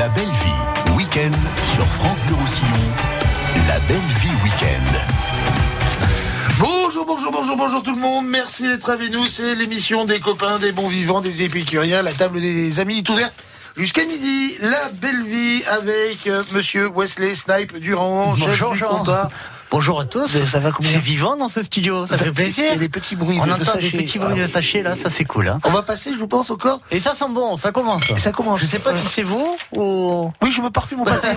La belle vie, week-end sur France Bleu Roussillon. La belle vie week-end. Bonjour, bonjour, bonjour, bonjour tout le monde. Merci d'être avec nous. C'est l'émission des copains, des bons vivants, des épicuriens. La table des amis est ouverte jusqu'à midi. La belle vie avec euh, monsieur Wesley Snipe Durand, chef Bonjour, du Jean. comptoir. Bonjour à tous. Ça va C'est vivant dans ce studio, ça fait Il y a plaisir. des petits bruits On de, de entend des petits bruits de Ah, sachets là, ça c'est cool. Hein. On va passer, je pense, encore. Et ça sent bon, ça commence. Et ça commence. Je sais pas si c'est vous ou. Oui, je me parfume mon pâté.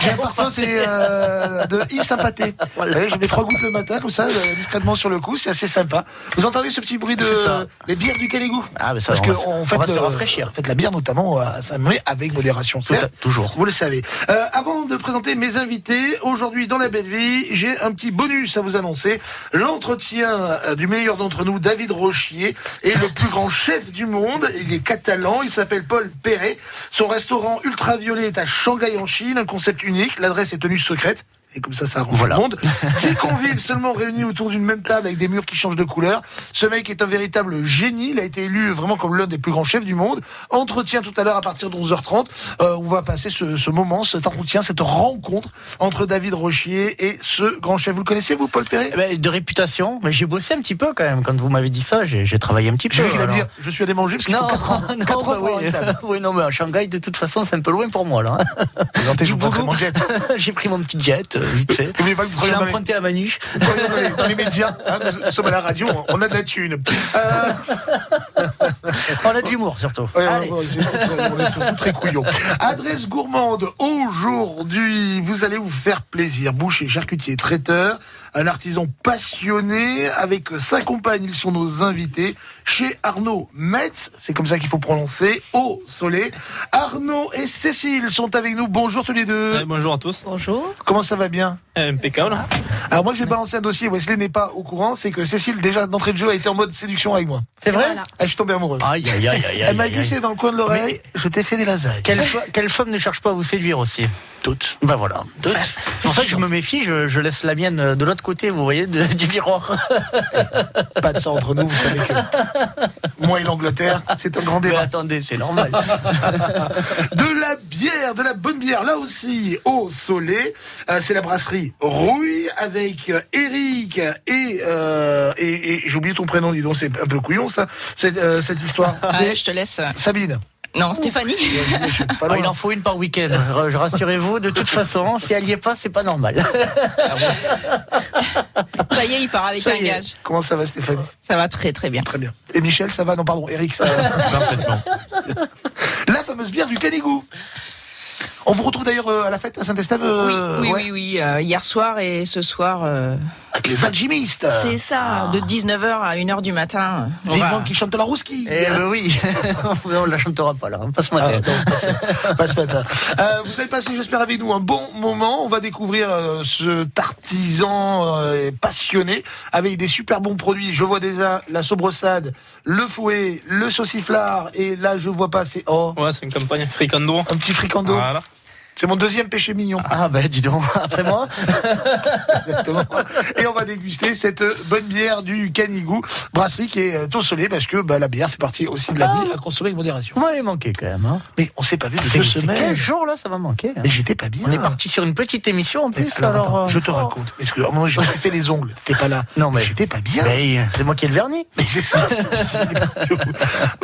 J'ai un parfum, c'est euh, de Yves Saint Pâté. Voilà. Ouais, je mets trois gouttes le matin, comme ça, euh, discrètement sur le cou, c'est assez sympa. Vous entendez ce petit bruit de ça. les bières du Canigou Ah, mais ça, Parce on que va, on fait va le- se rafraîchir. En fait, la bière notamment, ça met avec modération. Tout à- certes. toujours. Vous le savez. Euh, avant de présenter mes invités, aujourd'hui dans la belle vie, j'ai un petit bonus à vous annoncer. L'entretien euh, du meilleur d'entre nous, David Rochier, est le plus grand chef du monde. Il est catalan, il s'appelle Paul Perret. Son restaurant Ultraviolet est à Shanghai en Chine, un concept unique. L'adresse est tenue secrète. Et comme ça, ça arrange Voilà. le monde. Dix convives seulement réunis autour d'une même table avec des murs qui changent de couleur. Ce mec est un véritable génie. Il a été élu vraiment comme l'un des plus grands chefs du monde. Entretien tout à l'heure à partir de 11h30. Euh, on va passer ce, ce moment, cet entretien, cette rencontre entre David Rochier et ce grand chef. Vous le connaissez, vous, Paul Perret Eh ben, de réputation, mais j'ai bossé un petit peu quand même. Quand vous m'avez dit ça, j'ai travaillé un petit peu. Allait alors. dire, je suis allé manger parce qu'il faut Non, 4 ans. non, 4 ans bah oui. oui, non, mais à Shanghai, de toute façon, c'est un peu loin pour moi, là. Je. J'ai pris mon petit jet, vite fait. Dans les- emprunté à Manu. dans les, dans les médias. hein, nous, sommes à la radio, on a de la thune. Euh, On a de l'humour, surtout. Ouais, Allez. ouais, ouais, c'est- on est surtout très couillons. Adresse gourmande. Aujourd'hui, vous allez vous faire plaisir. Boucher, charcutier, traiteur, un artisan passionné avec sa compagne. Ils sont nos invités chez Arnaud Metz. C'est comme ça qu'il faut prononcer. Au soleil. Arnaud et Cécile sont avec nous. Bonjour tous les deux. Ouais, bonjour à tous. Bonjour. Comment ça va bien Euh, Impeccable. Alors moi, j'ai balancé un dossier. Wesley n'est pas au courant. C'est que Cécile, déjà d'entrée de jeu, a été en mode séduction avec moi. C'est vrai Ah, je suis tombé amoureux. Aïe, aïe, aïe, aïe. Elle m'a aïe, aïe. glissé dans le coin de l'oreille. Je t'ai fait des lasagnes. Quelle, fe- quelle femme ne cherche pas à vous séduire aussi? Toutes. Ben voilà. Toutes. C'est pour ça que je me méfie, je, je laisse la mienne de l'autre côté, vous voyez, de- du miroir. Pas de ça entre nous, vous savez que moi et l'Angleterre, c'est un grand Mais débat. attendez, c'est normal. De la bière, de la bonne bière, là aussi, au Soleil. Euh, c'est la brasserie Rouille avec euh, Eric et, euh, et, et j'ai oublié ton prénom, dis donc, c'est un peu couillon ça, cette, euh, cette histoire. Ouais, C'est je te laisse. Sabine. Non, Stéphanie. Ah, il en faut une par week-end. Rassurez-vous, de toute façon, si elle y est pas, c'est pas normal. Ça y est, il part avec Ça un gage. Comment ça va Stéphanie Ça va très très bien. Très bien. Et Michel, ça va Non, pardon, Eric, ça va Parfaitement. La fameuse bière du Canigou. On vous retrouve d'ailleurs euh, à la fête à Saint-Estève Oui, euh, oui, ouais, oui, oui. euh, hier soir et ce soir, euh, avec les alchimistes. c'est ça, de 19h à 1h du matin. Vivement va- qui chante la rouski. Eh ben oui, on la chantera pas là, on passe Ah, ma tête. non, pas ce- pas ce matin. Euh, vous allez passer, j'espère, avec nous un bon moment. On va découvrir euh, ce artisan euh, passionné avec des super bons produits. Je vois déjà la sobressade, le fouet, le sauciflard et là, je vois pas, c'est oh, Ouais, c'est une campagne fricando. un petit fricando. Voilà. C'est mon deuxième péché mignon. Ah ben dis donc, après moi Exactement. Et on va déguster cette bonne bière du Canigou, brasserie qui est euh, au soleil parce que bah, la bière fait partie aussi de la vie à consommer avec modération. Vous m'avez manqué quand même. Hein. Mais on s'est pas vu depuis deux c'est semaines. 15 jours là, ça va manquer. hein. Mais j'étais pas bien. On est parti sur une petite émission en plus. alors, alors, attends, euh, je te oh. raconte. Parce que moment, j'ai fait les ongles. T'es pas là. Non, mais- j'étais pas bien. C'est moi qui ai le vernis. Mais c'est ça.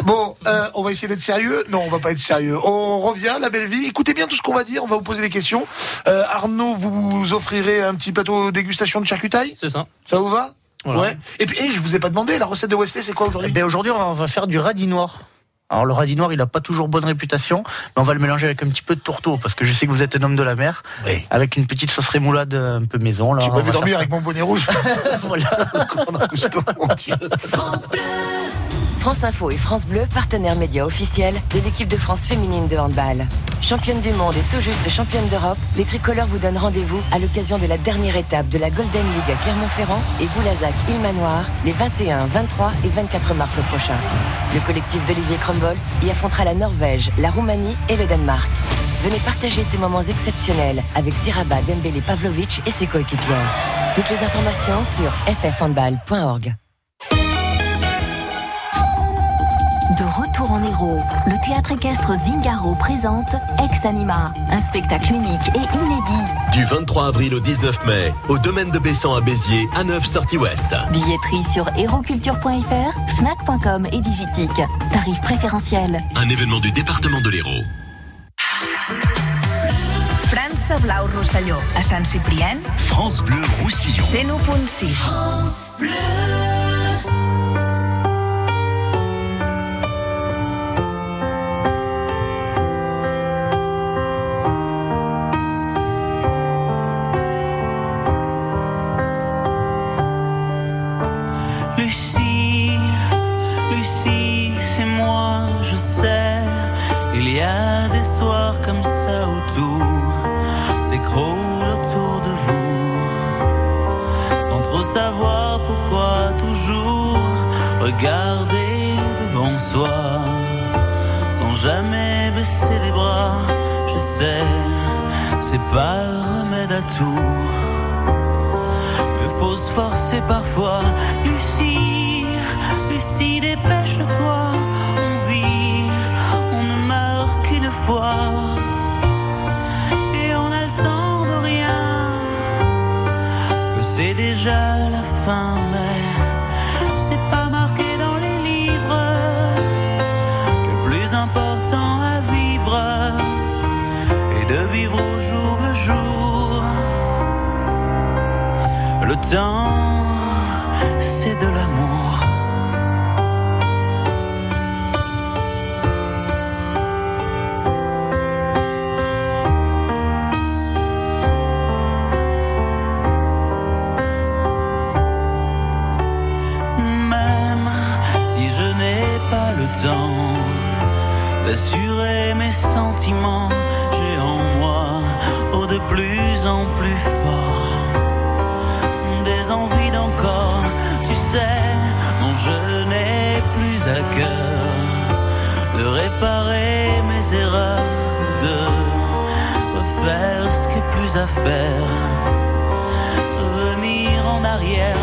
bon, euh, on va essayer d'être sérieux. Non, on va pas être sérieux. On revient, la belle vie. Écoutez bien tout ce qu'on va dire. On va vous poser des questions. Euh, Arnaud, vous offrirez un petit plateau dégustation de charcutaille? C'est ça. Ça vous va? Voilà. Ouais. Et puis, eh, je vous ai pas demandé, la recette de Wesley, c'est quoi Eh aujourd'hui ben, Aujourd'hui, on va faire du radis noir. Alors le radis noir, il a pas toujours bonne réputation, mais on va le mélanger avec un petit peu de tourteau, parce que je sais que vous êtes un homme de la mer, Oui. avec une petite sauce rémoulade un peu maison. Là, Tu m'as vu dormir avec mon bonnet rouge. voilà. On a cousteau, mon Dieu. France Info et France Bleu, partenaires médias officiels de l'équipe de France féminine de handball. Championne du monde et tout juste championne d'Europe, les tricolores vous donnent rendez-vous à l'occasion de la dernière étape de la Golden League à Clermont-Ferrand et Boulazac Ilmanoir les 21, 23 et 24 mars prochains. Le collectif d'Olivier Crumbolz y affrontera la Norvège, la Roumanie et le Danemark. Venez partager ces moments exceptionnels avec Siraba Dembélé Pavlovic et ses coéquipières. Toutes les informations sur ffhandball.org. De retour en héros, le théâtre équestre Zingaro présente Ex Anima, un spectacle unique et inédit. Du 23 avril au 19 mai, au domaine de Bessan à Béziers, à 9 sortie ouest. Billetterie sur héroculture.fr, fnac.com et Digitique. Tarif préférentiel. Un événement du département de l'Hérault. França Blau Rosselló, a Sant Ciprien, France Bleu Roussillon. 101.6. Lucie, savoir pourquoi toujours regarder devant soi. Sans jamais baisser les bras, je sais, c'est pas le remède à tout. Mais faut se forcer parfois. Lucie, Lucie, dépêche-toi. On vit, on ne meurt qu'une fois. Déjà la fin, mais c'est pas marqué dans les livres. Que plus important à vivre est de vivre au jour le jour. Le temps, c'est de l'amour. D'assurer mes sentiments, j'ai en moi, oh de plus en plus fort, des envies d'encore, tu sais, non je n'ai plus à cœur. De réparer mes erreurs, de refaire ce qui est plus à faire, revenir en arrière,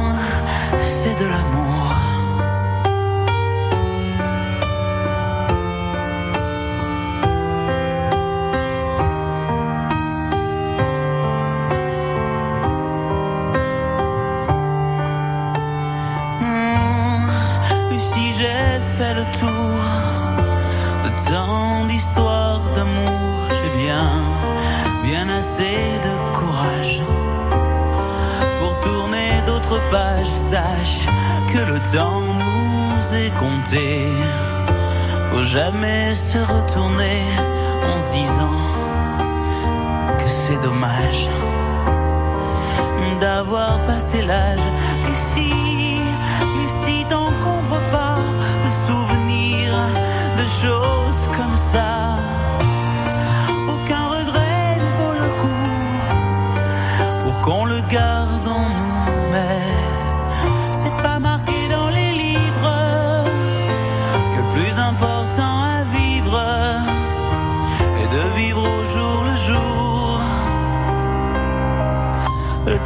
Sache que le temps nous est compté. Faut jamais se retourner en se disant que c'est dommage d'avoir passé l'âge. Lucie, Lucie, t'encombre pas de souvenirs, de choses comme ça.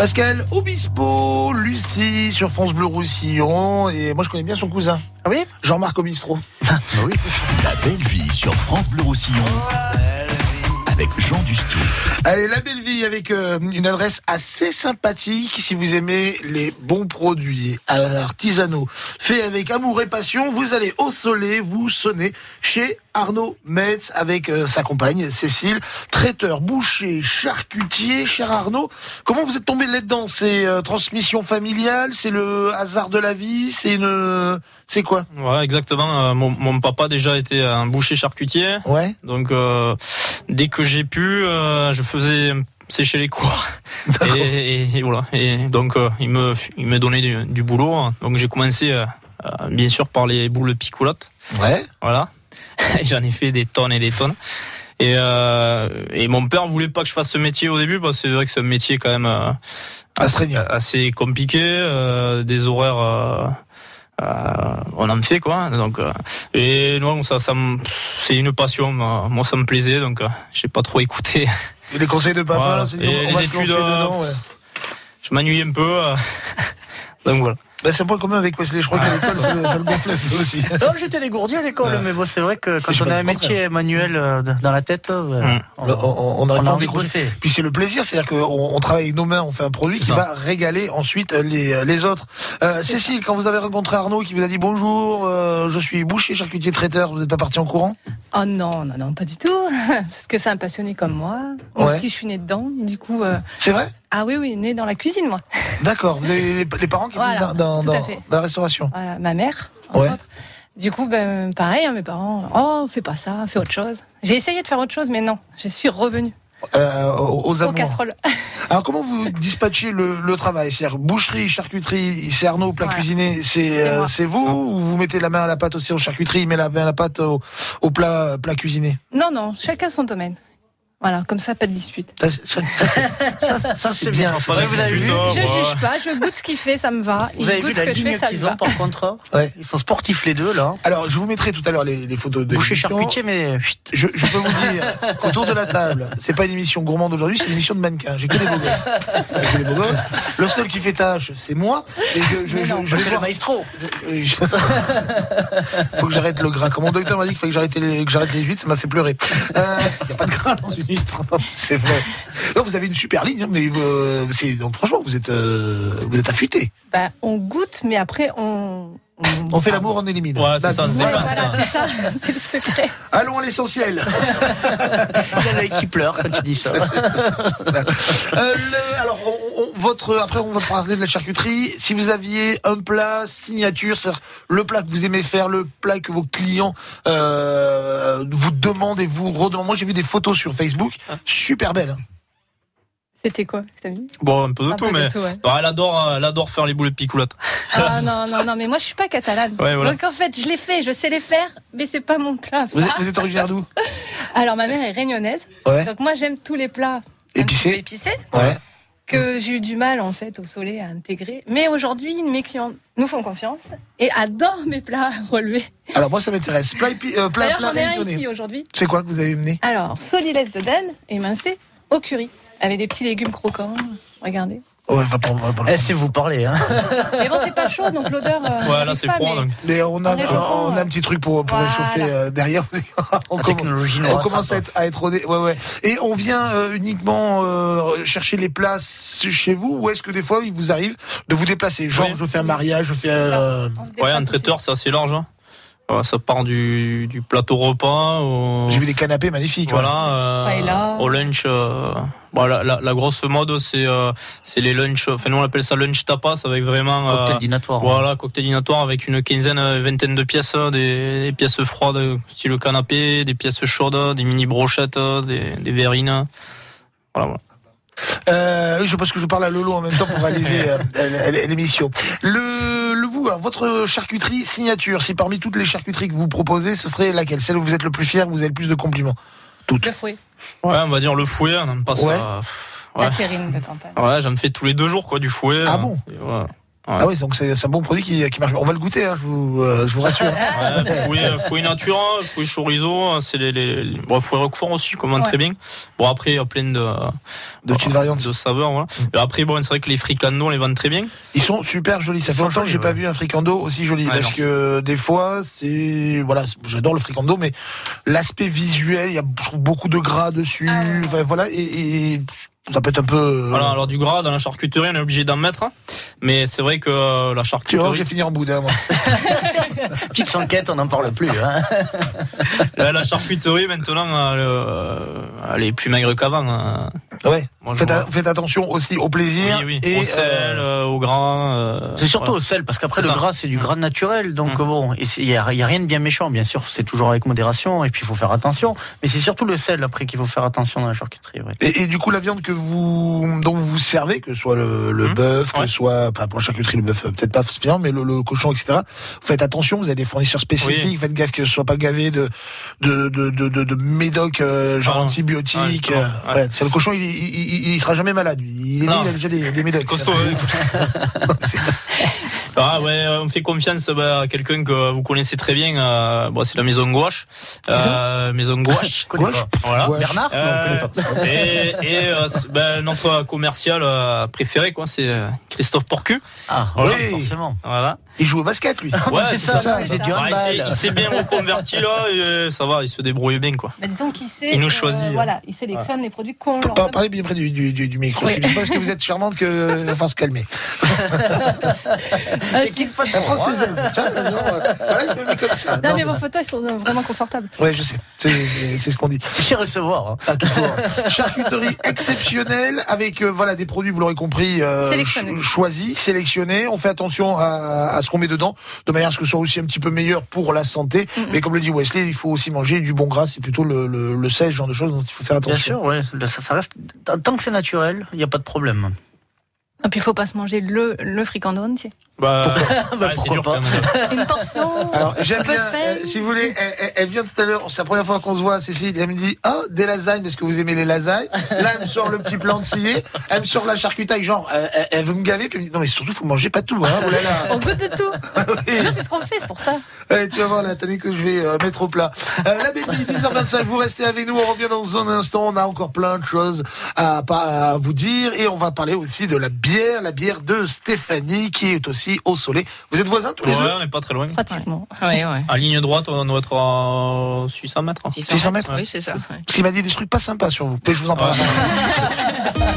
Pascal Obispo, Lucie sur France Bleu Roussillon. Et moi, je connais bien son cousin. Ah oui? Jean-Marc Obistro. oui. La belle vie sur France Bleu Roussillon. Avec Jean Dustou. Allez, la belle vie avec euh, une adresse assez sympathique si vous aimez les bons produits artisanaux faits avec amour et passion. Vous allez au soleil, vous sonnez chez Arnaud Metz avec euh, sa compagne Cécile, traiteur, boucher, charcutier. Cher Arnaud, comment vous êtes tombé là-dedans? C'est euh, transmission familiale? C'est le hasard de la vie? C'est une... C'est quoi? Ouais, exactement. Euh, mon, mon papa déjà était un boucher charcutier. Ouais. Donc euh, dès que j'ai pu, je faisais sécher les cours. Et, et- et voilà. Et donc euh, il me il me donnait du, du boulot. Donc j'ai commencé euh, euh, bien sûr par les boules picoulates. Ouais. Voilà. J'en ai fait des tonnes et des tonnes. Et, euh, et mon père voulait pas que je fasse ce métier au début parce que c'est vrai que c'est un métier quand même euh, Astreignant. assez compliqué, euh, des horaires. on en fait quoi donc et non ça ça c'est une passion moi ça me plaisait donc j'ai pas trop écouté Et les conseils de papa, Voilà. c'est on les va se études, lancer euh, dedans. Ouais. je m'ennuie un peu euh, donc voilà Bah, c'est un point commun avec Wesley. Je crois qu'à l'école, ça, le- ça le gonflait aussi. Non, j'étais dégourdi à l'école, Ouais. mais bon, c'est vrai que quand on a un métier manuel euh, dans la tête, euh, Mm. on, On, on, on a envie de bosser. Puis c'est le plaisir, c'est-à-dire qu'on on travaille avec nos mains, on fait un produit qui ça. va régaler ensuite les, les autres. Euh, Cécile, quand vous avez rencontré Arnaud qui vous a dit bonjour, euh, je suis boucher, charcutier, traiteur, vous n'êtes pas parti en courant? Oh non, non, non, pas du tout. Parce que c'est un passionné comme moi. Moi Ouais. aussi, je suis née dedans. Du coup, euh, C'est vrai? Ah oui, oui, née dans la cuisine, moi. D'accord. Vous avez les, les parents qui Voilà, étaient dans, dans, la restauration Voilà, ma mère, entre Ouais. autres. Du coup, ben, pareil, hein, mes parents, oh, fais pas ça, fais autre chose. J'ai essayé de faire autre chose, mais non, je suis revenue euh, aux, aux casseroles. Alors comment vous dispatchez le, le travail? C'est-à-dire boucherie, charcuterie, c'est Arnaud, plat Voilà. cuisiné, c'est euh, vous ou vous mettez la main à la pâte aussi aux charcuteries, il met la main à la pâte au, au plat, plat cuisiné? Non, non, chacun son domaine. Voilà, comme ça, pas de dispute. Ça, c'est- ça, c'est- ça, ça, ça, c'est bien. Pas vous avez vu je bah, juge pas, je goûte ce qu'il fait, ça me va. Vous Il avez goûte vu ce la que je fais, ligne ça me qu'ils va. ont par contre Ouais. Ils sont sportifs les deux là. Alors, je vous mettrai tout à l'heure les, les photos de Boucher charcutier, mais chut. Je, je peux vous dire qu'autour de la table, c'est pas une émission gourmande aujourd'hui, c'est une émission de mannequins. J'ai que des beaux gosses. J'ai que des beaux gosses. Le seul qui fait tâche, c'est moi. Et je, je, je, non. je c'est le maestro. Faut que j'arrête le gras. Comme mon docteur m'a dit qu'il fallait que j'arrête les, huîtres, ça m'a fait pleurer. Il n'y a pas de gras dans C'est vrai. Non, vous avez une super ligne, hein, mais euh, c'est, donc, franchement, vous êtes, euh, vous êtes affûté. Bah, on goûte, mais après, on. On fait l'amour, on élimine. Ouais, c'est ça, c'est Ouais, c'est le secret. Allons à l'essentiel. Il y en a qui pleure quand tu dis ça. Euh, le- alors, on- on- votre, après, on va parler de la charcuterie. Si vous aviez un plat signature, c'est-à-dire le plat que vous aimez faire, le plat que vos clients euh, vous demandent et vous redemandent. Moi, j'ai vu des photos sur Facebook, super belles. C'était quoi, t'as mis bon un peu de Un tout peu de mais tout, ouais. Alors, elle adore elle adore faire les boules picoulates Ah non, non, non, mais moi je suis pas catalane. Ouais, voilà. Donc en fait, je l'ai fait, je sais les faire, mais c'est pas mon plat. Vous êtes, vous êtes originaire d'où? Alors ma mère est réunionnaise, Ouais. donc moi j'aime tous les plats Épicés. épicés, Ouais. que j'ai eu du mal en fait au soleil à intégrer. Mais aujourd'hui, mes clients nous font confiance et adorent mes plats relevés. Alors, moi, ça m'intéresse. Plat, épi- euh, plat, D'ailleurs, plat j'en ai un ici aujourd'hui. C'est quoi que vous avez mené? Alors, solilaise de dinde émincée au curry, avec des petits légumes croquants. Regardez. Ouais, va pas- va pas Eh, si vous parlez, hein. Mais bon, c'est pas chaud, donc l'odeur. euh, ouais là c'est froid mais- donc Mais on a, On a un petit truc pour, pour Voilà. réchauffer euh, derrière. on, La technologie on commence à être, à être ouais, ouais. Et on vient euh, uniquement euh, chercher les places chez vous ou est-ce que des fois il vous arrive de vous déplacer? Genre, Oui. je fais un mariage, je fais. euh, se ouais un traiteur c'est assez large hein. Ouais, ça part du, du plateau repas au, J'ai vu des canapés magnifiques. ouais. voilà euh, au lunch euh, bon, la, la, la grosse mode c'est euh, c'est les lunch enfin nous on appelle ça lunch tapas avec vraiment euh, Cocktail dînatoire. Voilà, cocktail dînatoire avec une quinzaine, euh, vingtaine de pièces, euh, des, des pièces froides, euh, style canapé, des pièces chaudes, des mini brochettes, euh, des, des verrines. Voilà, voilà. Euh, je pense que je parle à Lolo en même temps pour réaliser euh, l'émission. Le, alors, votre charcuterie signature, si parmi toutes les charcuteries que vous proposez, ce serait laquelle? Celle où vous êtes le plus fier, où vous avez le plus de compliments? Le fouet, Ouais, on va dire le fouet, on n'aime pas Ouais. ça. Ouais, la terrine de ouais j'en fais tous les deux jours, quoi, du fouet. Ah bon? Ouais. Ah oui, donc c'est c'est un bon produit qui, qui marche. bien. On va le goûter, hein, je, vous, euh, je vous rassure. Ouais, fouet, fouet nature, hein, fouet chorizo, euh, c'est les, les, les- bon, fouet roquefort aussi, commande Ouais. très bien. Bon, après, il y a plein de, De petites variantes. de saveurs, voilà. Mm. Et après, bon, c'est vrai que les fricandos, on les vend très bien. Ils sont super jolis. Ça fait longtemps que j'ai jolis, pas ouais. vu un fricando aussi joli Ouais, parce non. que des fois c'est voilà, j'adore le fricando, mais l'aspect visuel, il y a je trouve, beaucoup de gras dessus. Ah ouais. Enfin, voilà et, et ça peut être un peu. euh, Voilà, alors du gras dans la charcuterie, on est obligé d'en mettre. Mais c'est vrai que euh, la Tu vois, charcuterie, j'ai fini en boudin, moi. Petite sanquette, on n'en parle plus. Hein. la, la charcuterie maintenant, euh, elle est plus maigre qu'avant. hein. Ouais. Moi, Faites, vois. a- faites attention aussi au plaisir. Oui, oui. Et, au sel, euh, euh, au gras. euh, C'est surtout voilà. au sel, parce qu'après le ça. gras c'est du gras naturel, donc Mm. bon, il n'y a rien de bien méchant, bien sûr, c'est toujours avec modération, et puis il faut faire attention, mais c'est surtout le sel après qu'il faut faire attention dans la charcuterie. ouais. Et, et du coup, la viande que vous, dont vous vous servez, que ce soit le, le Mhm. bœuf, que Ouais. soit, pas pour charcuterie, le bœuf, euh, peut-être pas bien, mais le, le cochon, etc. Vous faites attention, vous avez des fournisseurs spécifiques, Oui. faites gaffe que ce soit pas gavé de, de, de, de, de, de médocs, euh, genre Ah antibiotiques. Ah, euh, ouais. C'est le cochon, il, il, il, il sera jamais malade. Il est né, il a déjà des, des médocs. C'est- Ah ouais, on fait confiance bah, à quelqu'un que vous connaissez très bien. euh, bon, c'est la maison Gouache. Euh, maison Gouache. Connais Gouache pas. Voilà. Gouache. Bernard Non, on connaît pas. et et euh, ben, notre commercial euh, préféré, quoi, c'est Christophe Porcu. Ah, Oui. oui, forcément. Voilà. Il joue au basket, lui. Ouais, c'est ça, ça. c'est du Ouais, il s'est- bien reconverti là, et ça va, il se débrouille bien, quoi. Bah, disons qu'il sait. Il nous choisit, hein. voilà, il sélectionne les produits qu'on par-. Parlez bien près du, du, du, du micro. Oui. C'est parce que vous êtes charmante que va falloir se calmer. Je ses aises. Tu vois, genre, euh, voilà, je me mets comme ça. Non, Non, mais vos fauteuils sont vraiment confortables. Ouais, je sais. C'est- C'est c'est ce qu'on dit. Chez recevoir. hein. Ah, toujours. Charcuterie exceptionnelle avec euh, voilà des produits, vous l'aurez compris, euh, Sélectionnés. ch- choisis, sélectionnés. On fait attention à, à ce qu'on met dedans, de manière à ce que ce soit aussi un petit peu meilleur pour la santé. Mais comme le dit Wesley, il faut aussi manger du bon gras. C'est plutôt le, le, le sel, ce genre de choses dont il faut faire Bien attention. sûr, ouais, ça, ça reste. Tant que c'est naturel, il n'y a pas de problème. Et puis, il faut pas se manger le, le fricandot entier. Bah, Bah, c'est dur pas. quand même. Une portion. Alors j'aime bien, euh, si vous voulez, elle, elle- elle vient tout à l'heure, c'est la première fois qu'on se voit, Cécile, elle me dit, oh, des lasagnes, parce que vous aimez les lasagnes. Là, elle me sort le petit plantillé, elle me sort la charcutaille, genre, elle, elle veut me gaver, puis elle me dit, non mais surtout, faut manger pas tout, hein, oh là là. On goûte de tout. Oui. Ça, c'est ce qu'on fait, c'est pour ça. Ouais, tu vas voir la tannée que je vais euh, mettre au plat. Euh, la belle vie, 10h25, vous restez avec nous, on revient dans un instant, on a encore plein de choses à, à vous dire, et on va parler aussi de la bière, la bière de Stéphanie, qui est aussi au soleil. Vous êtes voisins tous les Ouais, deux on n'est pas très loin. Pratiquement. Oui, oui. À ligne droite, on doit être à 600 mètres. 600 mètres Oui, c'est ça. ouais. Parce qu'il m'a dit des trucs pas sympas sur vous, mais je vous en parle Ouais. après.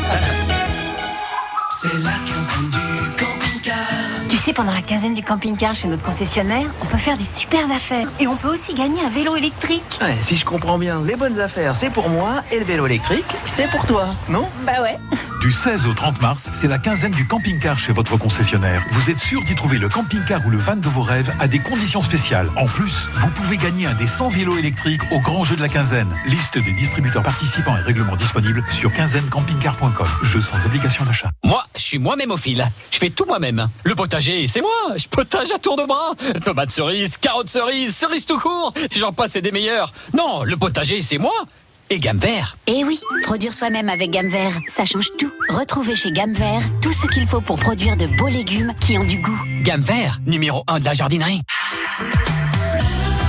Tu sais, pendant la quinzaine du camping-car chez notre concessionnaire, on peut faire des super affaires. Et on peut aussi gagner un vélo électrique. Ouais, si je comprends bien, les bonnes affaires, c'est pour moi, et le vélo électrique, c'est pour toi, non? Bah ouais. Du 16 au 30 mars, c'est la quinzaine du camping-car chez votre concessionnaire. Vous êtes sûr d'y trouver le camping-car ou le van de vos rêves à des conditions spéciales. En plus, vous pouvez gagner un des 100 vélos électriques au grand jeu de la quinzaine. Liste des distributeurs participants et règlements disponibles sur quinzainecamping-car.com. Jeu sans obligation d'achat. Moi, je suis moi-même au fil. Je fais tout moi-même. Le potager, c'est moi. Je potage à tour de bras. Tomates cerises, carottes cerises, cerises tout court. J'en passe des meilleurs. Non, le potager, c'est moi. Et gamme vert. Eh oui, produire soi-même avec Gamme Vert, ça change tout. Retrouvez chez Gamme Vert tout ce qu'il faut pour produire de beaux légumes qui ont du goût. Gamme vert, numéro 1 de la jardinerie.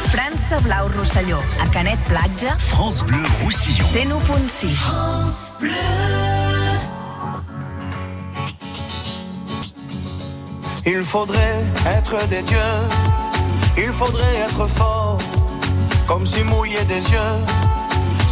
França Blau Rosselló, a Canet Platja, France Bleu Roussillon. 101.6. Il faudrait être des dieux, il faudrait être fort, comme si mouiller des yeux,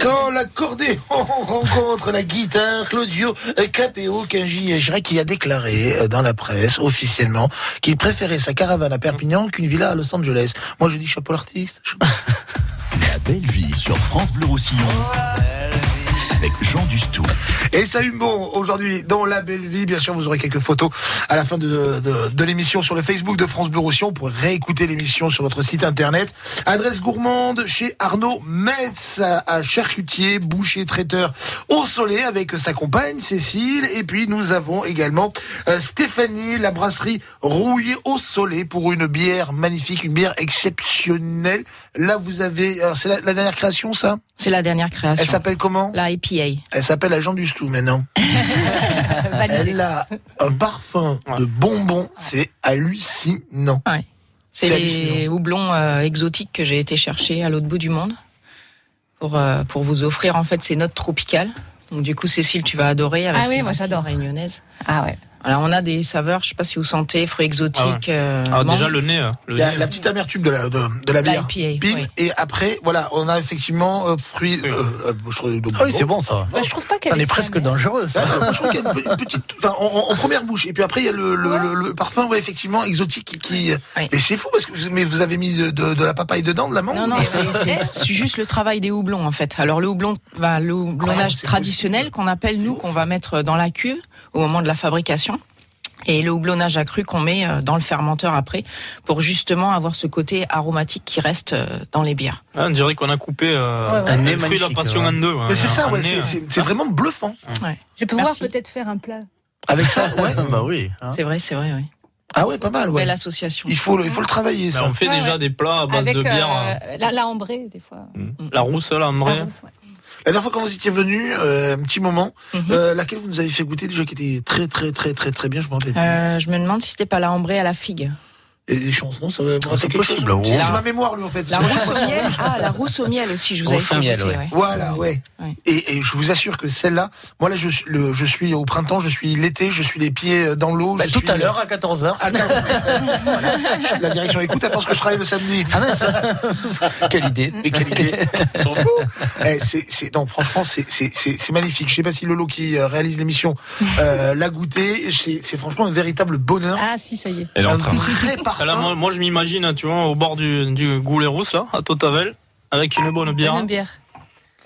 Quand l'accordéon rencontre la guitare, Claudio Capéo Kenji Girac qui a déclaré euh, dans la presse officiellement qu'il préférait sa caravane à Perpignan qu'une villa à Los Angeles. Moi je dis chapeau l'artiste. La belle vie sur France Bleu Roussillon. Avec Jean Dustou. Et salut bon, aujourd'hui dans La Belle Vie, bien sûr vous aurez quelques photos à la fin de, de, de l'émission sur le Facebook de France Bleu Roussillon pour réécouter l'émission sur notre site internet. Adresse gourmande chez Arnaud Metz à Charcutier, boucher traiteur au soleil avec sa compagne Cécile. Et puis nous avons également euh, Stéphanie, la brasserie rouillée au soleil pour une bière magnifique, une bière exceptionnelle. Là vous avez, alors, c'est la, la dernière création ça? C'est la dernière création. Elle s'appelle comment? La IPA. Elle s'appelle Agent du Stou maintenant. Elle a un parfum de bonbons, c'est hallucinant. Ouais. C'est C'est les hallucinant. houblons euh, exotiques que j'ai été chercher à l'autre bout du monde pour, euh, pour vous offrir en fait ces notes tropicales. Donc du coup Cécile tu vas adorer avec Ah oui, moi, j'adore. réunionnaises. Ah ouais. Alors on a des saveurs, je sais pas si vous sentez, fruits exotiques. euh, Alors mangue. déjà le nez, euh, le La, nez, la petite amertume de la, de, de la bière. L'IPA, Bim, oui. Et après, voilà, on a effectivement euh, fruits. Oui. euh, euh, Ah oui, c'est bon ça. Bah, je trouve pas qu'elle est est presque dangereux ça. Ah, je trouve qu'il y a une, pe- une petite, en, en- en première bouche, et puis après il y a le, le, le- le parfum, ouais, effectivement exotique qui. Mais c'est fou parce que vous, mais vous avez mis de, de, de la papaye dedans, de la mangue. Non, non, c'est juste le travail des houblons en fait. Alors le houblon, ben, le houblonnage traditionnel qu'on appelle nous, qu'on va mettre dans la cuve au moment de la fabrication. Et le houblonnage accru qu'on met euh, dans le fermenteur après, pour justement avoir ce côté aromatique qui reste euh, dans les bières. Ah, on dirait qu'on a coupé euh, Ouais, ouais. Un nez fruit de la passion ouais. en deux. Mais c'est ça, nez, c'est- vraiment bluffant. Ouais. Je peux Merci. voir peut-être faire un plat. Avec ça, ouais. bah oui. hein. C'est vrai, c'est vrai, oui. Ah ouais, pas mal, ouais. Belle association. Il faut, le- il faut le travailler, ben, ça. on fait Ouais, déjà ouais. des plats à base Avec de bière. euh, la, la ambrée, des fois. La rousse, vrai. La rousse, ouais. La dernière fois quand vous étiez venu, euh, un petit moment, Mhm. euh, laquelle vous nous avez fait goûter déjà qui était très très très très très bien, je me rappelle. Euh, je me demande si c'était pas la ambrée à la figue. Et les chansons, ça va vous Ah, c'est possible, chose. C'est ma mémoire, lui, en fait. La rousse au miel. Ah, la rousse au miel aussi, je vous avais Rousse fait au miel, goûter, ouais. ouais. Voilà, ouais. Ouais. Et, et je vous assure que celle-là, moi là, je le, je suis au printemps, je suis l'été, je suis les pieds dans l'eau. Bah, je tout suis, à l'heure à 14h. Ah, voilà. La direction écoute, elle pense que je travaille le samedi. Ah mince. Quelle idée. Mais quelle idée Ils sont fous Eh, c'est, c'est, non, franchement, c'est, c'est, c'est, c'est magnifique. Je sais pas si Lolo qui euh, réalise l'émission euh, l'a goûté. C'est, c'est franchement un véritable bonheur. Ah si, ça y est. un vrai Ah, parfum. là, moi, moi, je m'imagine, tu vois, au bord du, du goulet rousse, là, à Totavel, avec une bonne bière. Une bière.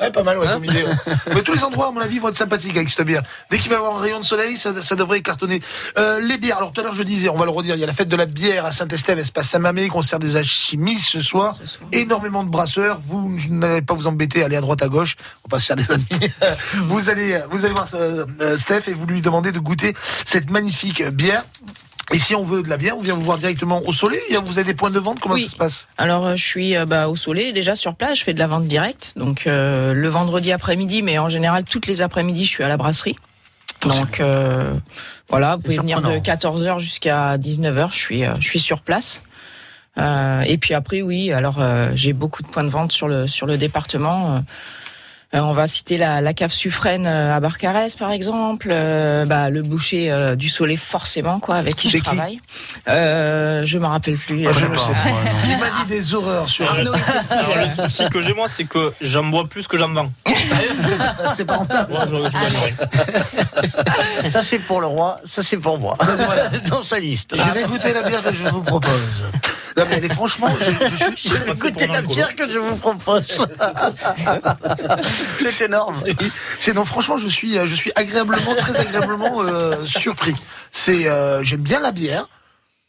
Ouais, pas mal, ouais, Hein comme idée. Mais tous les endroits, à mon avis, vont être sympathiques avec cette bière. Dès qu'il va y avoir un rayon de soleil, ça, ça devrait cartonner. Euh, les bières, alors tout à l'heure, je disais, on va le redire, il y a la fête de la bière à Saint-Estève, espace Saint-Mamé, concert des alchimistes ce soir. Ce soir. Énormément de brasseurs. Vous n'allez pas vous embêter, aller à droite, à gauche. On va pas se faire des amis. vous allez, vous allez voir euh, euh, Steph et vous lui demandez de goûter cette magnifique bière. Et si on veut de la bière, on vient vous voir directement au soleil. Vous avez des points de vente Comment Oui. ça se passe? Alors euh, je suis euh, bah, au soleil déjà sur place, je fais de la vente directe. Donc euh, le vendredi après-midi, mais en général toutes les après-midi, je suis à la brasserie. Donc euh, voilà, vous pouvez venir de surprenant. 14h jusqu'à 19h, je suis euh, je suis sur place. Euh, et puis après oui, alors euh, j'ai beaucoup de points de vente sur le sur le département. Euh, on va citer la, la cave Suffren euh, à Barcarès par exemple, euh, bah, le boucher euh, du Soleil forcément quoi avec qui je qui travaille. Euh, je me rappelle plus. Ah, je ne sais pas. Il m'a dit des horreurs sur. Arnaud et Cécile. Alors, le souci que j'ai, moi, c'est que j'en bois plus que j'en vends. c'est pas rentable. Moi, je, je. Ça c'est pour le roi, ça c'est pour moi. Dans sa liste. Je vais goûter la bière que je vous propose. Non, mais franchement, je, je suis. Je vais goûter la bière que je vous propose. C'est énorme. C'est non, franchement, je suis, euh, je suis agréablement, très agréablement euh, surpris. C'est, euh, j'aime bien la bière.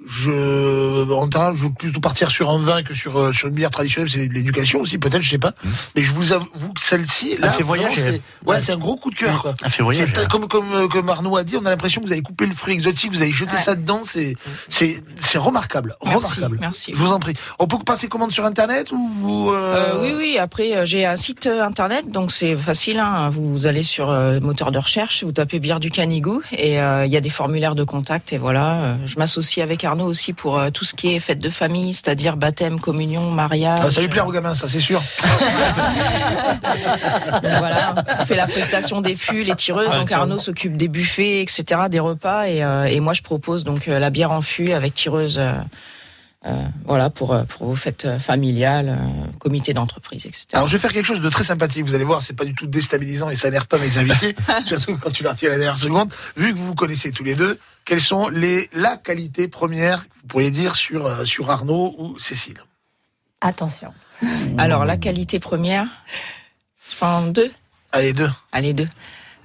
Je, en général, je veux plutôt partir sur un vin que sur, euh, sur une bière traditionnelle. C'est de l'éducation aussi, peut-être, je sais pas. Mais je vous avoue que celle-ci, là, fait voyager. c'est, ouais, Ouais. c'est un gros coup de cœur, quoi. Elle fait voyager. C'est comme, comme, euh, comme Arnaud a dit, on a l'impression que vous avez coupé le fruit exotique, vous avez jeté ça dedans, c'est, c'est, c'est remarquable. Merci, remarquable. merci. Je vous en prie. On peut passer commande sur Internet ou vous, euh, Euh, oui, oui. Après, j'ai un site internet, donc c'est facile. hein. Vous allez sur euh, moteur de recherche, vous tapez bière du Canigou et euh, il y a des formulaires de contact. Et voilà, je m'associe avec Arnaud aussi pour euh, tout ce qui est fête de famille, c'est-à-dire baptême, communion, mariage. Ah, ça lui plaît aux gamins, ça, c'est sûr. Donc voilà, on fait la prestation des fûts, les tireuses. Ouais, donc Arnaud s'occupe des buffets, etc., des repas, et, euh, et moi je propose donc euh, la bière en fût avec tireuse. euh, voilà pour pour vos fêtes familiales, euh, comité d'entreprise, etc. Alors je vais faire quelque chose de très sympathique. Vous allez voir, c'est pas du tout déstabilisant et ça n'énerve pas mes invités, surtout quand tu leur tiens la dernière seconde. Vu que vous vous connaissez tous les deux, quelles sont les la qualité première que vous pourriez dire sur euh, sur Arnaud ou Cécile? Attention. Alors la qualité première, je prends deux. Allez deux. Allez deux.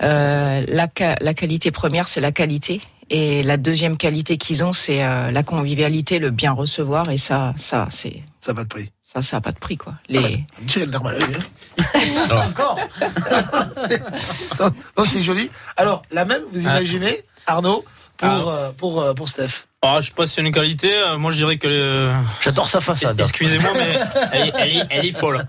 Euh, la la qualité première c'est la qualité et la deuxième qualité qu'ils ont c'est euh, la convivialité, le bien recevoir et ça ça c'est ça n'a pas de prix. Ça ça a pas de prix quoi. Les C'est normal. Encore. Non, c'est joli. Alors la même, vous Ah. imaginez Arnaud pour Ah. euh, pour euh, pour Steph. Ah, je sais pas si c'est une qualité. euh, Moi, je dirais que. euh, J'adore sa façade. Excusez-moi, mais elle, est- elle est, elle est folle.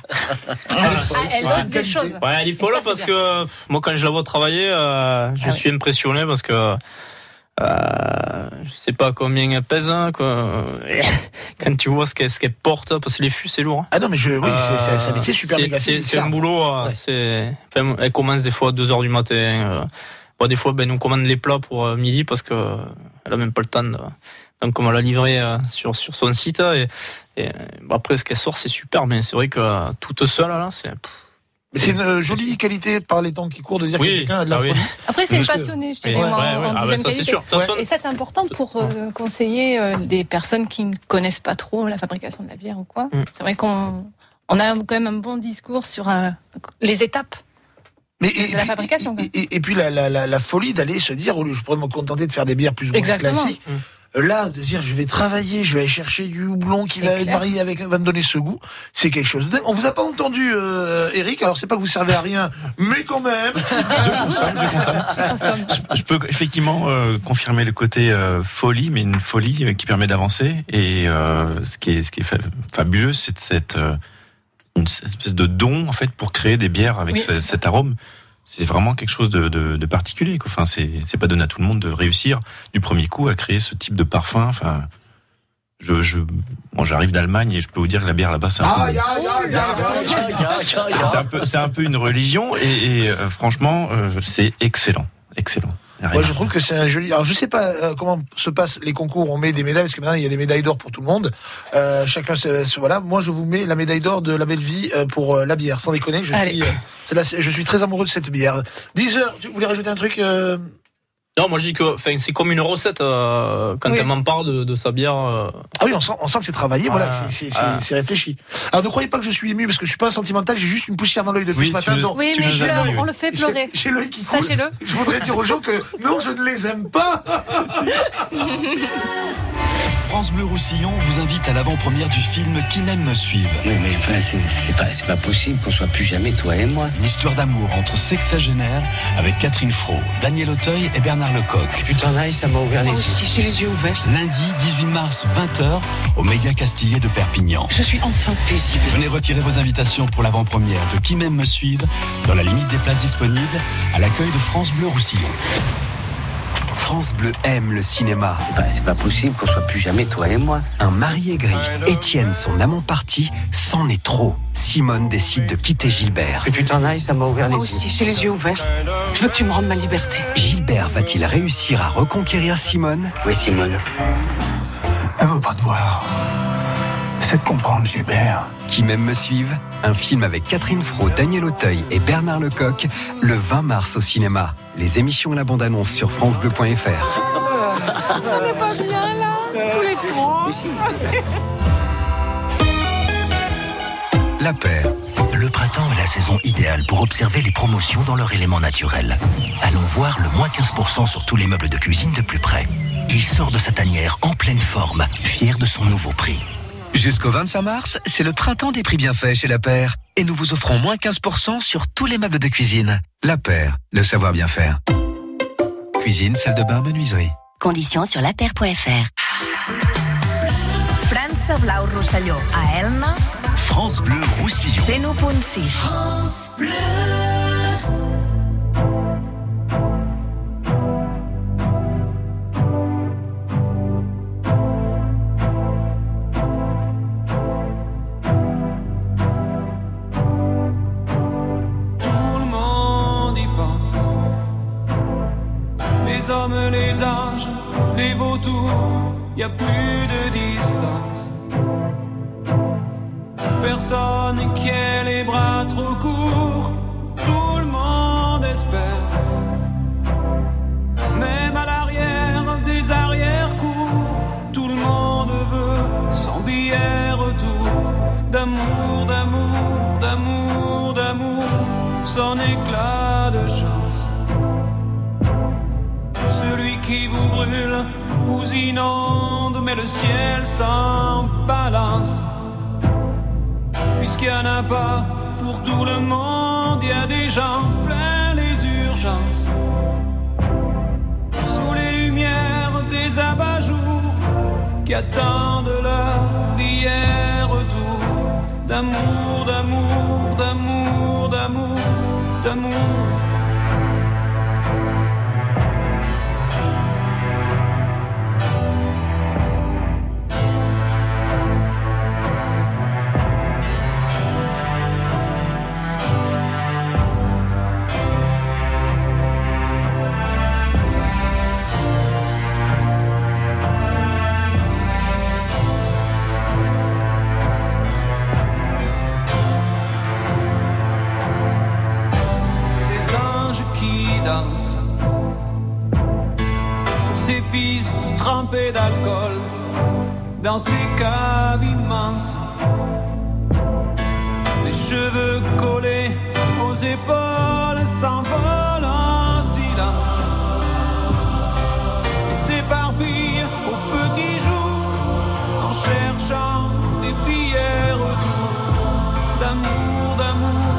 elle Ouais. des choses. Ouais, elle est folle ça, parce que pff, moi, quand je la vois travailler, euh, je Ah suis impressionné parce que. Euh, je sais pas combien elle pèse, hein, quoi. Quand tu vois ce qu'elle ce qu'elle porte, parce que les fûts c'est lourd. hein. Ah non mais je oui, c'est- un métier super c'est- un ça. boulot. C'est. Enfin, elle commence des fois à 2 heures du matin. Bon, des fois, ben, nous commande les plats pour euh, midi parce que euh, elle a même pas le temps. De... Donc, on va la livrer euh, sur sur son site et, et bon, après ce qu'elle sort, c'est super. Mais c'est vrai que euh, toute seule là, c'est. Mais c'est une jolie qualité par les temps qui courent de dire Oui, que quelqu'un a de la ah oui. Après, c'est Parce que- passionné, je Oui, dirais, ouais, moi, ouais, en. Ah, bah, deuxième ça, c'est qualité. sûr. Et ça, c'est important pour euh, conseiller euh, des personnes qui ne connaissent pas trop la fabrication de la bière ou quoi. Mm. C'est vrai qu'on on a quand même un bon discours sur euh, les étapes Mais et, de la fabrication. et, et puis la, la, la, la folie d'aller se dire, au lieu je pourrais me contenter de faire des bières plus ou moins Exactement. classiques, Mm. euh, là, de dire je vais travailler, je vais aller chercher du houblon qui va être marié avec, va me donner ce goût, c'est quelque chose de dingue. On vous a pas entendu, euh, Eric, alors c'est pas que vous servez à rien, mais quand même. Je consomme, je consomme. Je- Je peux effectivement euh, confirmer le côté euh, folie, mais une folie euh, qui permet d'avancer. Et euh, ce qui est, ce qui est fa- fabuleux, c'est de cette euh, une espèce de don en fait pour créer des bières avec Oui, ce- c'est cet arôme. C'est vraiment quelque chose de, de, de particulier. Quoi. Enfin, c'est c'est pas donné à tout le monde de réussir du premier coup à créer ce type de parfum. Enfin, je, je bon, j'arrive d'Allemagne et je peux vous dire que la bière là-bas, c'est un peu. Un peu, c'est un peu une religion et, et, euh, franchement, euh, c'est excellent, excellent. Moi, je trouve que c'est un joli. Alors, je sais pas euh, comment se passent les concours. On met des médailles parce que maintenant il y a des médailles d'or pour tout le monde. Euh, chacun, se, se- voilà. Moi, je vous mets la médaille d'or de la belle vie euh, pour euh, la bière. Sans déconner, je Allez. suis, euh, je suis très amoureux de cette bière. 10 heures. Tu voulais rajouter un truc euh, Non, moi je dis que c'est comme une recette euh, quand Oui. elle m'en parle de, de sa bière. euh, Ah oui, on sent, on sent que c'est travaillé. Voilà, Ah, c'est- ah. c'est réfléchi. Alors, ne croyez pas que je suis ému parce que je suis pas un sentimental. J'ai juste une poussière dans l'œil depuis Oui, ce matin. nous- Oui, mais on le fait pleurer. J'ai l'œil qui coule. Sachez-le. Je voudrais dire aux gens que non, je ne les aime pas. France Bleu Roussillon vous invite à l'avant-première du film Qui m'aime me suive. Oui, mais enfin, c'est pas, c'est pas possible qu'on soit plus jamais toi et moi. Une histoire d'amour entre sexagénaires avec Catherine Fro, Daniel Auteuil et Bernard Lecoq. Putain, aïe, ça m'a ouvert les yeux. j'ai les yeux ouverts. Lundi 18 mars 20h au Méga Castillet de Perpignan. Je suis enfin paisible. Venez retirer vos invitations pour l'avant-première de Qui m'aime me suive dans la limite des places disponibles à l'accueil de France Bleu Roussillon. France Bleu aime le cinéma. C'est pas, c'est pas possible qu'on soit plus jamais toi et moi. Un mari aigri, Étienne, son amant parti, c'en est trop. Simone décide de quitter Gilbert. Mais putain, aïe, ça m'a ouvert les Moi yeux. aussi, j'ai les yeux ouverts. Je veux que tu me rendes ma liberté. Gilbert va-t-il réussir à reconquérir Simone? Oui, Simone. Elle veut pas te voir. C'est de comprendre, Gilbert. Qui m'aime me suive Un film avec Catherine Fro, Daniel Auteuil et Bernard Lecoq le 20 mars au cinéma. Les émissions et la bande-annonce sur francebleu.fr. On n'est pas bien là, tous les trois. La paire. Le printemps est la saison idéale pour observer les promotions dans leur élément naturel. Allons voir le moins 15% sur tous les meubles de cuisine de plus près. Il sort de sa tanière en pleine forme, fier de son nouveau prix. Jusqu'au 25 mars, c'est le printemps des prix bienfaits chez La Paire. Et nous vous offrons moins 15% sur tous les meubles de cuisine. La Paire, le savoir bien faire. Cuisine, salle de bain, menuiserie. Conditions sur lapaire.fr. França Blau Rosselló. A Elna, France Bleu Roussillon. 101.6. France Bleu. Les hommes, les anges, les vautours, y a plus de distance. Personne qui ait les bras trop courts, tout le monde espère. Même à l'arrière des arrière-cours, tout le monde veut son billet retour. D'amour, d'amour, d'amour, d'amour, son éclat vous inonde, mais le ciel s'en balance. Puisqu'il n'y en a pas pour tout le monde, il y a des gens plein les urgences. Sous les lumières des abat-jours qui attendent leur billet retour. D'amour, d'amour, d'amour, d'amour, d'amour. Pistes trempées d'alcool, dans ces caves immenses, les cheveux collés aux épaules s'envolent en silence. Et s'éparpillent au petit jour en cherchant des billets retour d'amour, d'amour,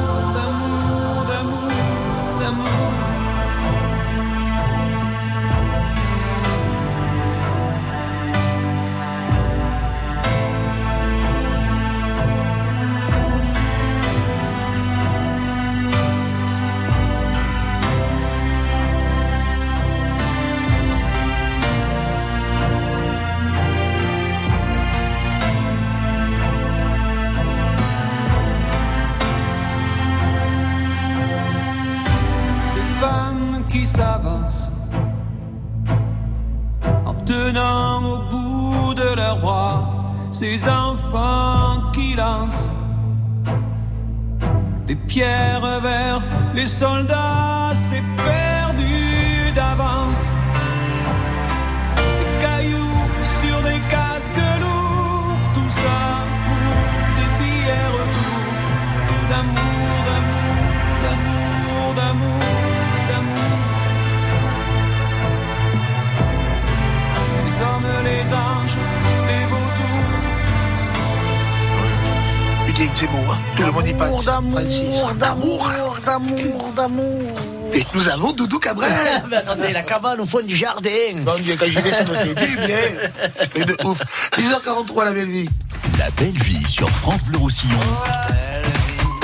s'avancent en tenant au bout de leurs bras ces enfants qui lancent des pierres vers les soldats, Les anges, les vautours. Putain, c'est beau, hein. Tout le monde y passe. Francis. d'amour, d'amour, d'amour. Et nous avons Doudou Cabrel. Mais attendez, la cabane au fond du jardin. Bon Dieu, quand j'y vais, ça me fait du bien. Et de ouf. 10h43, la belle vie. La belle vie sur France Bleu Roussillon.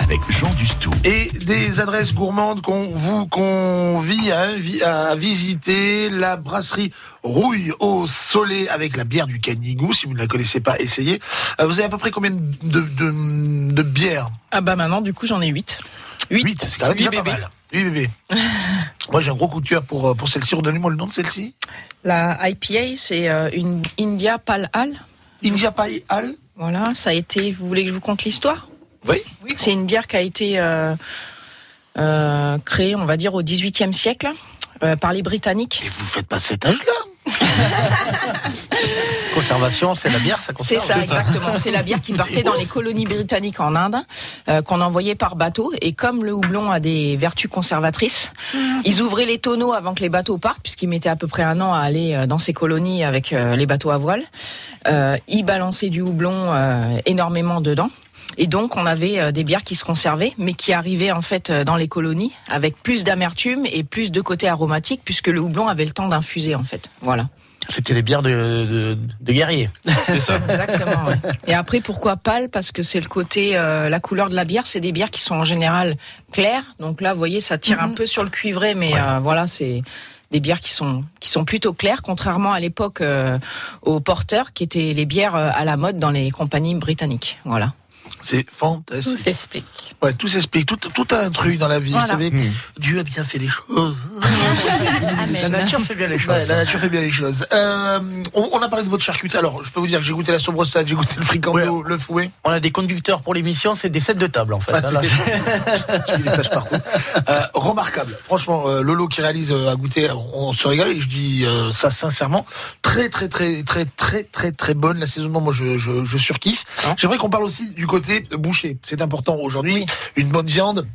Avec Jean Dustou. Et des adresses gourmandes qu'on vous convie à, visiter. La brasserie Rouille au Soleil avec la bière du Canigou. Si vous ne la connaissez pas, essayez. Euh, Vous avez à peu près combien de, de, de bières? Ah bah maintenant, du coup, j'en ai 8. 8, c'est quand même déjà pas mal. 8 bébés. Moi, j'ai un gros coup de cœur pour, euh, pour celle-ci. Redonnez-moi le nom de celle-ci. La IPA, c'est euh, une India Pale Ale. India Pale Ale? Voilà, ça a été. Vous voulez que je vous conte l'histoire? Oui. C'est une bière qui a été euh, euh, créée, on va dire, au XVIIIe siècle euh, par les Britanniques. Et vous faites pas cet âge-là? Conservation, c'est la bière, ça C'est conserve. ça, exactement. C'est la bière qui partait dans les colonies britanniques en Inde, euh, qu'on envoyait par bateau. Et comme le houblon a des vertus conservatrices, ils ouvraient les tonneaux avant que les bateaux partent, puisqu'ils mettaient à peu près un an à aller dans ces colonies avec euh, les bateaux à voile. Euh, ils balançaient du houblon euh, énormément dedans. Et donc, on avait euh, des bières qui se conservaient, mais qui arrivaient en fait euh, dans les colonies avec plus d'amertume et plus de côté aromatique, puisque le houblon avait le temps d'infuser en fait. Voilà. C'était les bières de, de, de guerriers. C'est ça. Exactement. ouais. Et après, pourquoi pâle? Parce que c'est le côté, euh, la couleur de la bière. C'est des bières qui sont en général claires. Donc là, vous voyez, ça tire un peu sur le cuivré, mais euh, voilà, c'est des bières qui sont qui sont plutôt claires, contrairement à l'époque euh, aux porteurs, qui étaient les bières à la mode dans les compagnies britanniques. Voilà. C'est fantastique. Tout s'explique. Ouais, tout s'explique. Tout, tout a un truc dans la vie. Voilà. Vous savez, Hmm. Dieu a bien fait les choses. La nature fait bien les choses. Ouais, la nature fait bien les choses. Euh, on, on a parlé de votre charcuterie. Alors, je peux vous dire que j'ai goûté la sobressade, j'ai goûté le fricando, le fouet. On a des conducteurs pour l'émission, c'est des sets de table en fait. Ah, hein, mets des taches partout. Euh, remarquable. Franchement, euh, Lolo qui réalise euh, à goûter, on, on se régale et je dis euh, ça sincèrement. Très, très, très, très, très, très, très bonne. L'assaisonnement, moi, je, je, je surkiffe. J'aimerais qu'on parle aussi du côté boucher. C'est important aujourd'hui. Une bonne viande.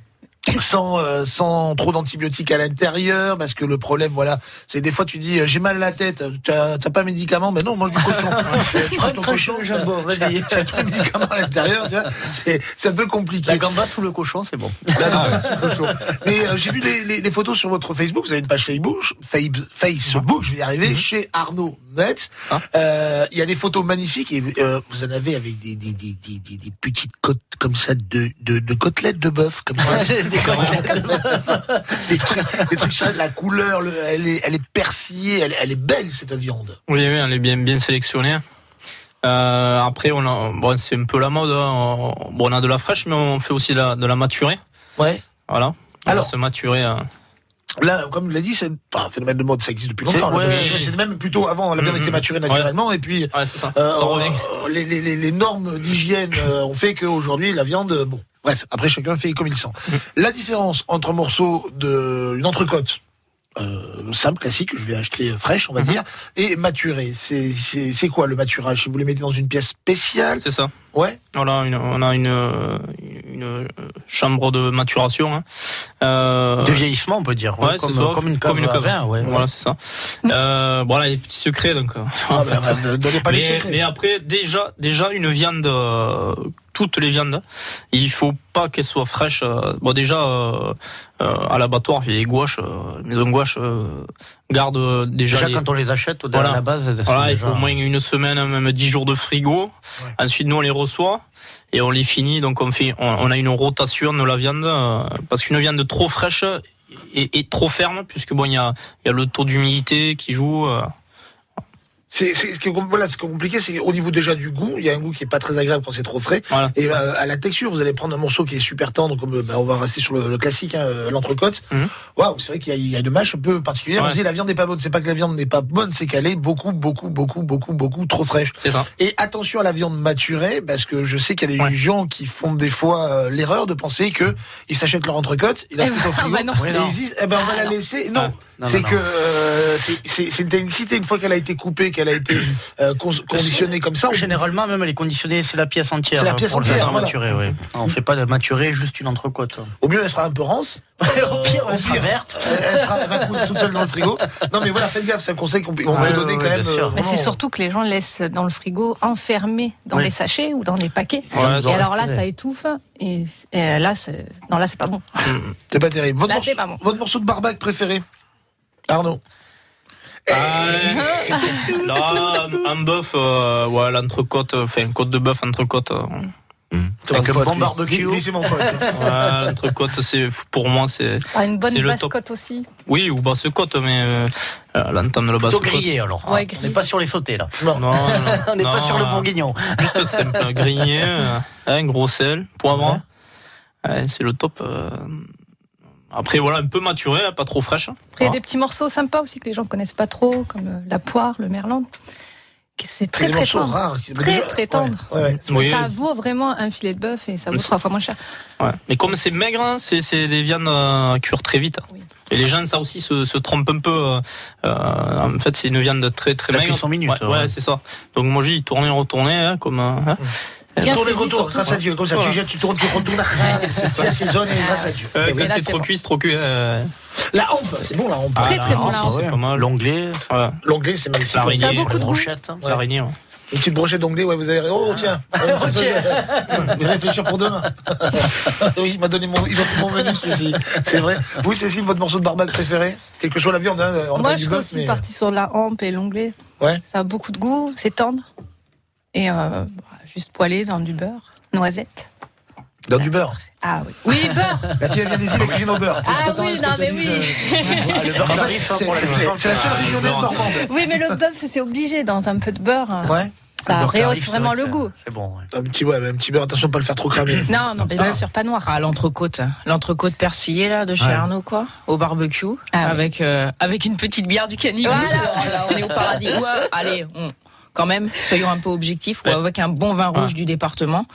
Sans euh, sans trop d'antibiotiques à l'intérieur parce que le problème voilà c'est des fois tu dis euh, j'ai mal à la tête t'as t'as pas médicament mais non mange du cochon tu prends ton cochon Jumbo, vas-y. t'as tous les médicaments à l'intérieur c'est c'est un peu compliqué La gamba sous le cochon, c'est bon. Non, là, c'est peu chaud. Mais euh, j'ai vu les, les, les photos sur votre Facebook. Vous avez une page Facebook, Facebook, je vais y arriver, chez Arnaud Metz. Euh, Il y a des photos magnifiques et euh, vous en avez avec des, des, des, des, des, des petites côtes comme ça de, de, de côtelettes de bœuf comme ça. des trucs, des trucs la couleur, le, elle est, elle est persillée, elle, elle est belle cette viande. Oui, oui, elle est bien, bien sélectionnée. Euh, après, on a, bon, c'est un peu la mode. hein. On, bon, on a de la fraîche, mais on fait aussi de la, de la maturée. Ouais. Voilà. On Alors- se maturer. euh. Là, comme je l'ai dit, c'est pas un phénomène de mode, ça existe depuis longtemps. ouais, ouais. C'est même plutôt avant, la viande Mhm. était maturée naturellement, et puis Ouais, c'est ça. euh, Ça euh, les, les, normes d'hygiène ont fait qu'aujourd'hui la viande, bon, bref, après chacun fait comme il sent. Mm. La différence entre un morceau de une entrecôte euh, simple, classique, que je vais acheter fraîche, on va Mhm. dire, et maturée. C'est c'est c'est quoi le maturage? Si vous les mettez dans une pièce spéciale, C'est ça. Ouais. Voilà, une, on a une, euh, une euh, chambre de maturation. hein. Euh, De vieillissement, on peut dire. Ouais, comme, ça, comme une cave, à vin, ouais. Voilà, c'est ça. Euh, voilà, les petits secrets, donc. Ah, en bah, fait. bah, ne donnez pas les mais, secrets. mais après, déjà, déjà une viande, euh, toutes les viandes, il faut pas qu'elles soient fraîches. euh, bon, déjà, euh, euh, à l'abattoir, les gouaches, euh, maison gouache, euh, garde déjà. Déjà, les- quand on les achète, au- Voilà. à la base, c'est Voilà, il déjà- faut au moins une semaine, même 10 jours de frigo. Ensuite, nous, on les et on les finit. Donc, on fait, on, a une rotation de la viande euh, parce qu'une viande trop fraîche est trop ferme puisque bon, il y a, y le taux d'humidité qui joue. euh. C'est c'est- ce qui est com- voilà, ce qui est compliqué, c'est au niveau déjà du goût. Il y a un goût qui est pas très agréable quand c'est trop frais. Voilà. Et euh, à la texture, vous allez prendre un morceau qui est super tendre, comme euh, bah, on va rester sur le, le classique, hein, euh, l'entrecôte. Mhm. Waouh, c'est vrai qu'il y, a- il y a une mâche un peu particulière. Ouais. Vous disiez, la viande n'est pas bonne. C'est pas que la viande n'est pas bonne, c'est qu'elle est beaucoup, beaucoup, beaucoup, beaucoup, beaucoup trop fraîche. C'est ça. Et attention à la viande maturée, parce que je sais qu'il y a des gens qui font des fois euh, l'erreur de penser que ils s'achètent leur entrecôte, ils la Eh foutent au ben, frigo, bah non. et Oui, non. ils disent, eh ben on va la laisser. Non, non, c'est que euh, c'est une technicité. Une fois qu'elle a été coupée, qu'elle a été euh, con- conditionnée comme ça, on- Généralement, même elle est conditionnée, c'est la pièce entière. C'est la pièce pour le entière, faire voilà. maturer, ouais. On fait pas de maturer juste une entrecôte. au mieux elle sera un peu rance. Au pire, elle Au sera verte. Elle, sera, elle va couler toute seule dans le frigo. Non mais voilà, faites gaffe, c'est un conseil qu'on peut, on Ouais, donner ouais, quand ouais, même. euh, Mais c'est surtout que les gens laissent dans le frigo enfermé dans Oui. les sachets ou dans les paquets. Ouais, et alors là, ça étouffe. Et, et là, c'est... non, là, c'est pas bon. C'est pas terrible. Votre, Là, morceau, c'est pas bon. votre morceau de barbac préféré, Arnaud. Là, un bœuf, euh, ouais, l'entrecôte, enfin, une côte de bœuf, entrecôte. euh, C'est Avec un bon barbecue. C'est mon pote. ouais, l'entrecôte, c'est, pour moi, c'est. Ah, une bonne C'est le basse top. côte aussi. Oui, ou basse-côte, mais euh, euh, l'entame de la basse-côte. Grillé alors. Ouais, hein. grillé. On n'est pas sur les sautés là. Non. Non, non, On n'est pas sur le euh, bourguignon. Juste simple, grillé, euh, hein, gros sel, poivre. Ouais, c'est le top. Euh. Après, voilà, un peu maturé, hein, pas trop fraîche. Après, il y a des petits morceaux sympas aussi que les gens connaissent pas trop, comme euh, la poire, le merlan. C'est très très tendre. rares. Très très tendre. Ouais, ouais. Oui. Ça vaut vraiment un filet de bœuf et ça vaut trois fois moins cher. Ouais. Mais comme c'est maigre, hein, c'est des viandes euh, à cuire très vite. Et les gens, ça aussi, se, se trompent un peu. euh, euh, en fait, c'est une viande très très La maigre. cuisson minute, Ouais, ouais. ouais, c'est ça. Donc moi, j'ai dit tourner, retourner, hein, comme. euh, hein. Bien tourner, saisi retour, grâce à Dieu. Comme ça, tu jettes, tu tournes, tu retournes. Tu assaisonnes et grâce à Dieu. Euh, Et oui. quand c'est trop cuit, c'est trop cuit. euh, La hampe, c'est bon la hampe. Très, très bon, la c'est hampe. L'onglet. L'onglet, c'est magnifique. L'araignée. Ça a beaucoup de goût. brochette. Ouais. L'araignée, ouais. Une petite brochette d'onglet, ouais, vous avez. Oh, tiens. Ouais, ça, ça, Je vais réfléchir pour demain. oui, il m'a donné mon, il m'a mon menu, celui-ci. C'est vrai. Vous, Cécile, votre morceau de barbac préféré? Quelle que soit la viande, hein, on Moi, je suis aussi mais. partie sur la hampe et l'onglet. Ouais. Ça a beaucoup de goût, c'est tendre. Et euh, juste poêlé dans du beurre, noisette. Dans du beurre. Ah oui. Oui, beurre La fille, elle vient d'ici, la cuisine au beurre. Ah oui, non, mais dise, oui. euh, Ah, le beurre tarif hein, c'est- la seule normande. Oui, mais le bœuf, c'est obligé dans un peu de beurre. Ouais. Ça rehausse vraiment le goût. C'est bon. ouais. Un petit, ouais, un petit beurre, attention de pas le faire trop cramer. Non, non, mais bien sûr, pas noir. Ah, l'entrecôte, l'entrecôte persillée là de chez Ouais. Arnaud quoi, au barbecue, Ah avec euh, avec une petite bière du canigou. Voilà. Là, on est au paradis. Ouais, allez, on- quand même, soyons un peu objectifs. ou avec un bon vin rouge du département,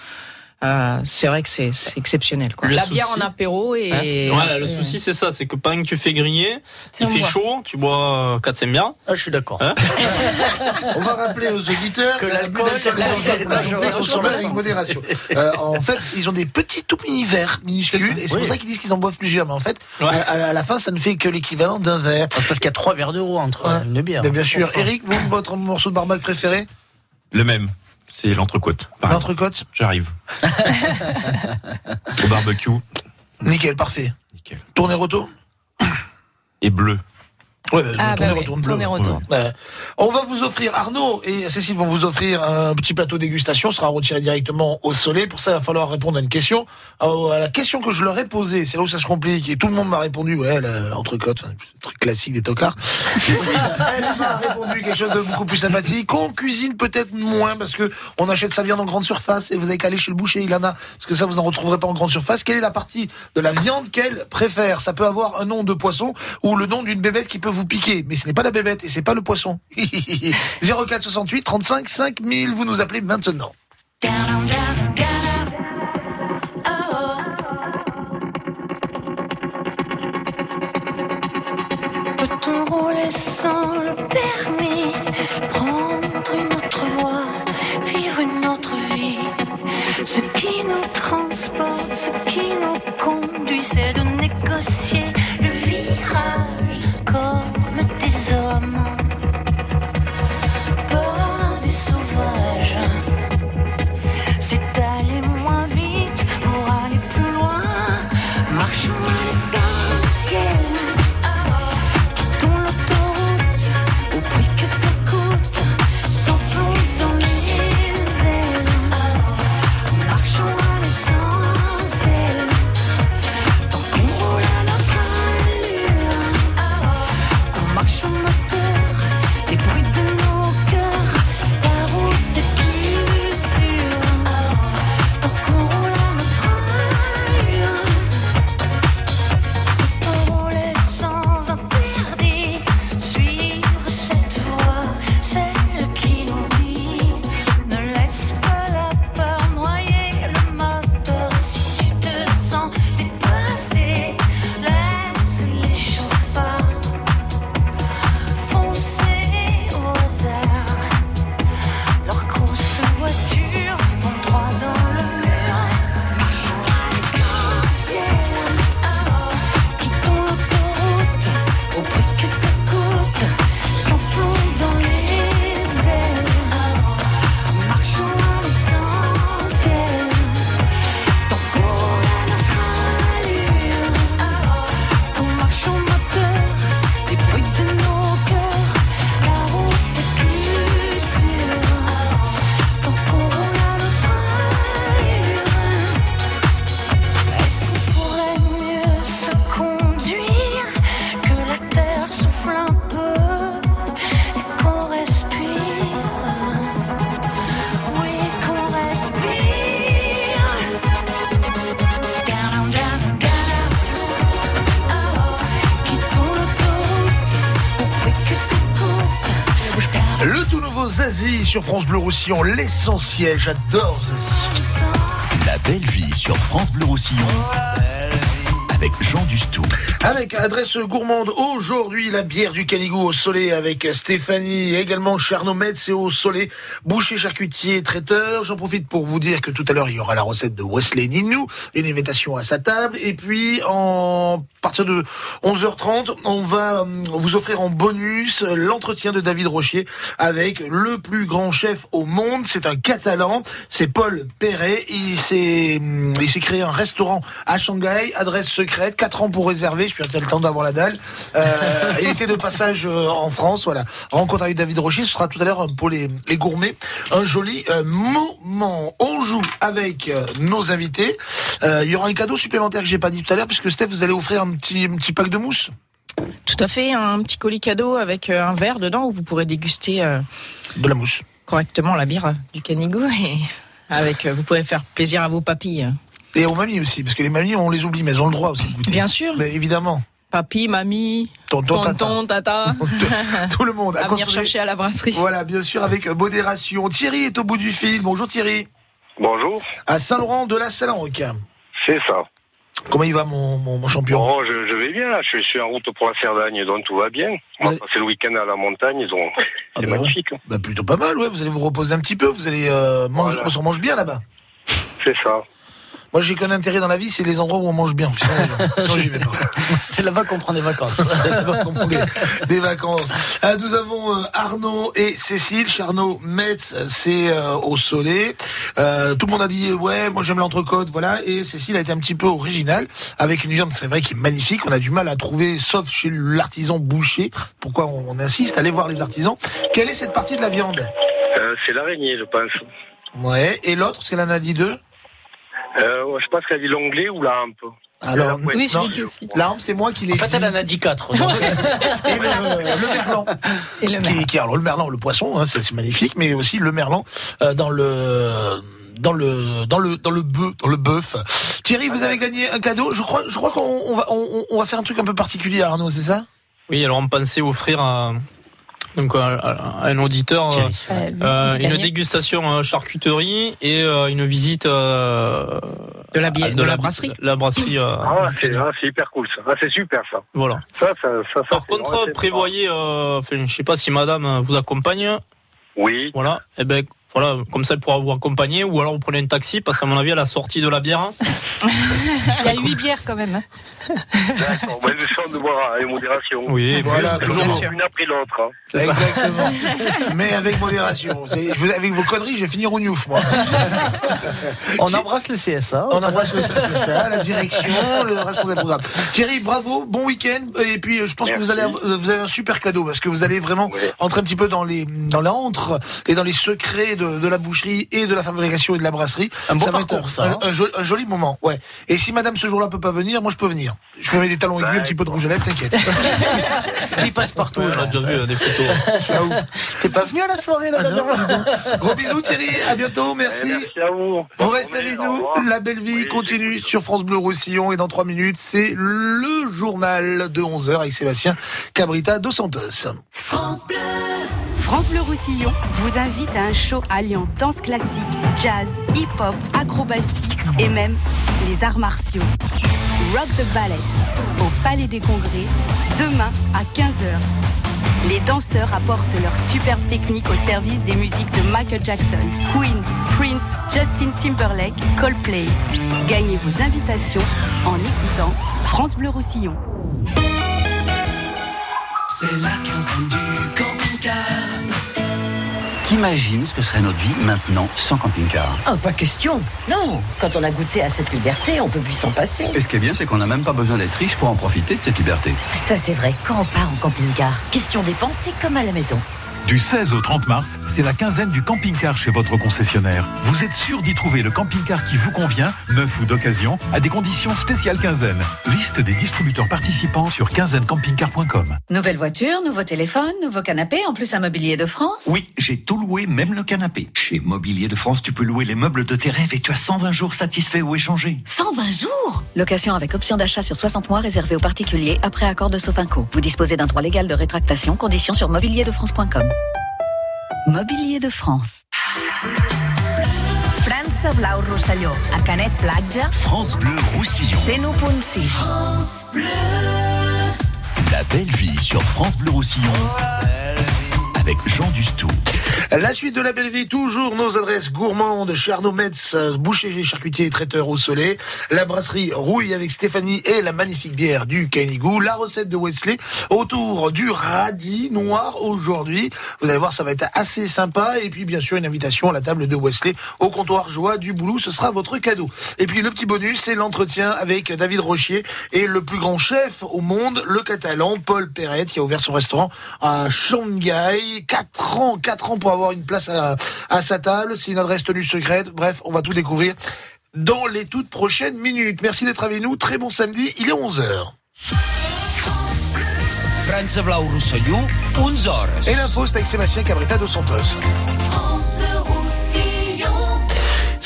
euh, c'est vrai que c'est exceptionnel. Quoi. Le La souci- bière en apéro et Ouais, le et- souci, c'est ça. C'est que pendant que tu fais griller, Tu il fait bois. chaud, tu bois 4-5 bières. Ah, je suis d'accord. Hein On va rappeler aux auditeurs Que l'alcool, l'alcool la- est consommé avec modération. Euh, en fait, ils ont des petits tout mini verres minuscules, et c'est Oui. pour ça qu'ils disent qu'ils en boivent plusieurs. Mais en fait, Ouais. à, à la fin, ça ne fait que l'équivalent d'un verre. C'est parce qu'il y a trois verres d'eau entre Ouais. une bière. Mais bien sûr. Eric, vous, votre morceau de barbac préféré? Le même. C'est l'entrecôte. L'entrecôte J'arrive. Au barbecue. Nickel, parfait. Nickel. Tournez retour Et bleu. Ouais, Ah, bah bleu. Ouais. On va vous offrir, Arnaud et Cécile vont vous offrir un petit plateau dégustation, sera retiré directement au soleil. Pour ça, il va falloir répondre à une question. Euh, À la question que je leur ai posée, c'est là où ça se complique, et tout le monde m'a répondu, ouais, l'entrecôte, un truc classique des tocards. Cécile, elle m'a répondu quelque chose de beaucoup plus sympathique. On cuisine peut-être moins, parce que on achète sa viande en grande surface, et vous avez qu'à aller chez le boucher, il en a, parce que ça, vous n'en retrouverez pas en grande surface. Quelle est la partie de la viande qu'elle préfère? Ça peut avoir un nom de poisson, ou le nom d'une bébête qui peut vous piquer, mais ce n'est pas la bébête, et c'est pas le poisson. 04 68 35 5000, vous nous appelez maintenant. Peut-on rouler sans le permis Prendre une autre voie, vivre une autre vie? Ce qui nous transporte, ce qui nous conduit, c'est de négocier sur France Bleu Roussillon. L'essentiel, j'adore Zazie. La belle vie sur France Bleu Roussillon. Avec Jean Dustou. Avec adresse gourmande aujourd'hui la bière du Canigou au soleil avec Stéphanie, également Charno Metz et au soleil, boucher, charcutier, traiteur. J'en profite pour vous dire que tout à l'heure il y aura la recette de Wesley Ninou, une invitation à sa table. Et puis en partir de 11h30, on va euh, vous offrir en bonus l'entretien de David Rochier avec le plus grand chef au monde. C'est un Catalan, c'est Paul Perret. Il s'est il s'est créé un restaurant à Shanghai, adresse secrète, 4 ans pour réserver. Je suis le temps d'avoir la dalle. Euh, il était de passage euh, en France, voilà. Rencontre avec David Rochier, ce sera tout à l'heure pour les, les gourmets. Un joli euh, moment. On joue avec euh, nos invités. Euh, il y aura un cadeau supplémentaire que j'ai pas dit tout à l'heure, puisque Steph, vous allez offrir un petit, un petit pack de mousse. Tout à fait, un petit colis cadeau avec euh, un verre dedans où vous pourrez déguster euh, de la mousse correctement la bière du Canigou et avec euh, vous pourrez faire plaisir à vos papilles. Et aux mamies aussi, parce que les mamies, on les oublie, mais elles ont le droit aussi de goûter. Bien sûr. Mais évidemment. Papy, mamie, Tonton, tonton, tata, Tout le monde. à venir consommer. chercher à la brasserie. Voilà, bien sûr, avec modération. Thierry est au bout du fil. Bonjour Thierry. Bonjour. À Saint-Laurent de la Salanque. C'est ça. Comment il va mon, mon, mon champion Bon, je, je vais bien, là. Je, suis- je suis en route pour la Cerdagne, donc tout va bien. On va passer le week-end à la montagne, ils ont... c'est magnifique. hein. Bah plutôt pas mal, ouais. Vous allez vous reposer un petit peu. Vous allez euh, manger, on se mange bien là-bas. C'est ça. Moi, j'ai qu'un intérêt dans la vie, c'est les endroits où on mange bien. Sinon, je- sinon, j'y vais pas. C'est là-bas qu'on prend des vacances. C'est là-bas qu'on prend des, des vacances. Euh, nous avons euh, Arnaud et Cécile. Charnaud Metz, c'est euh, au soleil. Euh, tout le monde a dit ouais, moi j'aime l'entrecôte, voilà. Et Cécile a été un petit peu originale avec une viande, c'est vrai, qui est magnifique. On a du mal à trouver, sauf chez l'artisan boucher. Pourquoi on, on insiste? Allez voir les artisans. Quelle est cette partie de la viande? Euh, c'est l'araignée, je pense. Ouais. Et l'autre, parce qu'elle en a dit deux? Euh, je pense qu'elle dit l'onglet ou la hampe. Alors, Ouais. non, La hampe, c'est moi qui l'ai En fait, dit. elle en a dit quatre. et le, le merlan. Et le Qui, qui- alors le merlan, le poisson, hein, c'est c'est magnifique, mais aussi le merlan euh, dans le dans le dans le dans le bœuf dans le bœuf. Thierry, vous avez gagné un cadeau. Je crois je crois qu'on on va on, on va faire un truc un peu particulier, Arnaud, c'est ça? Oui, alors on pensait offrir à, donc à, à- à un auditeur euh, Euh, euh, une dégustation euh, charcuterie et euh, une visite euh, de la bière- de la brasserie. La brasserie. euh, Ah, c'est ah, c'est hyper cool, ça. Ah, c'est super, ça. voilà. Ça, ça, ça, ça Par contre, prévoyez, euh, enfin, je sais pas si Madame vous accompagne. Oui. Voilà. Et ben voilà, comme ça elle pourra vous accompagner ou alors vous prenez un taxi parce qu'à mon avis à la sortie de la bière. Il y a huit bières quand même. hein. D'accord. Ouais, le sang de boire avec modération. Oui, Voilà, toujours. toujours une après l'autre. hein. Exactement. Mais avec modération. C'est- je vous- avec vos conneries, je vais finir au Newf, moi. On embrasse le CSA. On embrasse le ça, la direction, le responsable programme. Thierry, bravo, bon week-end. Et puis, euh, je pense que vous allez, avoir- vous avez un super cadeau parce que vous allez vraiment entrer un petit peu dans les, dans l'antre et dans les secrets de, de la boucherie et de la fabrication et de la brasserie. Un beau va parcours, être ça, un, hein. un joli, un joli moment, ouais. Et si madame ce jour-là peut pas venir, moi je peux venir. Je peux mettre des talons aiguilles, un petit peu de rouge à lèvres, t'inquiète. Il passe partout. On a déjà vu euh, des photos. Ouf. T'es pas venu à la soirée là Ah. Gros bisous Thierry, à bientôt, merci. Merci à vous. Vous restez avec nous, la belle vie continue sur France Bleu Roussillon et dans 3 minutes, c'est le journal de 11h avec Sébastien Cabrita dos Santos. France Bleu. France Bleu Roussillon vous invite à un show alliant danse classique, jazz, hip-hop, acrobatie et même les arts martiaux. Rock the Ballet au Palais des Congrès, demain à 15h. Les danseurs apportent leur superbe technique au service des musiques de Michael Jackson, Queen, Prince, Justin Timberlake, Coldplay. Gagnez vos invitations en écoutant France Bleu Roussillon. T'imagines ce que serait notre vie maintenant sans camping-car? Oh, pas question. Non, quand on a goûté à cette liberté, on peut plus s'en passer. Et ce qui est bien, c'est qu'on n'a même pas besoin d'être riche pour en profiter de cette liberté. Ça, c'est vrai. Quand on part en camping-car, question dépenses, c'est comme à la maison. Du 16 au 30 mars, c'est la quinzaine du camping-car chez votre concessionnaire. Vous êtes sûr d'y trouver le camping-car qui vous convient, neuf ou d'occasion, à des conditions spéciales quinzaine. Liste des distributeurs participants sur quinzainecampingcar.com. Nouvelle voiture, nouveau téléphone, nouveau canapé, en plus un mobilier de France. Oui, j'ai tout loué, même le canapé. Chez Mobilier de France, tu peux louer les meubles de tes rêves et tu as 120 jours satisfaits ou échangés. 120 jours? Location avec option d'achat sur 60 mois réservée aux particuliers après accord de Sofinco. Vous disposez d'un droit légal de rétractation, conditions sur mobilierdefrance.com. Mobilier de France. França Blau Rosselló, a Canet Platja, France Bleu Roussillon. 101.6. France Bleu. La belle vie sur France Bleu Roussillon. La suite de la belle vie, toujours nos adresses gourmandes chez Metz, boucher, charcutier traiteur au soleil. La brasserie Rouille avec Stéphanie et la magnifique bière du Canigou. La recette de Wesley autour du radis noir aujourd'hui. Vous allez voir, ça va être assez sympa. Et puis, bien sûr, une invitation à la table de Wesley au comptoir Joie du Boulou. Ce sera votre cadeau. Et puis, le petit bonus, c'est l'entretien avec David Rochier et le plus grand chef au monde, le catalan Paul Perret, qui a ouvert son restaurant à Shanghai. 4 ans, 4 ans pour avoir une place à, à sa table. C'est une adresse tenue secrète. Bref, on va tout découvrir dans les toutes prochaines minutes. Merci d'être avec nous. Très bon samedi. Il est 11h. França Blau Rosselló, 11 hores. Et l'info, c'est avec Sébastien Cabrita dos Santos.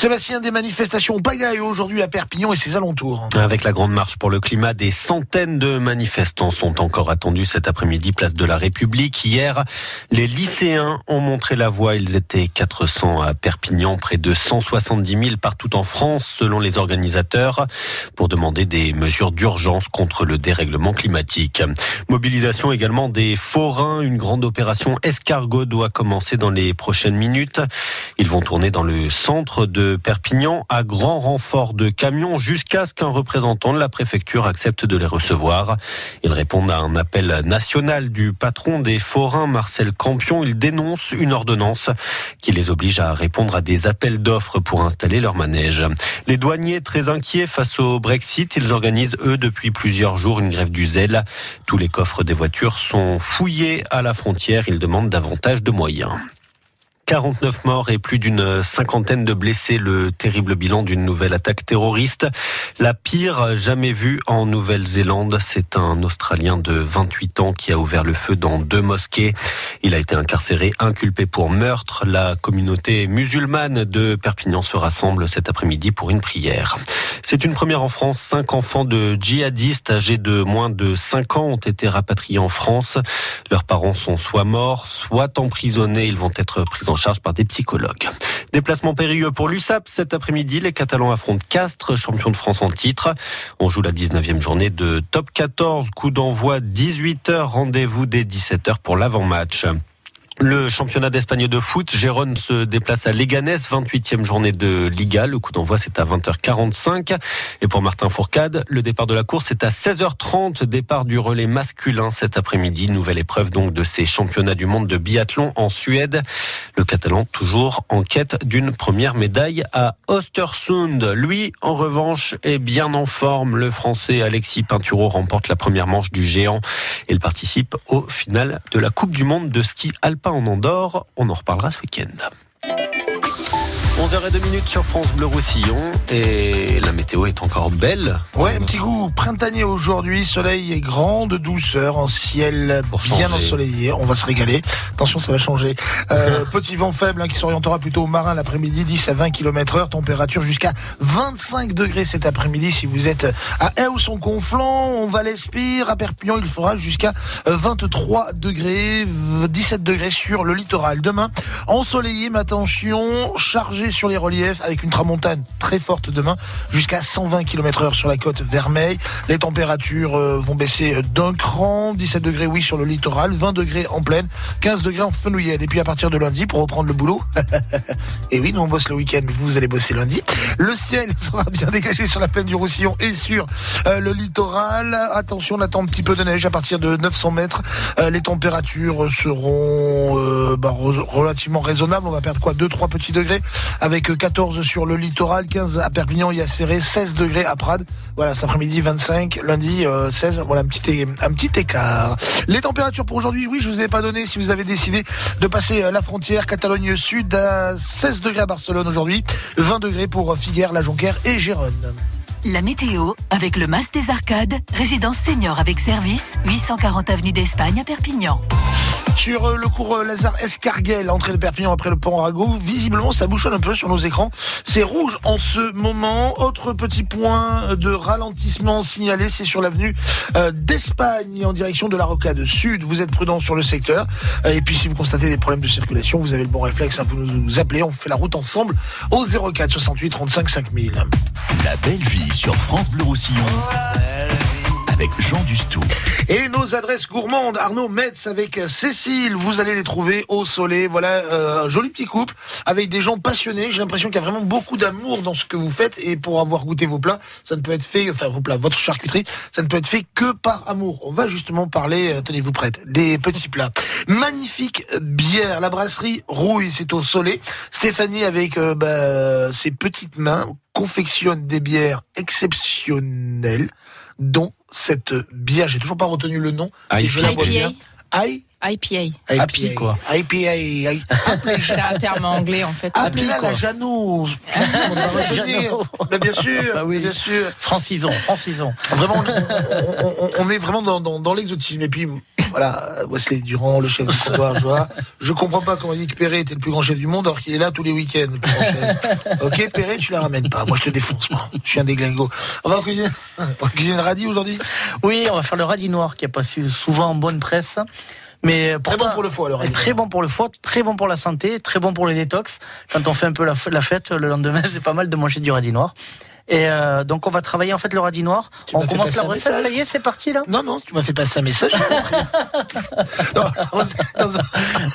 Sébastien, des manifestations pagaille aujourd'hui à Perpignan et ses alentours. Avec la grande marche pour le climat, des centaines de manifestants sont encore attendus cet après-midi, place de la République. Hier, les lycéens ont montré la voie. Ils étaient 400 à Perpignan, près de 170 000 partout en France, selon les organisateurs, pour demander des mesures d'urgence contre le dérèglement climatique. Mobilisation également des forains. Une grande opération escargot doit commencer dans les prochaines minutes. Ils vont tourner dans le centre de Perpignan à grand renfort de camions jusqu'à ce qu'un représentant de la préfecture accepte de les recevoir. Ils répondent à un appel national du patron des forains, Marcel Campion. Il dénonce une ordonnance qui les oblige à répondre à des appels d'offres pour installer leur manège. Les douaniers très inquiets face au Brexit, ils organisent eux depuis plusieurs jours une grève du zèle. Tous les coffres des voitures sont fouillés à la frontière. Ils demandent davantage de moyens. 49 morts et plus d'une cinquantaine de blessés, le terrible bilan d'une nouvelle attaque terroriste. La pire jamais vue en Nouvelle-Zélande. C'est un Australien de 28 ans qui a ouvert le feu dans deux mosquées. Il a été incarcéré, inculpé pour meurtre. La communauté musulmane de Perpignan se rassemble cet après-midi pour une prière. C'est une première en France. Cinq enfants de djihadistes âgés de moins de 5 ans ont été rapatriés en France. Leurs parents sont soit morts, soit emprisonnés. Ils vont être pris en charge par des psychologues. Déplacement périlleux pour l'USAP. Cet après-midi, les Catalans affrontent Castres, champion de France en titre. On joue la 19e journée de top 14. Coup d'envoi 18h. Rendez-vous dès 17h pour l'avant-match. Le championnat d'Espagne de foot, Gérone se déplace à Leganés, 28e journée de Liga. Le coup d'envoi, c'est à 20h45. Et pour Martin Fourcade, le départ de la course est à 16h30. Départ du relais masculin cet après-midi. Nouvelle épreuve donc de ces championnats du monde de biathlon en Suède. Le Catalan toujours en quête d'une première médaille à Östersund. Lui, en revanche, est bien en forme. Le Français Alexis Pinturo remporte la première manche du géant. Il participe au final de la Coupe du monde de ski alpin en Andorre. On en reparlera ce week-end. 11h02 minutes sur France Bleu Roussillon et la météo est encore belle. Ouais, un petit goût printanier aujourd'hui, soleil et grande douceur, en ciel bien changer. ensoleillé, on va se régaler. Attention, ça va changer. Euh, petit vent faible hein, qui s'orientera plutôt au marin l'après-midi, 10 à 20 km heure, température jusqu'à 25 degrés cet après-midi si vous êtes à en Conflans, on va l'Espire, à Perpignan il fera jusqu'à euh, 23 degrés, 17 degrés sur le littoral. Demain, ensoleillé, mais attention, chargé sur les reliefs avec une tramontane très forte demain jusqu'à 120 km heure sur la côte Vermeille. Les températures euh, vont baisser d'un cran, 17 degrés oui sur le littoral, 20 degrés en plaine, 15 degrés en fenouillade. Et puis à partir de lundi, pour reprendre le boulot, et oui, nous on bosse le week-end, mais vous, vous allez bosser lundi. Le ciel sera bien dégagé sur la plaine du Roussillon et sur euh, le littoral. Attention, on attend un petit peu de neige à partir de 900 mètres. Euh, les températures seront bah, re- relativement raisonnables. On va perdre quoi? 2-3 petits degrés avec euh, 14 sur le littoral, 15 à Perpignan, il y a serré, 16 degrés à Prades. Voilà, cet après-midi 25, lundi euh, 16. Voilà un petit, écart. Les températures pour aujourd'hui, oui, je vous ai pas donné si vous avez décidé de passer euh, la frontière Catalogne Sud à 16 degrés à Barcelone aujourd'hui, 20 degrés pour Figueres, La Jonquière et Gérone. La météo avec le Mas des Arcades, résidence senior avec service, 840 avenue d'Espagne à Perpignan. Sur euh, le cours euh, Lazare Escarguel, entrée de Perpignan après le pont Arago, visiblement ça bouchonne un peu sur nos écrans. C'est rouge en ce moment. Autre petit point de ralentissement signalé, c'est sur l'avenue euh, d'Espagne en direction de la Rocade Sud. Vous êtes prudent sur le secteur. Et puis si vous constatez des problèmes de circulation, vous avez le bon réflexe, hein, vous nous appelez, on fait la route ensemble au 04 68 35 5000. La belle vie sur France Bleu Roussillon. Avec Jean Dustou. Et nos adresses gourmandes, Arnaud Metz avec Cécile, vous allez les trouver au soleil. Voilà, euh, un joli petit couple avec des gens passionnés. J'ai l'impression qu'il y a vraiment beaucoup d'amour dans ce que vous faites. Et pour avoir goûté vos plats, ça ne peut être fait, enfin vos plats, votre charcuterie, ça ne peut être fait que par amour. On va justement parler, euh, tenez-vous prête, des petits plats. Magnifique bière, la brasserie Rouille, c'est au soleil. Stéphanie avec euh, bah, ses petites mains confectionne des bières exceptionnelles, dont cette bière, j'ai toujours pas retenu le nom, je la bien. IPA. IPA, quoi. IPA. I- C'est un terme anglais en fait. Appelez-la la Jeannot. On va retenir. Mais bien sûr, mais bien sûr. Francison, Francison. Vraiment, on, on- on est vraiment dans, dans, dans l'exotisme. Et puis, voilà, Wesley Durand, le chef du comptoir, je vois. Je comprends pas comment Yannick Perret était le plus grand chef du monde alors qu'il est là tous les week-ends. le. Ok, Perret, tu la ramènes pas. Moi, je te défonce, moi. Je suis un déglingo. On va cuisiner, on va cuisiner le radis aujourd'hui? Oui, on va faire le radis noir qui a passé souvent en bonne presse. Mais Très bon pour le foie, radis Très bon pour le foie, très bon pour la santé, très bon pour le détox. Quand on fait un peu la fête, le lendemain, c'est pas mal de manger du radis noir. Et euh, donc on va travailler en fait le radis noir. Tu on commence la recette, ça y est, c'est parti là? Non, non, tu m'as fait passer un message. j'ai compris. Non, dans un-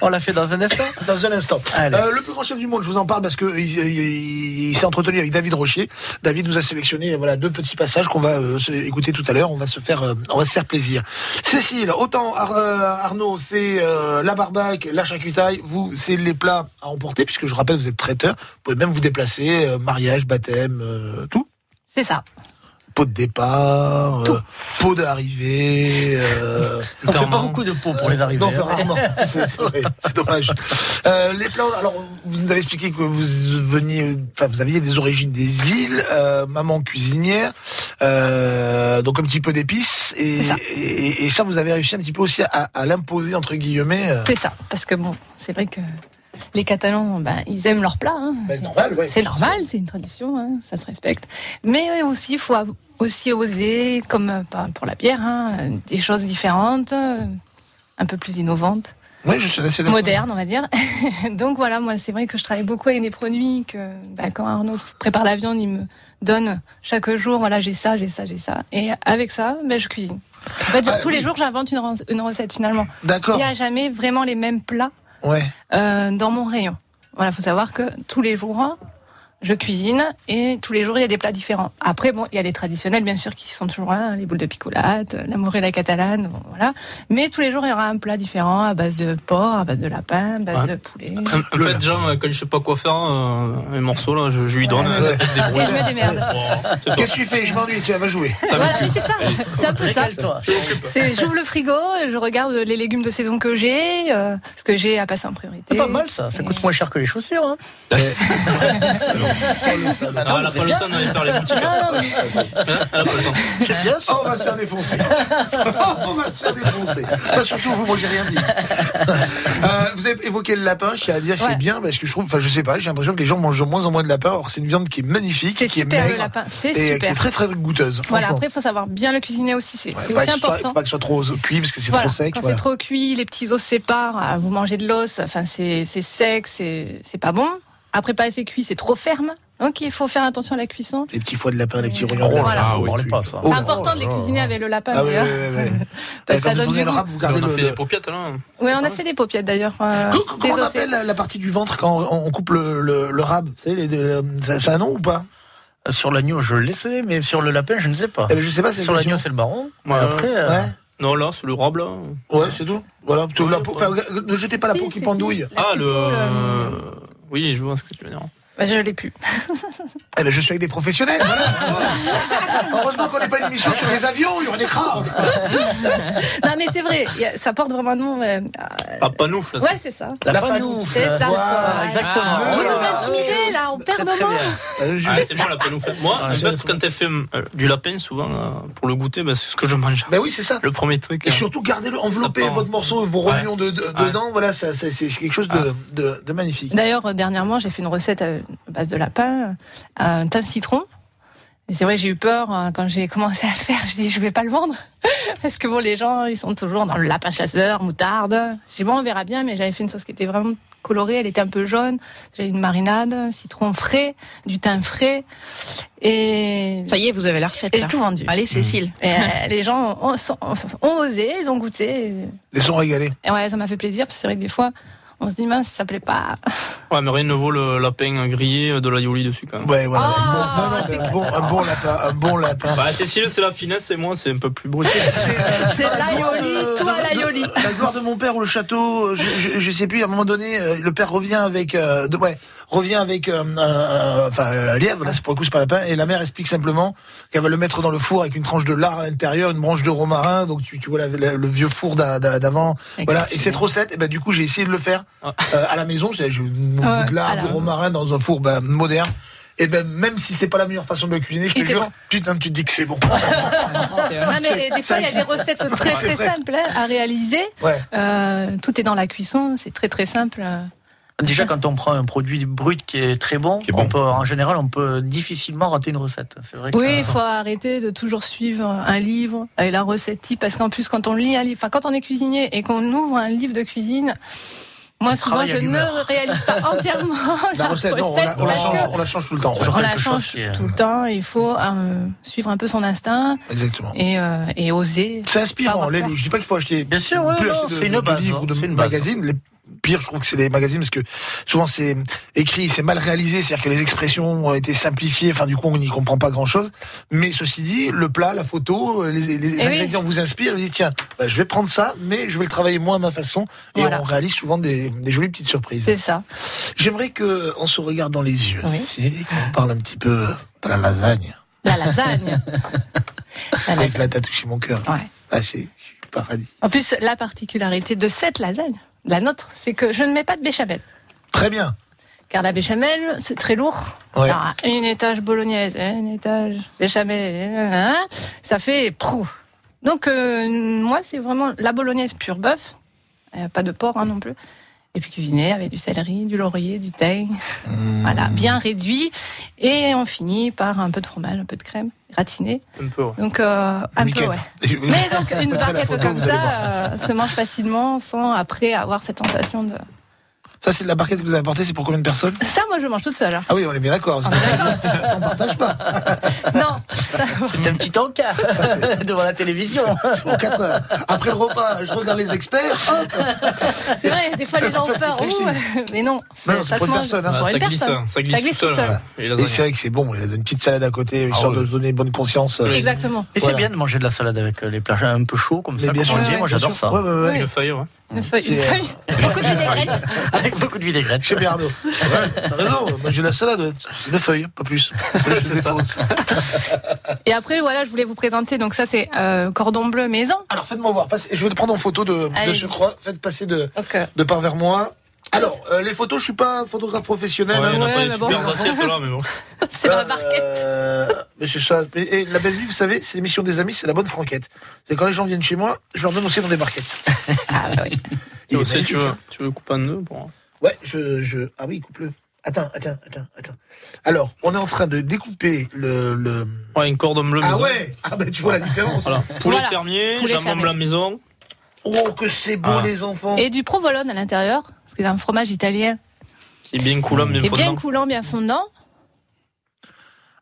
On l'a fait dans un instant Dans un instant. Euh, le plus grand chef du monde, je vous en parle parce que il, il- il s'est entretenu avec David Rocher. David nous a sélectionné voilà deux petits passages qu'on va euh, écouter tout à l'heure. On va se faire, on va se faire plaisir. Cécile, autant Ar- Arnaud, c'est la barbaque, la charcutaille. Vous, c'est les plats à emporter puisque je rappelle, vous êtes traiteur. Vous pouvez même vous déplacer, mariage, baptême, tout. C'est ça. Pot de départ, euh, pot d'arrivée. Euh, On fait pas beaucoup de pots pour les arriver. non, enfin, hein. rarement. C'est dommage. Euh, les plats, alors, vous nous avez expliqué que vous veniez, enfin, vous aviez des origines des îles, euh, maman cuisinière, euh, donc un petit peu d'épices, et, et, et ça, vous avez réussi un petit peu aussi à, à l'imposer, entre guillemets. euh. C'est ça. Parce que bon, c'est vrai que les Catalans, ben, ils aiment leur plat. hein. Ben, normal, ouais. C'est normal, c'est une tradition, hein, ça se respecte. Mais ouais, aussi, il faut aussi oser, comme euh, ben, pour la bière, hein, des choses différentes, euh, un peu plus innovantes. Oui, je suis assez moderne, on va dire. Donc voilà, moi, c'est vrai que je travaille beaucoup avec des produits que, bah, quand Arnaud prépare la viande, il me donne chaque jour, voilà, j'ai ça, j'ai ça, j'ai ça. Et avec ça, ben, je cuisine. En fait, Ah, tous les jours, j'invente une, une recette finalement. D'accord. Il n'y a jamais vraiment les mêmes plats Ouais. euh, dans mon rayon. Voilà, faut savoir que tous les jours, je cuisine et tous les jours, il y a des plats différents. Après, bon, il y a les traditionnels, bien sûr, qui sont toujours là, hein, les boules de picolate, la morella catalane, bon, voilà. Mais tous les jours, il y aura un plat différent à base de porc, à base de lapin, à base Ouais. de poulet. En, fait, moi, quand je sais pas quoi faire, euh, un morceau, là, je, je lui donne, Ouais, ouais. Et je me démerde. Bon, c'est Qu'est-ce que tu fais? Je m'ennuie, tiens, va jouer. Ça Voilà, m'occupe. mais c'est ça, c'est un peu ça. C'est, j'ouvre le frigo, je regarde les légumes de saison que j'ai, euh, ce que j'ai à passer en priorité. C'est pas mal ça, ça coûte moins cher que les chaussures. Hein. Ah, elle a c'est pas bien. le temps d'aller faire les boutiques. Non, non, mais- Hein, Elle a pas le temps. C'est bien ça. Oh, on va se faire défoncer. on va se faire défoncer. Pas surtout vous, moi j'ai rien dit. Euh, vous avez évoqué le lapin, je tiens à dire que c'est bien parce que je trouve, enfin je sais pas, j'ai l'impression que les gens mangent de moins en moins de lapin. Or c'est une viande qui est magnifique, C'est qui super est le lapin, c'est et qui est très très goûteuse. Voilà, après, il faut savoir bien le cuisiner aussi, c'est, Ouais, aussi ce soit- important. faut pas que ce soit trop cuit parce que c'est Voilà, trop sec. Quand voilà. c'est trop cuit, les petits os séparent, ah, vous mangez de l'os, enfin c'est sec, c'est pas bon. Après pas assez cuit, c'est trop ferme. Donc il faut faire attention à la cuisson. Les petits foies de lapin, les petits rognons de Voilà. pas ça. Oh c'est là important de les cuisiner avec le lapin Ah oui, d'ailleurs. oui, oui, oui. Parce que ça vous donne du le goût. rap, vous gardez on a le. fait des paupiètes, là. Oui, on a fait des paupiètes d'ailleurs. euh, Co- co- Comment on appelle la, partie du ventre quand on, coupe le, le, le rab C'est a un nom ou pas? Sur l'agneau, je le sais, mais sur le lapin, je ne sais pas. Eh ben, Je sais pas, c'est Sur la l'agneau, c'est le baron. Ouais. Après, euh, Ouais. Non, là, c'est le robe, là. Ouais, c'est tout. Voilà, plutôt la peau- enfin, ne jetez pas la peau qui pendouille. Ah, le. Oui, je vois ce que tu veux dire. Bah, je l'ai plus. Eh ben, je suis avec des professionnels. voilà. Heureusement qu'on n'est pas une émission sur les avions, il y aurait des crabes. non, mais c'est vrai, ça porte vraiment un nom. euh, Pas panoufle. Ouais, c'est ça. La panoufle. C'est ça. Voilà. Exactement. Vous Voilà. nous intimidez, là, on perd mots. Euh, Ah, c'est moi la panoufle. Moi, en fait, quand elle fait euh, du lapin, souvent, euh, pour le goûter, bah, c'est ce que je mange. Ben oui, c'est ça. Le premier truc. Et euh, surtout, gardez-le, enveloppez votre morceau, vos Ouais. rognons de, de- Ouais. dedans. Voilà, c'est quelque chose de, de, de magnifique. D'ailleurs, euh, dernièrement, j'ai fait une recette à base de lapin, un thym citron. Et c'est vrai, j'ai eu peur euh, quand j'ai commencé à le faire. Je dis, je vais pas le vendre. Parce que bon, les gens, ils sont toujours dans le lapin chasseur, moutarde. J'ai dit, bon, on verra bien, mais j'avais fait une sauce qui était vraiment colorée. Elle était un peu jaune. J'avais une marinade, citron frais, du thym frais. Et. Ça y est, vous avez la recette. J'ai là. tout vendu. Allez, Cécile. Et euh, les gens ont, ont osé, ils ont goûté. Ils sont régalés. Et ouais, ça m'a fait plaisir, parce que c'est vrai que des fois, on se dit, mince, ça plaît pas. Ouais, mais rien ne vaut le lapin grillé euh, de la yoli dessus quand même. Ouais, voilà. Ah, bon, non, non, mais un, bon, un bon lapin. Un bon lapin. Bah, Cécile, c'est la finesse et moi, c'est un peu plus brut. C'est l'aioli, toi l'aioli. La gloire de mon père ou le château, je, je, je sais plus, à un moment donné, euh, le père revient avec, euh, de, ouais, revient avec, euh, un- un- enfin, un lièvre, là, c'est pour le coup, c'est pas lapin, et la mère explique simplement qu'elle va le mettre dans le four avec une tranche de lard à l'intérieur, une branche de romarin, donc tu, tu vois la- la- le vieux four d'a- d'a- d'avant. Voilà, et cette recette, eh ben, du coup, j'ai essayé de le faire euh, à la maison, j'ai bout de lard, la- du romarin dans un four ben, moderne. Et ben, même si c'est pas la meilleure façon de le cuisiner, je te jure, bon. putain, tu te dis que c'est bon. Non, mais des fois, il y a des recettes très très simples hein, à réaliser. Ouais. Euh, tout est dans la cuisson, c'est très très simple. Déjà, quand on prend un produit brut qui est très bon, on peut, en général, on peut difficilement rater une recette. C'est vrai que Oui, il faut arrêter de toujours suivre un livre et la recette type, parce qu'en plus, quand on lit un livre, enfin, quand on est cuisinier et qu'on ouvre un livre de cuisine, moi, On souvent, je ne réalise pas entièrement La recette, non, on la, on la parce change, que on la change tout le temps. on la change tout le temps. Il faut euh, suivre un peu son instinct Exactement. et, euh, et oser. C'est inspirant, les livres. Je dis pas qu'il faut acheter. Bien sûr, ouais, de, c'est une base, livres hein, ou de c'est une base. magazines. Les pires, je trouve que c'est les magazines parce que souvent c'est écrit, c'est mal réalisé, c'est-à-dire que les expressions ont été simplifiées. Enfin, du coup, on n'y comprend pas grand-chose. Mais ceci dit, le plat, la photo, les, les Eh oui. ingrédients vous inspirent. Vous dites tiens, bah, je vais prendre ça, mais je vais le travailler moi à ma façon. Et Voilà. on réalise souvent des, des jolies petites surprises. C'est ça. J'aimerais que on se regarde dans les yeux, Oui. Qu'on parle un petit peu de la lasagne. La lasagne. La Avec lasagne. t'as touché mon cœur. Ouais. Ah, c'est paradis. En plus, la particularité de cette lasagne, la nôtre, c'est que je ne mets pas de béchamel. Très bien. Car la béchamel, c'est très lourd. Ouais. Alors, une étage bolognaise, un étage béchamel, hein, ça fait prou. Donc, euh, moi, c'est vraiment la bolognaise pure bœuf. Euh, pas de porc hein, non plus. Et puis cuisiner avec du céleri, du laurier, du thym. Mmh. Voilà, bien réduit. Et on finit par un peu de fromage, un peu de crème, gratiné. Un peu, ouais. Donc, euh, un peu, ouais. Mais donc, une barquette comme ça euh, se mange facilement sans après avoir cette sensation de. Ça, c'est la barquette que vous avez apportée, c'est pour combien de personnes Ça, moi, je mange toute seule. hein. Ah oui, on est bien d'accord. on partage pas. Non, C'est un petit encas devant la télévision. C'est pour 4 heures. Après le repas, je regarde les experts. c'est vrai, des fois les gens ont peur. mais non, Non, ça pour une personne. hein. Ah, Pour ça une glisse, personne. ça glisse tout seul. Et c'est vrai que c'est bon, il y a une petite salade à côté, histoire Ah ouais. de donner bonne conscience. euh, Exactement. Et Voilà. c'est bien de manger de la salade avec euh, les plats un peu chauds comme Mais ça. bien comme on sûr, Moi, j'adore ça. Ouais, ouais, ouais. Oui. Une feuille, ouais. Une feuille, une feuille. Beaucoup de vinaigrette. Avec beaucoup de vinaigrette. Chez Bernardo. Ouais, T'as raison, moi j'ai la salade, une feuille, pas plus. C'est ça. Et après, voilà, je voulais vous présenter. Donc ça, c'est euh, cordon bleu maison. Alors faites-moi voir, passez- je vais te prendre en photo de, de ce croix, faites passer de, euh, de part vers moi. Alors, euh, les photos, je suis pas un photographe professionnel. Ouais, hein. en a Ouais, pas mais bon. super assiettes là, mais bon. c'est dans la barquette. Euh, mais c'est ça. Et, la belle vie, vous savez, c'est l'émission des amis, c'est la bonne franquette. C'est quand les gens viennent chez moi, je leur donne aussi dans des barquettes. Ah, bah oui. Il Aussi, tu veux, hein. tu veux couper en deux pour... Ouais, je, je. Ah oui, coupe-le. Attends, attends, attends, attends. Alors, on est en train de découper le. le... Ouais, une cordon bleu Ah maison. ouais Ah ben tu vois la différence. Voilà. Poulet Voilà. fermier, jambon blanc maison. Oh, que c'est beau, Ah. les enfants. Et du provolone à l'intérieur. C'est un fromage italien Qui est bien coulant, bien qui est bien fondant. coulant, bien fondant.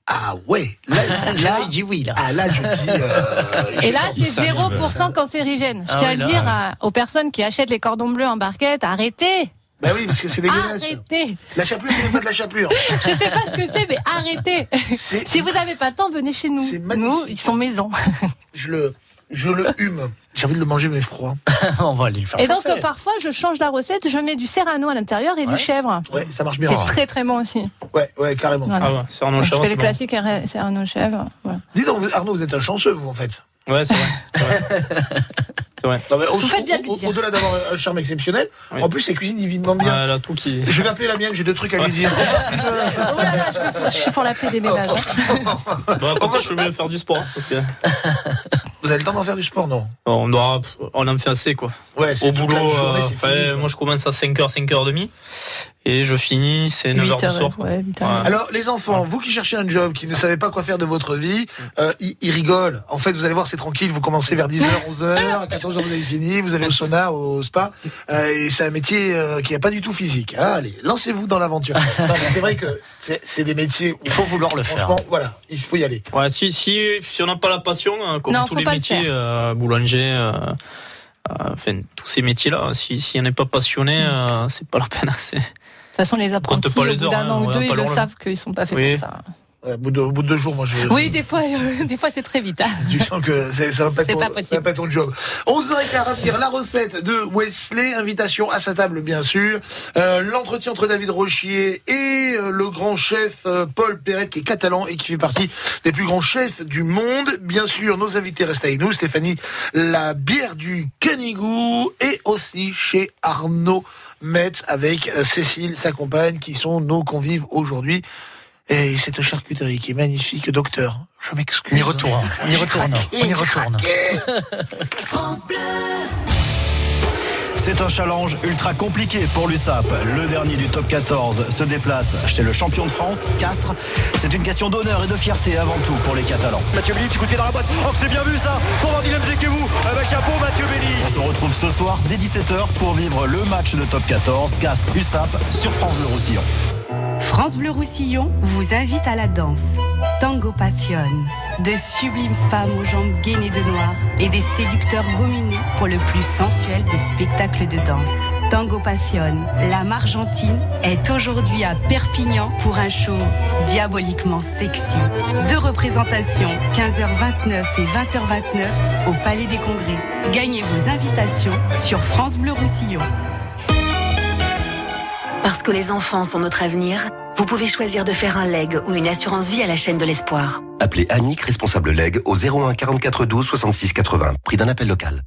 Ah ouais, là, il dit oui, là. ah, là je dis. euh, Et là, c'est 0% cancérigène. Je Ah tiens oui, à le dire aux personnes qui achètent les cordons bleus en barquette, arrêtez Bah oui, parce que c'est dégueulasse. Arrêtez La chapelure, c'est pas de la chapelure. Je sais pas ce que c'est, mais arrêtez Si vous n'avez pas le temps, venez chez nous. Nous, ils sont maison. Je le. Je le hume. J'ai envie de le manger, mais froid. On va aller le faire. Et donc, euh, parfois, je change la recette, je mets du serrano à l'intérieur et Ouais. du chèvre. Ouais, ça marche bien. C'est très très bon aussi. Ouais, ouais, carrément. Voilà. Ah ouais, c'est Arnaud Donc, je Chèvre, fais c'est les bon. classiques et serrano chèvre. Voilà. Dis donc, Arnaud, vous êtes un chanceux, vous, en fait. Ouais, c'est vrai. Vrai. Non, mais au- au-. Au-delà d'avoir un charme exceptionnel, Oui. en plus, sa cuisine divinement bien. Ah, tout qui. Je vais appeler la mienne, j'ai deux trucs à lui dire. Oh là là, je, je suis pour la paix des ménages. hein. Après, je suis mieux faire du sport. hein, Parce que Vous avez le temps d'en faire du sport, non? On, doit, on en fait assez, quoi. Ouais, Au boulot, journée, euh, ouais, moi je commence à 5h, 5h30. Et je finis, c'est 9h 8 du soir. ouais. Alors, les enfants, vous qui cherchez un job, qui ne savez pas quoi faire de votre vie, euh, ils, ils rigolent. En fait, vous allez voir, c'est tranquille. Vous commencez vers 10h, 11h, à 14h, vous avez fini. Vous allez au sauna, au spa. Euh, et c'est un métier euh, qui n'est pas du tout physique. Ah, allez, lancez-vous dans l'aventure. C'est vrai que c'est des métiers où, Il faut vouloir le faire. franchement, voilà, il faut y aller. Ouais, si, si, si on n'a pas la passion, hein, comme Non, tous les le métiers, faire. euh, boulanger, euh, euh, enfin, tous ces métiers-là, si, si on n'est pas passionné, euh, c'est pas la peine. c'est- De toute façon, les apprentis, pas au bout d'un hein, an ou deux, ils le savent qu'ils sont pas faits Oui. pour ça. Ouais, Au bout, de, au bout de deux jours, moi, je. Oui, des fois, euh, des fois c'est très vite. hein. Tu sens que c'est- ça va pas ton, pas ça va possible. pas être ton job. 11h15 à venir, la recette de Wesley, invitation à sa table bien sûr, Euh, l'entretien entre David Rochier et euh, le grand chef euh, Paul Perret qui est catalan et qui fait partie des plus grands chefs du monde. Bien sûr, nos invités restent avec nous, Stéphanie, la bière du Canigou et aussi chez Arnaud Metz avec euh, Cécile, sa compagne, qui sont nos convives aujourd'hui. Et cette charcuterie qui est magnifique, docteur. Je m'excuse. On y retourne. On y retourne. On y retourne. craqué. C'est un challenge ultra compliqué pour l'USAP. Le dernier du top 14 se déplace chez le champion de France, Castres. C'est une question d'honneur et de fierté avant tout pour les Catalans. Mathieu Belli, petit coup de pied dans la boîte. Oh, que c'est bien vu ça pour Vandilem vous. Euh, bah, chapeau, Mathieu Belli. On se retrouve ce soir dès 17h pour vivre le match de top 14, Castres USAP sur France Bleu Roussillon. France Bleu Roussillon vous invite à la danse. Tango Passion. De sublimes femmes aux jambes gainées de noir et des séducteurs gominés pour le plus sensuel des spectacles de danse. Tango Passion, l'âme argentine, est aujourd'hui à Perpignan pour un show diaboliquement sexy. Deux représentations, 15h29 et 20h29 au Palais des Congrès. Gagnez vos invitations sur France Bleu Roussillon. Parce que les enfants sont notre avenir, vous pouvez choisir de faire un leg ou une assurance vie à la chaîne de l'espoir. Appelez Annick, responsable leg, au 01 44 12 66 80. Prix d'un appel local.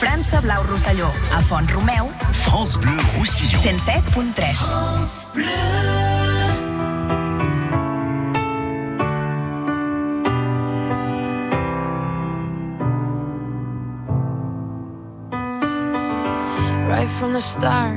França Blau Rosselló, a Font Romeu, France Bleu Roussillon. 107.3. Right from the start,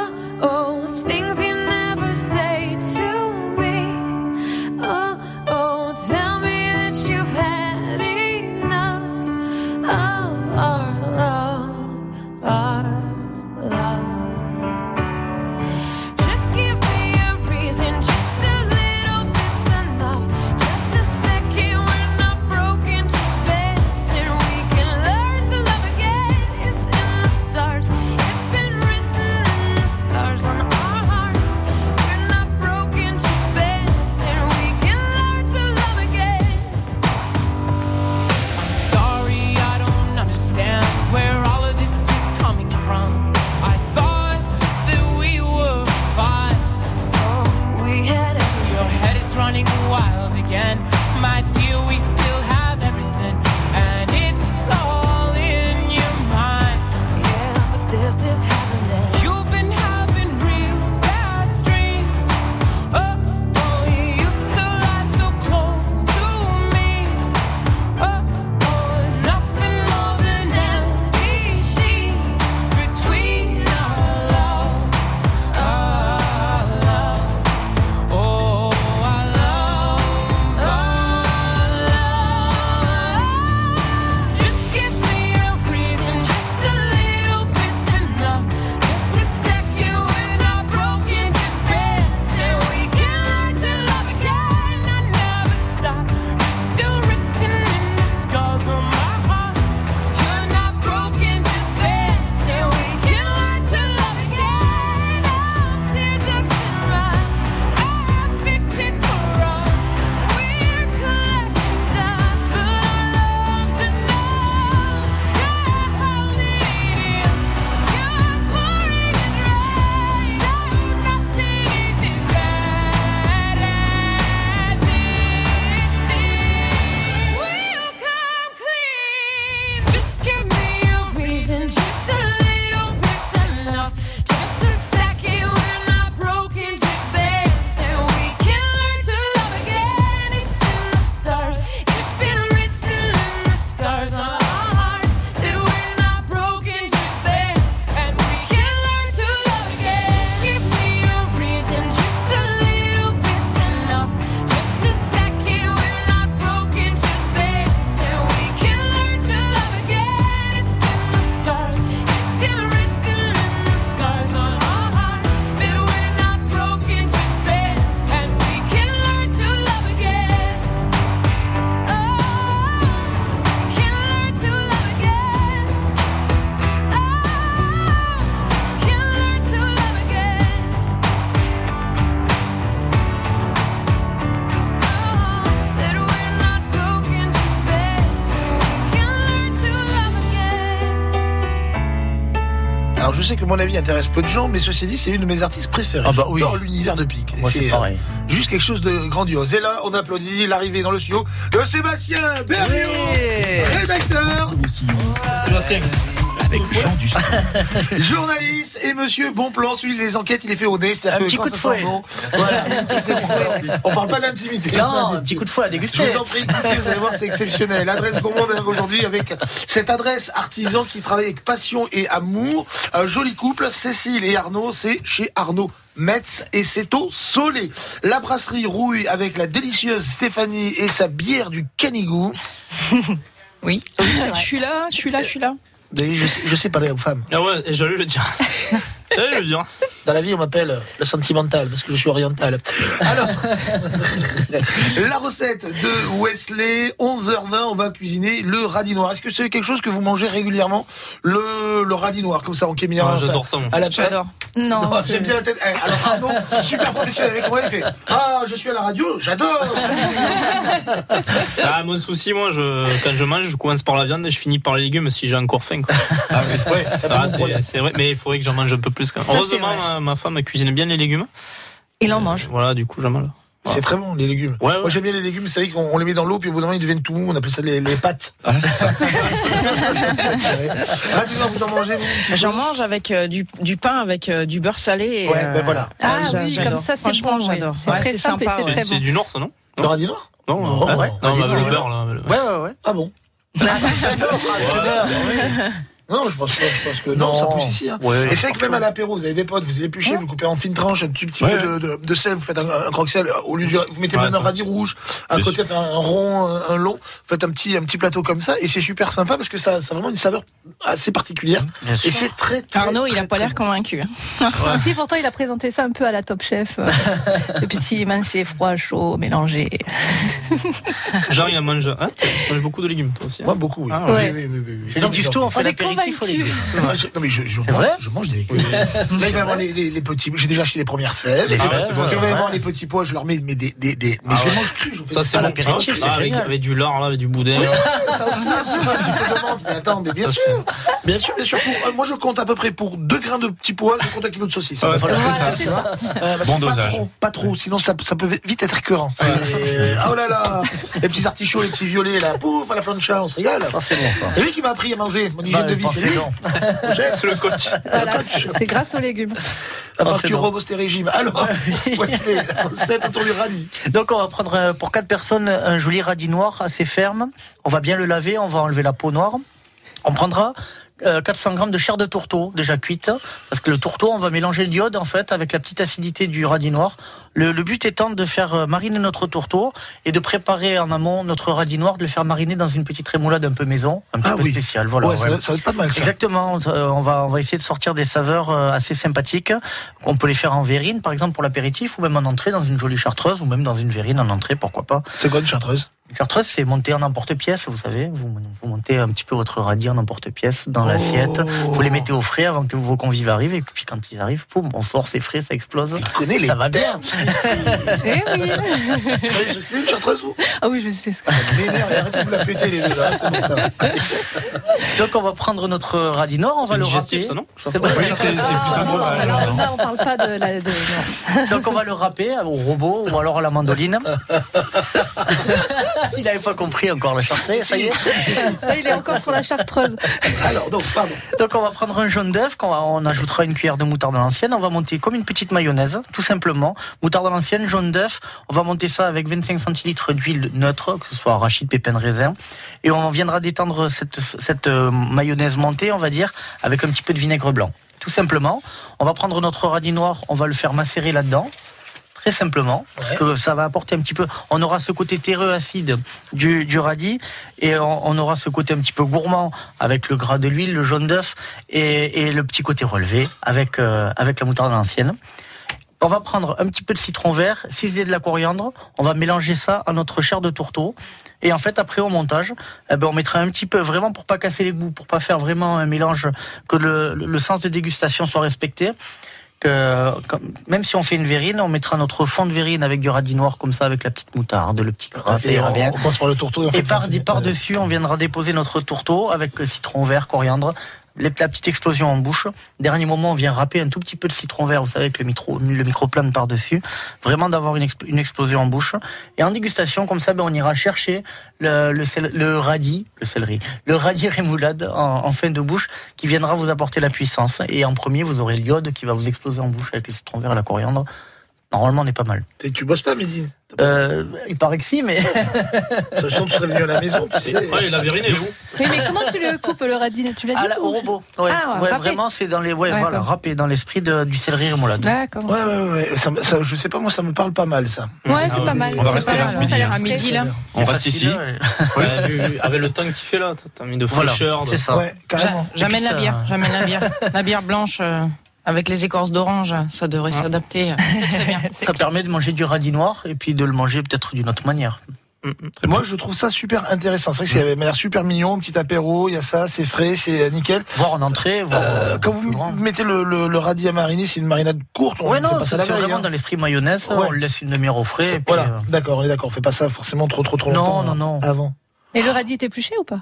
mon avis intéresse peu de gens, mais ceci dit, c'est une de mes artistes préférés. Ah bah oui. J'adore l'univers de Pic. C'est euh, pareil. juste quelque chose de grandiose. Et là, on applaudit l'arrivée dans le studio de Sébastien Berriot, rédacteur, Sébastien. Avec Jean du journaliste monsieur bon plan, celui des enquêtes, il est fait au nez. c'est-à-dire Un que petit coup de fouet. On parle pas d'intimité. Non, un petit coup de fouet à Je déguster. vous en prie, écoutez, vous allez voir, c'est exceptionnel. Adresse gourmande aujourd'hui avec cette adresse artisan qui travaille avec passion et amour. Un joli couple, Cécile et Arnaud, c'est chez Arnaud. Metz et c'est au Soleil. La brasserie rouille avec la délicieuse Stéphanie et sa bière du Canigou. Oui. Je suis là, je suis là, je suis là. Je sais, je sais parler aux femmes. Ah ouais, j'allais le dire. J'allais le dire. Dans la vie, on m'appelle le sentimental parce que je suis oriental. Alors, la recette de Wesley, 11h20, on va cuisiner le radis noir. Est-ce que c'est quelque chose que vous mangez régulièrement le, le radis noir, comme ça, en kémia Ah, j'adore ça, moi. À la J'adore. Non. Non, J'aime bien la tête. Eh, alors Arnaud, super professionnel avec moi, il fait Ah, je suis à la radio, j'adore Ah, mon souci, moi, je, quand je mange, je commence par la viande et je finis par les légumes si j'ai encore faim. Quoi. Ah oui, ouais, ça Ah, c'est vrai, mais il faudrait que j'en mange un peu plus. Quand même. Ça, c'est Heureusement, ma, ma femme cuisine bien les légumes. Il en mange. Voilà, du coup, j'en mange. C'est très bon, les légumes. Ouais, ouais. Moi, j'aime bien les légumes, c'est vrai qu'on on les met dans l'eau, puis au bout d'un moment, ils deviennent tout mous. On appelle ça les, les pâtes. Ah, c'est ça. Noir, vous en mangez, vous J'en mange avec euh, du, du pain avec euh, du beurre salé. et, Ouais, ben voilà. Ah j'a- oui, comme ça, c'est Franchement, bon, j'adore. C'est Ouais, très c'est simple et sympa. c'est bon. du Nord, ça, non? Le radis noir Non, Non, euh, ouais. non, bah, le beurre, là. Ouais, ouais, ouais. Ah bon? Ouais. Non, je pense, je pense que non, Non. ça pousse ici. Hein. Ouais, et c'est vrai que même à l'apéro, vous avez des potes, vous les épluchez, vous coupez en fines tranches, un petit, petit Ouais. peu de, de, de sel, vous faites un, un croque-sel, au lieu du, vous mettez Ouais, même un radis rouge, à Bien côté un, un rond, un, un long, vous faites un petit, un petit plateau comme ça, et c'est super sympa parce que ça, ça a vraiment une saveur assez particulière. Bien sûr. Et c'est très, très Arnaud, il a pas l'air convaincu. Si, pourtant, il a présenté ça un peu à la Top Chef. euh, le petit mincé, froid, chaud, mélangé. Genre, il en mange. Hein tu manges beaucoup de légumes, toi aussi. hein Moi, beaucoup, oui. Ah, oui, ouais. oui, oui, oui, les Gusto, on fait L'apéritif aux convaincus. légumes. non, je, non, mais je, je, mange, vrai je mange des légumes. Là, il va y avoir les, les, les petits. J'ai déjà acheté les premières fèves. Les Ah, fèves, c'est bon. Ouais. avoir les petits pois. Je leur mets mais des, des, des mais Ah je les mange crus. je fais Ça, des c'est l'apéritif, c'est Ah, avec, génial. avec du lard, là, avec du boudin. Ça aussi, un petit peu, un petit peu de menthe. Mais attends, mais bien Ça, sûr, bien sûr, bien sûr. Pour- euh, moi, je compte à peu près pour deux grains de petits pois, je compte un kilo de saucisse. Ouais, Voilà, c'est ça. Euh, parce Bon que pas dosage. trop, pas trop, sinon ça, ça peut vite être écœurant. C'est- Oh là là, les petits artichauts, les petits violets, là, pouf, à la plancha, on se régale. Ah, c'est bon, ça. C'est lui qui m'a appris à manger, mon hygiène Bah, de vie, c'est lui. C'est le coach. Voilà, c'est grâce aux légumes. Que tu Forcément. rebosses tes régimes. Alors, Wesley, la recette autour du radis. Donc on va prendre euh, pour quatre personnes un joli radis noir assez ferme. On va bien le laver, on va enlever la peau noire. On prendra 400 grammes de chair de tourteau déjà cuite, parce que le tourteau, on va mélanger l'iode en fait avec la petite acidité du radis noir. Le, le but étant de faire euh, mariner notre tourteau et de préparer en amont notre radis noir, de le faire mariner dans une petite rémoulade un peu maison, un petit Ah peu oui. spéciale. Voilà. ouais, ça, ouais. ça va être pas mal, ça. Exactement. Euh, On va, on va essayer de sortir des saveurs euh, assez sympathiques. On peut les faire en verrine, par exemple, pour l'apéritif, ou même en entrée dans une jolie chartreuse, ou même dans une verrine en entrée, pourquoi pas. C'est quoi une chartreuse? Chartreuse, c'est monter en emporte-pièce, vous savez. Vous, vous montez un petit peu votre radis en emporte-pièce dans l'assiette. Vous les mettez au frais avant que vos convives arrivent. Et puis quand ils arrivent, boum, on sort, c'est frais, ça explose. Connaît les Ça va bien. Eh oui. Vous savez, C'est une chartreuse, vous? Ah oui, je sais ce que Ça m'énerve, arrêtez de vous la péter, les deux, là, c'est bon, ça. Donc on va prendre notre radis noir, on va C'est le digestif, râper. ça, non? C'est bon. Oui, c'est c'est on parle pas de la. De, non. Donc on va le râper au robot ou alors à la mandoline. Il n'avait pas compris encore le chartreuse, ça y est. Là, il est encore sur la chartreuse. Alors, donc, pardon. Donc on va prendre un jaune d'œuf, va- on ajoutera une cuillère de moutarde à l'ancienne, on va monter comme une petite mayonnaise, tout simplement. Moutarde à l'ancienne, jaune d'œuf, on va monter ça avec 25 centilitres d'huile neutre, que ce soit arachide, pépins de raisin, et on viendra détendre cette, cette euh, mayonnaise montée, on va dire, avec un petit peu de vinaigre blanc. Tout simplement, on va prendre notre radis noir, on va le faire macérer là-dedans. Très simplement, parce Ouais. que ça va apporter un petit peu. On aura ce côté terreux acide du, du radis et on, on aura ce côté un petit peu gourmand avec le gras de l'huile, le jaune d'œuf et, et le petit côté relevé avec, euh, avec la moutarde à l'ancienne. On va prendre un petit peu de citron vert, ciseler de la coriandre, on va mélanger ça à notre chair de tourteau. Et en fait, après au montage, eh ben, on mettra un petit peu, vraiment pour pas casser les goûts, pour pas faire vraiment un mélange, que le, le sens de dégustation soit respecté. Que, même si on fait une verrine, on mettra notre fond de verrine avec du radis noir comme ça, avec la petite moutarde, le petit gras, Et on, bien. on commence par le tourteau. en Et fait, par, ça, c'est- par dessus, on viendra déposer notre tourteau avec euh, citron vert, coriandre, la petite explosion en bouche. Dernier moment, on vient râper un tout petit peu de citron vert, vous savez, avec le micro, le micro plane par-dessus. Vraiment d'avoir une, une explosion en bouche. Et en dégustation, comme ça, ben, on ira chercher le, le, le radis, le céleri, le radis rémoulade en, en fin de bouche, qui viendra vous apporter la puissance. Et en premier, vous aurez l'iode qui va vous exploser en bouche avec le citron vert et la coriandre. Normalement, on est pas mal. Et tu bosses pas, Mehdi? Euh, il paraît que si, mais. Sachant que tu serais venu à la maison, tu sais. Ouais, il a vériné, vous. Oui, mais comment tu le coupes le radis? Tu l'as dit Ah, au robot. Ouais, Ah, ouais, vraiment, c'est dans les. Ouais, voilà, râpé dans l'esprit de- du céleri rémoulade. D'accord. Ouais, ouais, ouais. Ça, ça, je sais pas, moi, ça me parle pas mal, ça. Ouais, c'est pas mal. On va rester là midi, Ça a l'air hein. à midi, là. On reste ici. Avec le temps qu'il fait là, t'as- mis de fraîcheur. c'est ça. Ouais, carrément. J'a- J'amène la bière, j'amène la bière. La bière blanche euh, avec les écorces d'orange, ça devrait s'adapter euh, très bien. Ça permet de manger du radis noir et puis de le manger peut-être d'une autre manière. Moi, je trouve ça super intéressant. C'est vrai que ça avait l'air super mignon, petit apéro, il y a ça, c'est frais, c'est euh, nickel. Voir en entrée, voir. Euh, euh, quand vous grand. mettez le, le, le radis à mariner, c'est une marinade courte, on Ouais, non, c'est ça la c'est veille. vraiment hein. dans l'esprit mayonnaise. Ouais. On le laisse une demi-heure au frais. Et puis, Voilà, euh, d'accord, on est d'accord, on fait pas ça forcément trop trop trop Non, longtemps non, non. avant. Et le radis était épluché ou pas?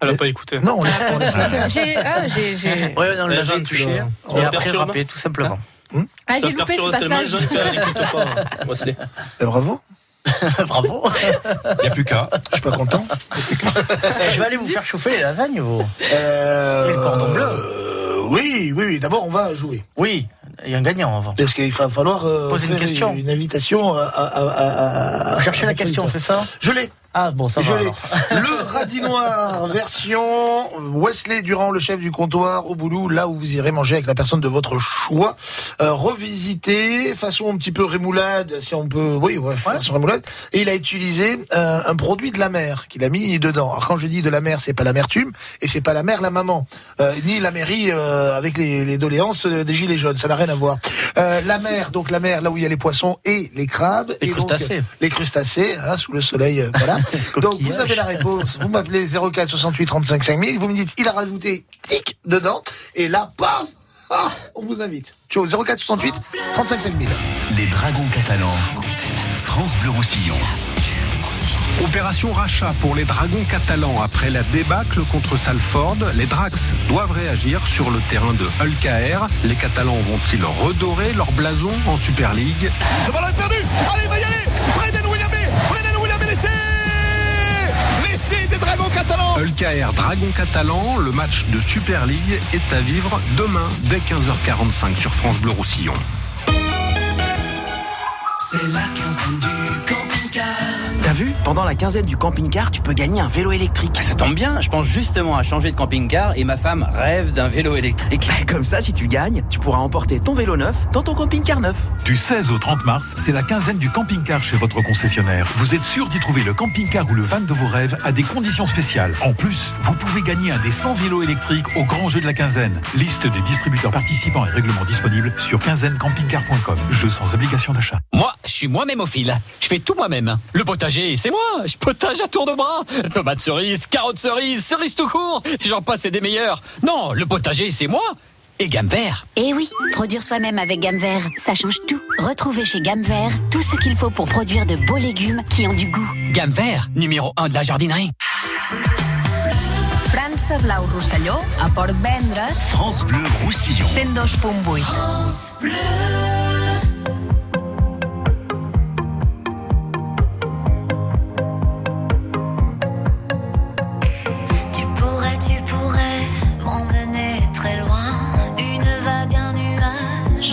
Elle a pas écouté. Non, on laisse, on laisse la terre. J'ai, ah, j'ai, j'ai. Ouais, non, le tu Et l'as après perturbé râper, tout simplement. Ah, Ça j'ai loupé ce passage. Qu'elle n'écoute pas. Wesley. Eh, bravo, Bravo. Il n'y a plus qu'à. je suis pas content. Je vais aller vous faire chauffer les lasagnes, vous. Euh, Et le cordon bleu. euh, Oui, oui, oui. D'abord, on va jouer. Oui, il y a un gagnant avant. Parce qu'il va falloir euh, Poser une question. Une invitation à. à, à, à- à- Vous cherchez à- la question, c'est ça? Je l'ai. Ah, bon, ça va. Le radis noir, version Wesley Durand, le chef du comptoir, au boulot, là où vous irez manger avec la personne de votre choix. Euh, revisité, façon un petit peu rémoulade, si on peut, oui, ouais, façon rémoulade. Et il a utilisé euh, un produit de la mer qu'il a mis dedans. Alors quand je dis de la mer, c'est pas l'amertume et c'est pas la mère, la maman, euh, ni la mairie euh, avec les, les doléances euh, des gilets jaunes. Ça n'a rien à voir. Euh, la mer, donc la mer, là où il y a les poissons et les crabes. Les et donc, crustacés. les crustacés, hein, sous le soleil, euh, voilà. Donc vous avez la réponse, vous m'appelez 04 68 35 5000, vous me dites il a rajouté tic dedans, et là, paf ah, on vous invite. Ciao, 04 68 35 5000. Les Dragons catalans. France Bleu Roussillon. Opération rachat pour les Dragons catalans. Après la débâcle contre Salford, les Drax doivent réagir sur le terrain de Hull KR. Les Catalans vont-ils redorer leur blason en Super League? Le ballon est perdu Allez, il va y aller Brendan Williamé Brendan Williamé, l'essai L'essai des Dragons catalans Hull KR Dragons catalans, le match de Super League est à vivre demain dès 15h45 sur France Bleu Roussillon. C'est la quinzaine du camping-car. T'as vu Pendant la quinzaine du camping-car, tu peux gagner un vélo électrique. Ça tombe bien, je pense justement à changer de camping-car et ma femme rêve d'un vélo électrique. Comme ça, si tu gagnes, tu pourras emporter ton vélo neuf dans ton camping-car neuf. Du 16 au 30 mars, c'est la quinzaine du camping-car chez votre concessionnaire. Vous êtes sûr d'y trouver le camping-car ou le van de vos rêves à des conditions spéciales. En plus, vous pouvez gagner un des 100 vélos électriques au grand jeu de la quinzaine. Liste des distributeurs participants et règlements disponibles sur quinzainecampingcar.com. Jeu sans obligation d'achat. Moi, je suis moi-même au fil. Je fais tout moi-même. Le potager, c'est moi. Je potage à tour de bras. Tomates cerises, carottes cerises, cerises tout court. J'en passe et des meilleurs. Non, le potager, c'est moi. Et gamme vert. Et oui, produire soi-même avec Gamme Vert, ça change tout. Retrouvez chez Gamme Vert tout ce qu'il faut pour produire de beaux légumes qui ont du goût. Gamme vert, numéro 1 de la jardinerie. França Blau Rosselló, a Port Vendres, France Bleu Roussillon. 102.8. Tu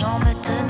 nuage en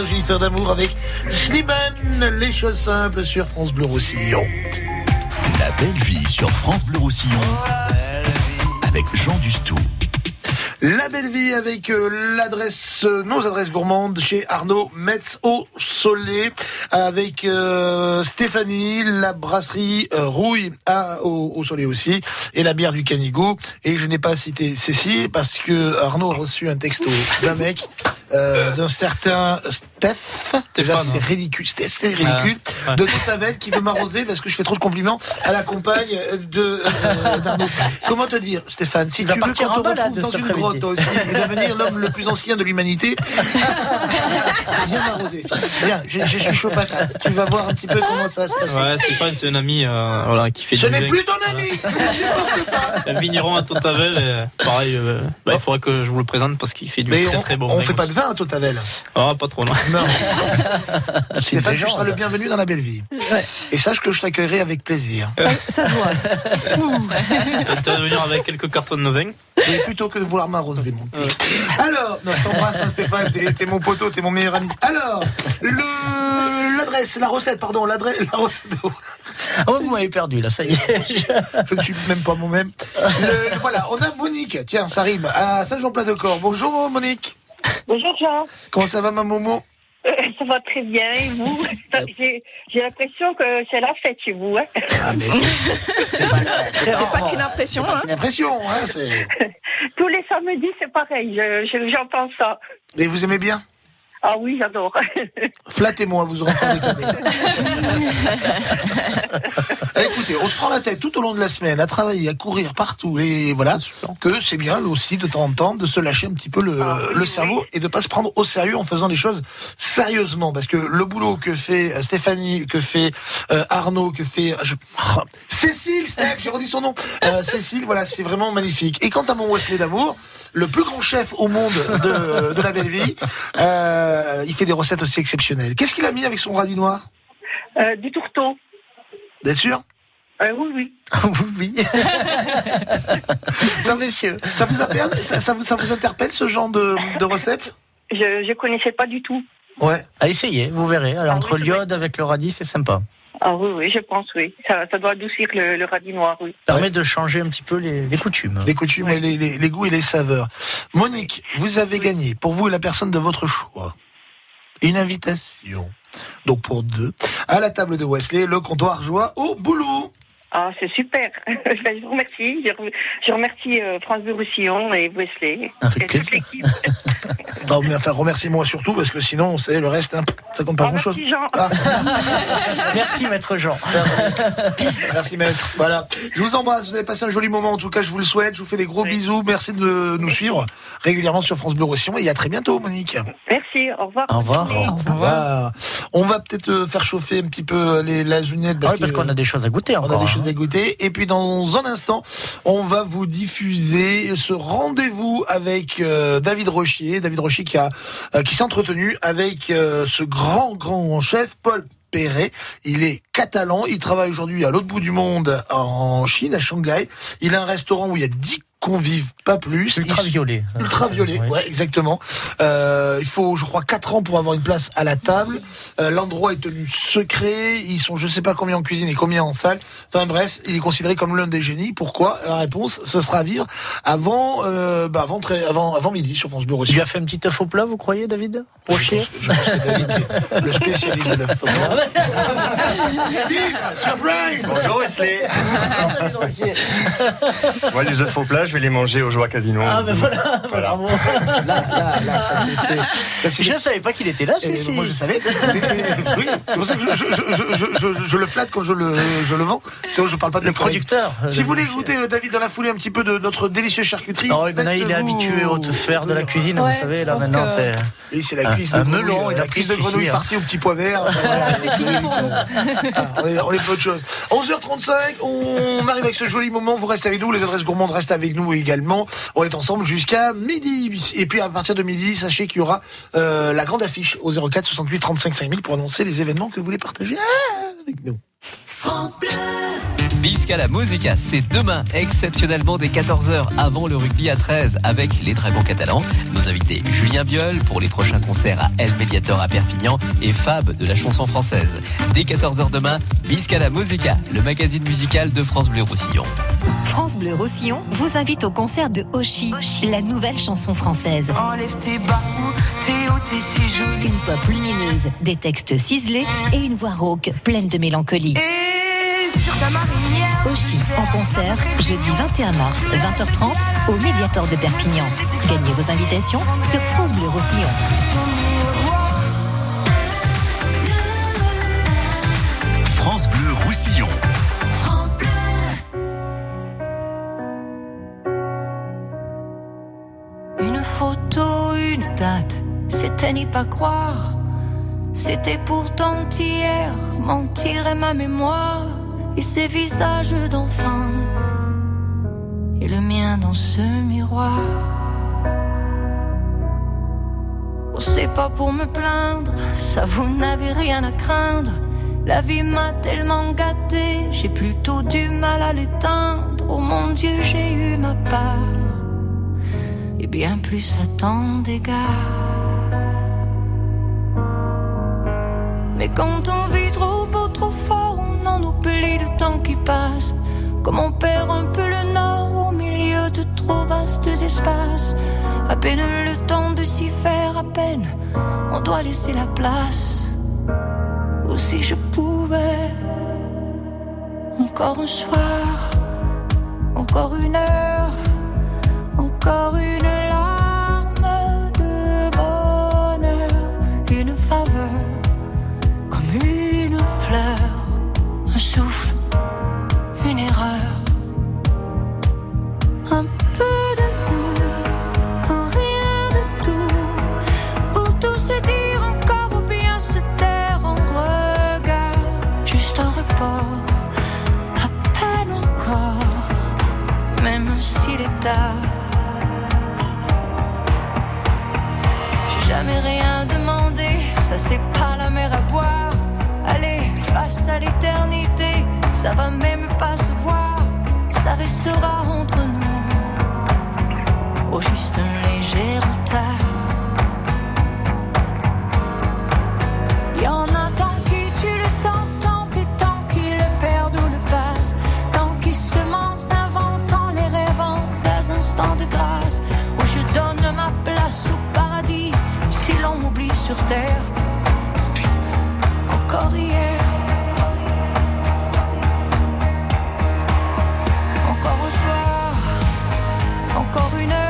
ma Jennifer, Jennifer d'amour avec Slimane, les choses simples sur France Bleu Roussillon. La belle vie sur France Bleu Roussillon avec Jean Dustou. La belle vie avec euh, l'adresse, euh, nos adresses gourmandes chez Arnaud Metz au Soleil, avec euh, Stéphanie, la brasserie euh, Rouille à, au, au Soleil aussi, et la bière du Canigou. Et je n'ai pas cité Cécile parce que Arnaud a reçu un texto d'un mec. euh, d'un certain Steph, c'est ridicule, c'est ridicule, Ah. De Tavel qui veut m'arroser parce que je fais trop de compliments à la compagne de euh, d'Arnaud. Comment te dire, Stéphane, si tu veux partir qu'on te retrouve dans une grotte toi aussi et devenir l'homme le plus ancien de l'humanité, viens m'arroser. Viens, je, je suis chaud patate. Tu vas voir un petit peu comment ça va se passer. Ouais, Stéphane, c'est un ami euh, voilà, qui fait Ce n'est plus ton ami. Un vigneron à Totavel. Et pareil, euh, bah, il faudrait que je vous le présente parce qu'il fait du Mais très on, très bon on fait pas de vin à Totavel. Ah, pas trop, non. Non. Stéphane, tu seras le bienvenu dans la belle vie. Et sache que je t'accueillerai avec plaisir. Ça se voit. Tu vas venir avec quelques cartons de. Et plutôt que de vouloir m'arroser, mon petit. Alors, non, je t'embrasse, hein, Stéphane, t'es t'es mon poteau, t'es mon meilleur ami. Alors, le l'adresse, la recette, pardon, l'adresse, la recette. Oh, vous m'avez perdu, là, ça y est. Je ne suis même pas moi-même. Le- Voilà, on a Monique, tiens, ça rime, à Saint-Jean-Plat-de-Corps. Bonjour, Monique. Bonjour Jean. Comment ça va, ma Momo? Euh, ça va très bien et vous? J'ai j'ai l'impression que c'est la fête chez vous. Hein Ah, mais C'est pas qu'une impression. Hein. Une impression, hein, c'est. Tous les samedis, c'est pareil. je- je- J'entends ça. Et vous aimez bien? Ah oui, j'adore. Flattez-moi, vous aurez pas déconner. Eh, Écoutez, on se prend la tête tout au long de la semaine à travailler, à courir partout, et voilà, que c'est bien aussi de temps en temps de se lâcher un petit peu le, le cerveau et de pas se prendre au sérieux en faisant les choses sérieusement, parce que le boulot que fait euh, Stéphanie, que fait euh, Arnaud, que fait je- oh, Cécile, Steph, j'ai redit son nom, Euh, Cécile, voilà, c'est vraiment magnifique. Et quant à mon Wesley d'amour, le plus grand chef au monde de, de la belle vie, euh, il fait des recettes aussi exceptionnelles. Qu'est-ce qu'il a mis avec son radis noir Euh, du tourteau. D'être sûr Euh, oui, oui. oui. ça, messieurs. Ça vous, appelle, ça, ça vous, ça vous interpelle ce genre de, de recette Je ne connaissais pas du tout. Ouais. À essayer, vous verrez. Alors, Ah entre oui, l'iode avec le radis, c'est sympa. Ah oui, oui, je pense, oui. Ça, ça doit adoucir le, le radis noir, oui. Ça permet de changer un petit peu les, les coutumes. Les coutumes et les, les- les goûts et les saveurs. Monique, vous avez gagné, pour vous et la personne de votre choix, une invitation, donc pour deux, à la table de Wesley, le comptoir joie au boulot. Ah, c'est super. Ben, je vous remercie. Je, re- je remercie euh, France de Roussillon et Wesley. Avec et toute l'équipe. Non, mais enfin, remercie-moi surtout, parce que sinon, vous savez, le reste, hein, ça compte pas Oh, grand-chose. merci, Jean. Merci, maître Jean. Merci maître. Voilà. Je vous embrasse. Vous avez passé un joli moment. En tout cas, je vous le souhaite. Je vous fais des gros bisous. Merci de nous suivre régulièrement sur France Bleu Roussillon. Et à très bientôt, Monique. Merci, au revoir. Au revoir. Au revoir. On va peut-être euh, faire chauffer un petit peu les lazounettes. Ah oui, parce qu'on a des choses à goûter On a des hein. choses à goûter. Et puis dans un instant, on va vous diffuser ce rendez-vous avec euh, David Rochier. David Rochier qui a euh, qui s'est entretenu avec euh, ce grand grand chef Paul. Perret. Il est catalan, il travaille aujourd'hui à l'autre bout du monde en Chine, à Shanghai. Il a un restaurant où il y a 10 convives, pas plus. Ultraviolet. Ultraviolet, ouais, exactement. Euh, il faut, je crois, 4 ans pour avoir une place à la table. Euh, L'endroit est tenu secret. Ils sont, je sais pas combien en cuisine et combien en salle. Enfin bref, il est considéré comme l'un des génies. Pourquoi? La réponse, ce sera à vivre avant, euh, bah, avant, très, avant, avant midi sur France Bleu Il Roussillon. lui a fait un petit œuf au plat, vous croyez, David? Rocher Je pense que David est le spécialiste de l'œuf. Surprise Bonjour Wesley Moi les œufs au plat, je vais les manger au Joie Casino. Ah, ben voilà, Voilà. bravo. Là, là, là, ça Je ne savais pas qu'il était là, Et celui-ci. moi je savais. Oui, c'est pour ça que je, je, je, je, je, je le flatte quand je le, je le vends. Sinon je parle pas de Le producteur. Si vous voulez goûter, euh, David, dans la foulée un petit peu de notre délicieuse charcuterie. Maintenant, il est habitué aux hautes sphères de la cuisine, Ouais, vous savez, là, maintenant, que- c'est. Oui, c'est la Un- cuisse un de melon, euh, a la cuisse de grenouille hein. farcie au petit pois vert. Voilà, c'est fini pour nous. Ah, on, est, on est pas autre chose. 11h35, on arrive avec ce joli moment. Vous restez avec nous, les adresses gourmandes restent avec nous également. On est ensemble jusqu'à midi. Et puis à partir de midi, sachez qu'il y aura euh, la grande affiche au 04 68 35 5000 pour annoncer les événements que vous voulez partager ah, avec nous. Bisca la Musica, c'est demain, exceptionnellement dès 14h avant le rugby à 13 avec les Dragons catalans. Nos invités Julien Biol pour les prochains concerts à El Mediator à Perpignan et Fab de la chanson française. Dès 14h demain, Bisca la Musica, le magazine musical de France Bleu Roussillon. France Bleu Roussillon vous invite au concert de Oshi, la nouvelle chanson française. Enlève tes bas t'es haut, t'es si jolie. Une pop lumineuse, des textes ciselés et une voix rauque pleine de mélancolie. Et. Oshi en concert jeudi 21 mars 20h30 au Médiator de Perpignan. Gagnez vos invitations sur France Bleu Roussillon. France Bleu Roussillon. Une photo, une date, c'était n'y pas croire. C'était pourtant hier, mentir est ma mémoire. Et ces visages d'enfants, et le mien dans ce miroir. Oh, c'est pas pour me plaindre, ça vous n'avez rien à craindre. La vie m'a tellement gâté, j'ai plutôt du mal à l'éteindre. Oh mon Dieu, j'ai eu ma part et bien plus à tant d'égards. Mais quand on vit trop beau, trop fort, on oublie le temps qui passe. Comme on perd un peu le nord au milieu de trop vastes espaces. À peine le temps de s'y faire, à peine on doit laisser la place. Ou si je pouvais, encore un soir, encore une heure, encore une J'ai jamais rien demandé, ça c'est pas la mer à boire. Allez, face à l'éternité, ça va même pas se voir, ça restera entre nous. Au juste un léger retard. Sur terre. Encore hier. Encore un soir, encore une heure,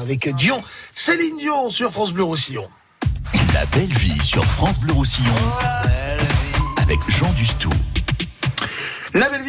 avec Dion, Céline Dion sur France Bleu Roussillon. La belle vie sur France Bleu Roussillon avec Jean Dustou.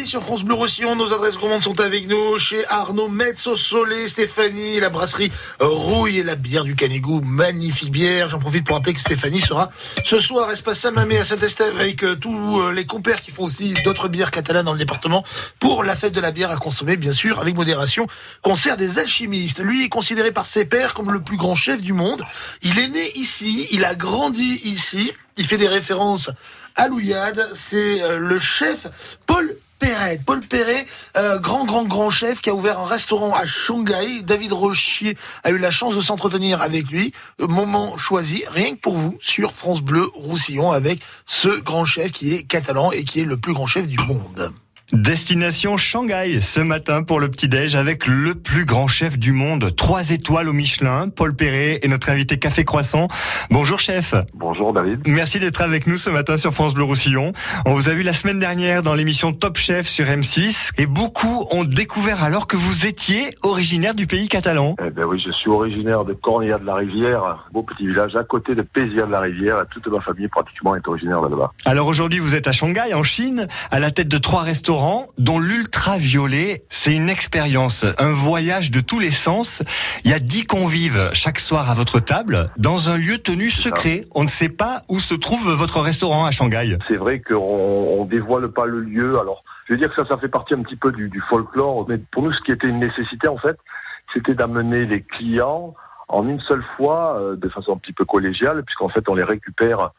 Sur France Bleu Roussillon, nos adresses commandes sont avec nous chez Arnaud Metz au Soleil, Stéphanie, la brasserie Rouille et la bière du Canigou, magnifique bière. J'en profite pour rappeler que Stéphanie sera ce soir espace Saint-Mamé à Saint-Estève avec euh, tous euh, les compères qui font aussi d'autres bières catalanes dans le département pour la fête de la bière à consommer bien sûr avec modération. Concert des alchimistes. Lui est considéré par ses pairs comme le plus grand chef du monde. Il est né ici, il a grandi ici, il fait des références à Louillade, c'est euh, le chef Paul Perret. Paul Perret, euh, grand, grand, grand chef qui a ouvert un restaurant à Shanghai. David Rochier a eu la chance de s'entretenir avec lui. Euh, Moment choisi, rien que pour vous, sur France Bleu Roussillon, avec ce grand chef qui est catalan et qui est le plus grand chef du monde. Destination Shanghai ce matin pour le petit-déj avec le plus grand chef du monde, trois étoiles au Michelin, Paul Perret et notre invité Café Croissant. Bonjour chef. Bonjour David. Merci d'être avec nous ce matin sur France Bleu Roussillon. On vous a vu la semaine dernière dans l'émission Top Chef sur M6 et beaucoup ont découvert alors que vous étiez originaire du pays catalan. Eh ben oui, je suis originaire de Cornilla de la Rivière, beau petit village à côté de Pézia de la Rivière. Toute ma famille pratiquement est originaire de là-bas. Alors aujourd'hui vous êtes à Shanghai en Chine à la tête de trois restaurants dont l'ultraviolet, c'est une expérience, un voyage de tous les sens. Il y a dix convives chaque soir à votre table dans un lieu tenu secret. On ne sait pas où se trouve votre restaurant à Shanghai. C'est vrai qu'on on dévoile pas le lieu. Alors, je veux dire que ça, ça fait partie un petit peu du, du folklore. Mais pour nous, ce qui était une nécessité, en fait, c'était d'amener les clients en une seule fois, euh, de façon un petit peu collégiale, puisqu'en fait, on les récupère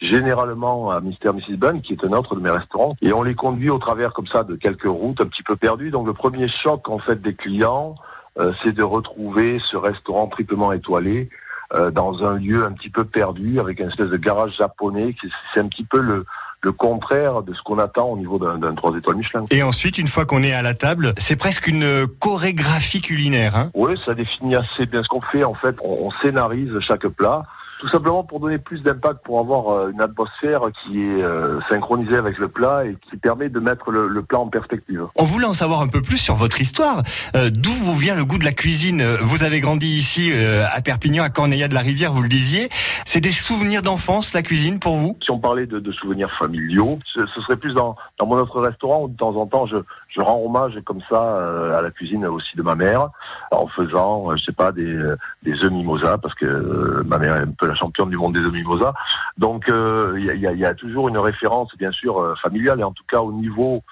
généralement à Mr. Mrs. Bun, qui est un autre de mes restaurants, et on les conduit au travers comme ça de quelques routes un petit peu perdues. Donc le premier choc en fait des clients, euh, c'est de retrouver ce restaurant triplement étoilé euh, dans un lieu un petit peu perdu, avec une espèce de garage japonais. C'est un petit peu le, le contraire de ce qu'on attend au niveau d'un d'un trois étoiles Michelin. Et ensuite, une fois qu'on est à la table, c'est presque une chorégraphie culinaire. Hein Oui, ça définit assez bien ce qu'on fait. En fait, on, on scénarise chaque plat, tout simplement pour donner plus d'impact, pour avoir euh, une atmosphère qui est euh, synchronisée avec le plat et qui permet de mettre le, le plat en perspective. On voulait en savoir un peu plus sur votre histoire. Euh, D'où vous vient le goût de la cuisine? Vous avez grandi ici euh, à Perpignan, à Corneilla de la Rivière, vous le disiez. C'est des souvenirs d'enfance, la cuisine, pour vous? Si on parlait de, de souvenirs familiaux, ce, ce serait plus dans, dans mon autre restaurant où de temps en temps je, je rends hommage comme ça euh, à la cuisine aussi de ma mère en faisant, je sais pas, des, des œufs mimosa parce que ma mère est un peu la championne du monde des œufs mimosa. Donc euh, il y, a, y a- il y a toujours une référence bien sûr euh, familiale et en tout cas au niveau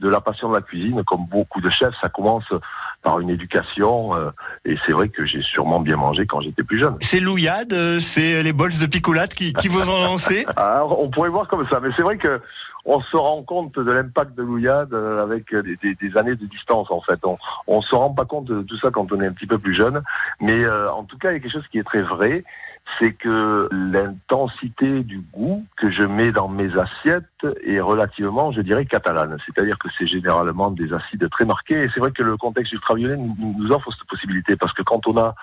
de la passion de la cuisine, comme beaucoup de chefs, ça commence par une éducation euh, et c'est vrai que j'ai sûrement bien mangé quand j'étais plus jeune. C'est l'ouillade, euh, c'est les bols de picolate qui, qui vous ont lancé? Ah, on pourrait voir comme ça, mais c'est vrai que on se rend compte de l'impact de l'ouillade avec des, des- des années de distance en fait. On, on se rend pas compte de tout ça quand on est un petit peu plus jeune, mais euh, en tout cas il y a quelque chose qui est très vrai, c'est que l'intensité du goût que je mets dans mes assiettes est relativement, je dirais, catalane. C'est-à-dire que c'est généralement des acides très marqués. Et c'est vrai que le contexte ultraviolet nous, offre cette possibilité parce que quand on a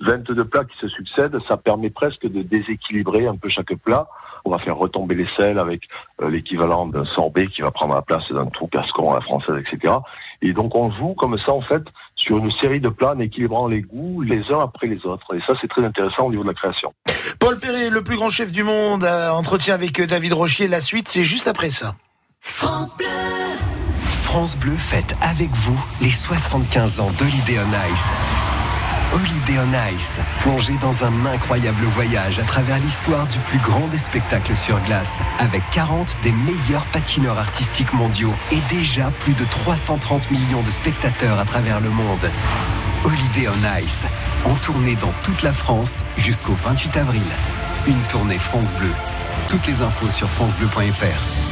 22 plats qui se succèdent, ça permet presque de déséquilibrer un peu chaque plat. On va faire retomber les sels avec euh, l'équivalent d'un sorbet qui va prendre la place d'un trou casqueron à la française, etc. Et donc on joue comme ça en fait sur une série de plats en équilibrant les goûts les uns après les autres. Et ça c'est très intéressant au niveau de la création. Paul Perret, le plus grand chef du monde, entretien avec euh, David Rochier. La suite, c'est juste après ça. France Bleu. France Bleu fête avec vous les 75 ans d'Holiday on Ice. Holiday on Ice, plongé dans un incroyable voyage à travers l'histoire du plus grand des spectacles sur glace, avec 40 des meilleurs patineurs artistiques mondiaux et déjà plus de 330 millions de spectateurs à travers le monde. Holiday on Ice, en tournée dans toute la France jusqu'au 28 avril. Une tournée France Bleu. Toutes les infos sur francebleu.fr.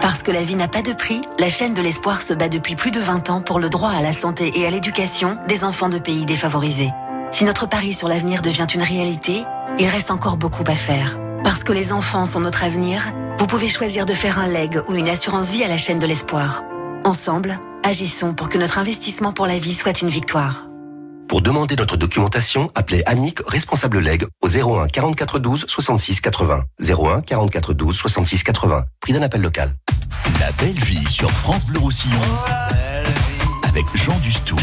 Parce que la vie n'a pas de prix, la chaîne de l'espoir se bat depuis plus de 20 ans pour le droit à la santé et à l'éducation des enfants de pays défavorisés. Si notre pari sur l'avenir devient une réalité, il reste encore beaucoup à faire. Parce que les enfants sont notre avenir, vous pouvez choisir de faire un leg ou une assurance vie à la chaîne de l'espoir. Ensemble, agissons pour que notre investissement pour la vie soit une victoire. Pour demander notre documentation, appelez Annick, responsable leg, au 01 44 12 66 80. 01 44 12 66 80. Prix d'un appel local. La belle vie sur France Bleu Roussillon avec Jean Dustou.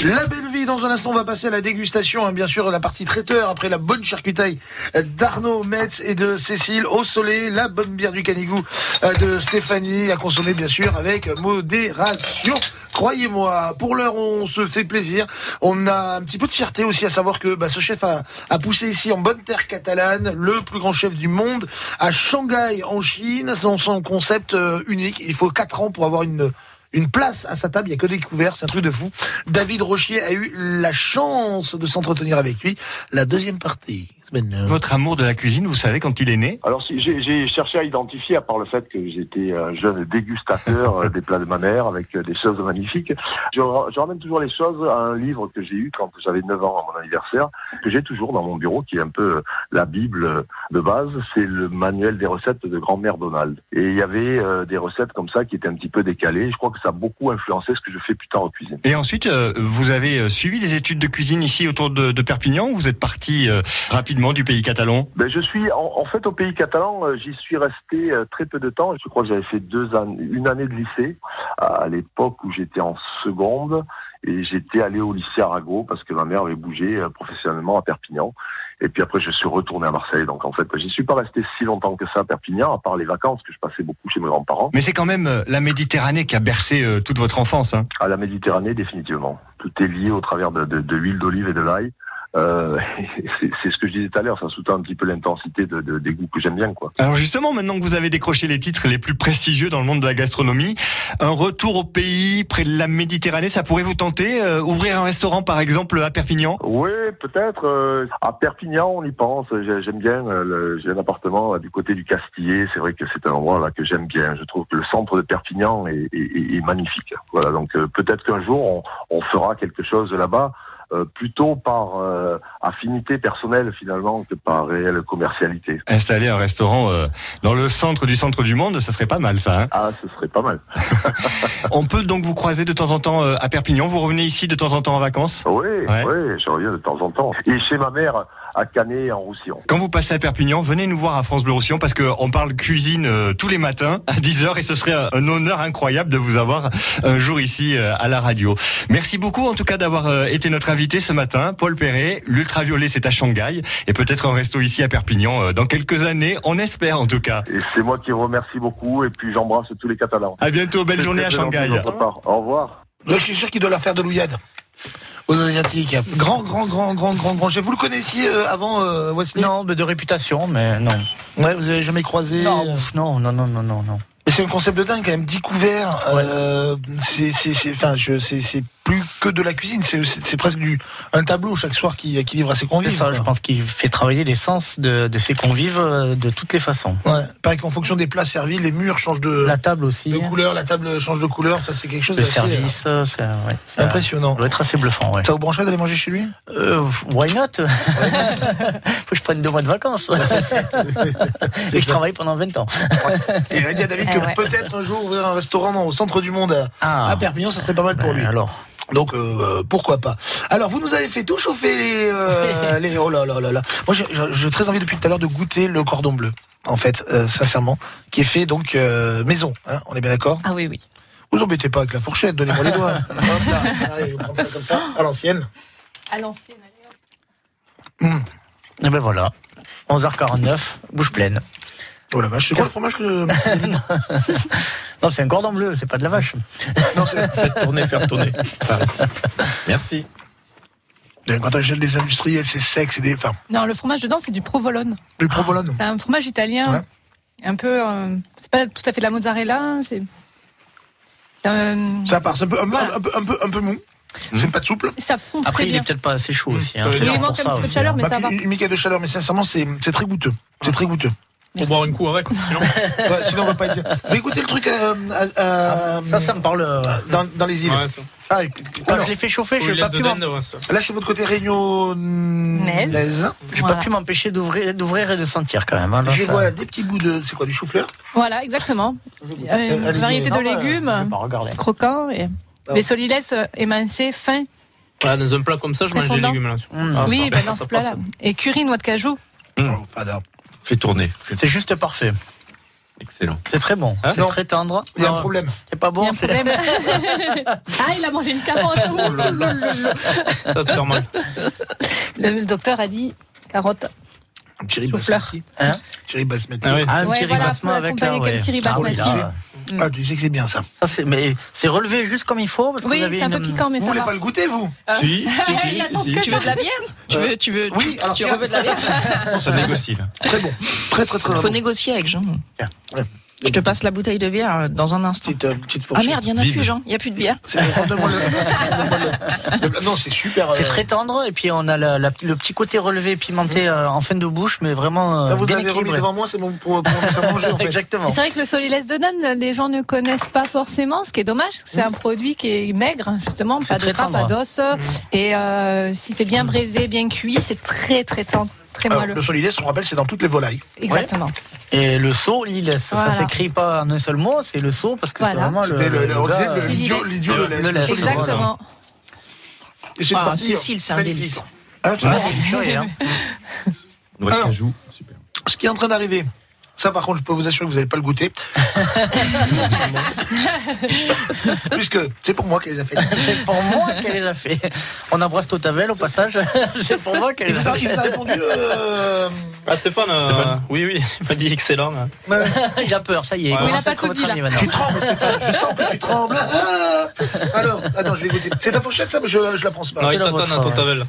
La belle vie, dans un instant, on va passer à la dégustation, hein, bien sûr, la partie traiteur, après la bonne charcutaille d'Arnaud Metz et de Cécile au soleil, la bonne bière du Canigou euh, de Stéphanie, à consommer, bien sûr, avec modération. Croyez-moi, pour l'heure, on se fait plaisir. On a un petit peu de fierté aussi à savoir que bah, ce chef a, a poussé ici en bonne terre catalane, le plus grand chef du monde, à Shanghai, en Chine, dans son concept euh, unique. Il faut 4 ans pour avoir une une place à sa table, il n'y a que des couverts, c'est un truc de fou. David Rochier a eu la chance de s'entretenir avec lui. La deuxième partie. Votre amour de la cuisine, vous savez quand il est né Alors si, j'ai j'ai cherché à identifier, à part le fait que j'étais un jeune dégustateur euh, des plats de ma mère avec euh, des choses magnifiques, je, je ramène toujours les choses à un livre que j'ai eu quand j'avais 9 ans à mon anniversaire, que j'ai toujours dans mon bureau, qui est un peu euh, la Bible de base, c'est le manuel des recettes de grand-mère Donald. Et il y avait euh, des recettes comme ça qui étaient un petit peu décalées, je crois que ça a beaucoup influencé ce que je fais plus tard en cuisine. Et ensuite, euh, vous avez euh, suivi des études de cuisine ici autour de, de Perpignan ou vous êtes parti euh, du pays catalan Ben, je suis en, en fait au pays catalan, euh, j'y suis resté euh, très peu de temps. Je crois que j'avais fait deux années, une année de lycée à l'époque où j'étais en seconde et j'étais allé au lycée Arago parce que ma mère avait bougé euh, professionnellement à Perpignan. Et puis après, je suis retourné à Marseille. Donc en fait, j'y suis pas resté si longtemps que ça à Perpignan, à part les vacances que je passais beaucoup chez mes grands-parents. Mais c'est quand même la Méditerranée qui a bercé euh, toute votre enfance. Hein. À la Méditerranée, définitivement. Tout est lié au travers de, de, de l'huile d'olive et de l'ail. Euh, c'est ce que je disais tout à l'heure, ça sous-tend un petit peu l'intensité de, de- des goûts que j'aime bien, quoi. Alors justement, maintenant que vous avez décroché les titres les plus prestigieux dans le monde de la gastronomie, un retour au pays près de la Méditerranée, ça pourrait vous tenter euh, Ouvrir un restaurant par exemple à Perpignan? Oui, peut-être. euh, à Perpignan, on y pense. J'ai- J'aime bien. euh, J'ai un appartement là, du côté du Castillet. C'est vrai que c'est un endroit là que j'aime bien. Je trouve que le centre de Perpignan est, est- est- est magnifique. Voilà. Donc euh, peut-être qu'un jour on, on fera quelque chose là-bas. Euh, plutôt par euh, affinité personnelle finalement que par réelle commercialité. Installer un restaurant euh, dans le centre du centre du monde, ça serait pas mal ça. hein Ah, ce serait pas mal. On peut donc vous croiser de temps en temps à Perpignan. Vous revenez ici de temps en temps en vacances? Oui, Ouais. oui, je reviens de temps en temps. Et chez ma mère à Canet en Roussillon. Quand vous passez à Perpignan, venez nous voir à France Bleu Roussillon parce qu'on parle cuisine euh, tous les matins à 10h et ce serait un, honneur incroyable de vous avoir un jour ici euh, à la radio. Merci beaucoup en tout cas d'avoir euh, été notre invité ce matin. Paul Perret, l'ultraviolet c'est à Shanghai et peut-être un resto ici à Perpignan euh, dans quelques années, on espère en tout cas. Et c'est moi qui vous remercie beaucoup et puis j'embrasse tous les Catalans. À bientôt, belle journée à Shanghai. Au revoir. Là, je suis sûr qu'il doit la faire de l'ouillade. Aux Asiatiques. Grand, grand, grand, grand, grand, grand chef. Vous le connaissiez euh, avant, euh, Wesley? Non, mais de réputation, mais non. Ouais, vous avez jamais croisé. Non, euh, non, non, non, non, non, non. Mais c'est un concept de dingue quand même, 10 couverts. Euh, c'est, c'est, c'est, enfin, je, c'est, c'est plus que de la cuisine, c'est, c'est, c'est presque du, un tableau chaque soir qui, qui livre à ses C'est convives. ça, quoi. je pense qu'il fait travailler les sens de, de ses convives euh, de toutes les façons. Ouais, pareil qu'en fonction des plats servis, les murs changent de, La table aussi, de couleur, la table change de couleur. Ça, c'est quelque chose d'assez euh, service, euh, c'est ouais, c'est- impressionnant. ça doit être assez bluffant, ouais. Ça vous brancherait d'aller manger chez lui? Euh, why not? Faut que je prenne deux mois de vacances. Et je travaille pendant 20 ans. Et il a dit à David Eh que ouais. peut-être un jour ouvrir un restaurant au centre du monde à, Ah. à Perpignan, ça serait pas mal pour lui. Alors, Donc euh, pourquoi pas. Alors vous nous avez fait tout chauffer les, euh, les oh là là là là. Moi j'ai- très envie depuis tout à l'heure de goûter le cordon bleu. En fait, euh, sincèrement, qui est fait donc maison. Hein, on est bien d'accord? Ah oui, oui. Vous embêtez pas avec la fourchette, donnez-moi les doigts. Hop là, allez, prendre ça comme ça, à l'ancienne. À l'ancienne. et ben voilà. 11h49, bouche pleine. Oh la vache, c'est quoi le fromage que... Non, c'est un cordon bleu, c'est pas de la vache. Non, c'est... Faites tourner, faire tourner. Merci. Quand on achète des industriels, c'est sec, c'est des... Enfin, Non, le fromage dedans, c'est du provolone. du provolone. C'est un fromage italien. Un peu. euh, c'est pas tout à fait de la mozzarella. C'est. Euh, Ça part, c'est un peu, un, peu- un peu, un peu, un peu mou. C'est pas de souple. ça fond Après, très il est bien. peut-être pas assez chaud aussi. Hein. Oui, C'est il manque un petit peu de chaleur, mais Bah, ça va. Une miquette de chaleur, mais sincèrement, c'est c'est très goûteux. C'est très goûteux. Faut boire un coup avec. Sinon... Ouais, sinon, on va pas être bien. Vous écoutez le truc euh, euh, Ça, ça me parle. euh, dans, dans les îles. Ouais, ça. ah, quand je l'ai fait chauffer, je n'ai pas pu dedans, m'en- ouais, ça. Là, c'est votre côté réunionnaise. j'ai Voilà. pas pu m'empêcher d'ouvrir, d'ouvrir et de sentir quand même. hein. Là, Je ça- vois des petits bouts de. C'est quoi, du chou-fleur Voilà, exactement. Une variété de Non, légumes je croquants et Ah. les solilès euh, émincés, fins. Voilà, dans un plat comme ça, je mange des légumes là. Mmh. Ah, oui, ben dans ce plat-là. Et curry noix de cajou. Oh, pas d'arbre. Fais tourner. C'est juste parfait. Excellent. C'est très bon. Hein c'est très tendre. Il y a un problème. C'est pas Il y bon. a un c'est- problème. ah, il a mangé une carotte. Ça te fait mal. Le, le docteur a dit carotte. Un petit riz Chou-fleur. basmati. Hein riz basmati. Ah oui. Ah, un Ouais, petit voilà, ribassement faut avec là, ouais. petit riz Ah oui, basmati. là, Ah, tu sais que c'est bien ça. ça, c'est, mais c'est relevé juste comme il faut. Parce que Oui, vous avez c'est un peu piquant, mais Vous ça voulez va. pas le goûter, vous Si, si, si, il si, que si. Tu veux de la bière Tu veux, tu veux, Oui, alors tu veux de la bière Ça négocie, là. Très bon. Très, très, très Faut bon. négocier avec Jean. Ouais. Je te passe la bouteille de bière euh, dans un instant. Petite, euh, petite Ah merde, il y en a Vide. plus, Jean. Il y a plus de bière. Le- Non, c'est super. euh, C'est très tendre et puis on a la- la- le petit côté relevé pimenté euh, en fin de bouche, mais vraiment euh, Ça, vous bien l'avez remis équilibré. devant moi, c'est bon pour, pour me faire manger, en fait. Exactement. C'est vrai que le solilès de Danone, les gens ne connaissent pas forcément, ce qui est dommage, parce que c'est un produit qui est maigre, justement, pas de gras, pas d'os. Et euh, si c'est bien braisé, bien cuit, c'est très très tendre, très Alors, moelleux. le solilès, on rappelle, c'est dans toutes les volailles. Exactement. Et le saut, ça, Voilà. ça s'écrit pas en un seul mot, c'est le saut parce que c'est vraiment le. C'était le, le- on gars, disait le- euh, l'idiot, le laisse. Le laisse. solilès. Exactement. Et c'est Ah, Cécile, c'est un délice. Ah, tu Ouais, vois, c'est hein. Noix de cajou. Super. Ce qui est en train d'arriver, ça par contre, je peux vous assurer que vous n'allez pas le goûter. Puisque c'est pour moi qu'elle les a fait. C'est pour moi qu'elle les a fait. On embrasse Totavel au passage. c'est pour moi qu'elle les a a, il a fait. répondu. euh, Ah, Stéphane, euh, Stéphane. oui, oui, il m'a dit excellent. hein. ouais. Il a peur, ça y est. Ouais. commence Il a à pas être tout votre dit, ami là. maintenant. Tu trembles, Stéphane. Je sens que tu trembles. Ah Alors, attends, je vais goûter. C'est ta fourchette, ça, mais je, je la prends pas. Non, il t'attend vôtre, à ouais. Totavel.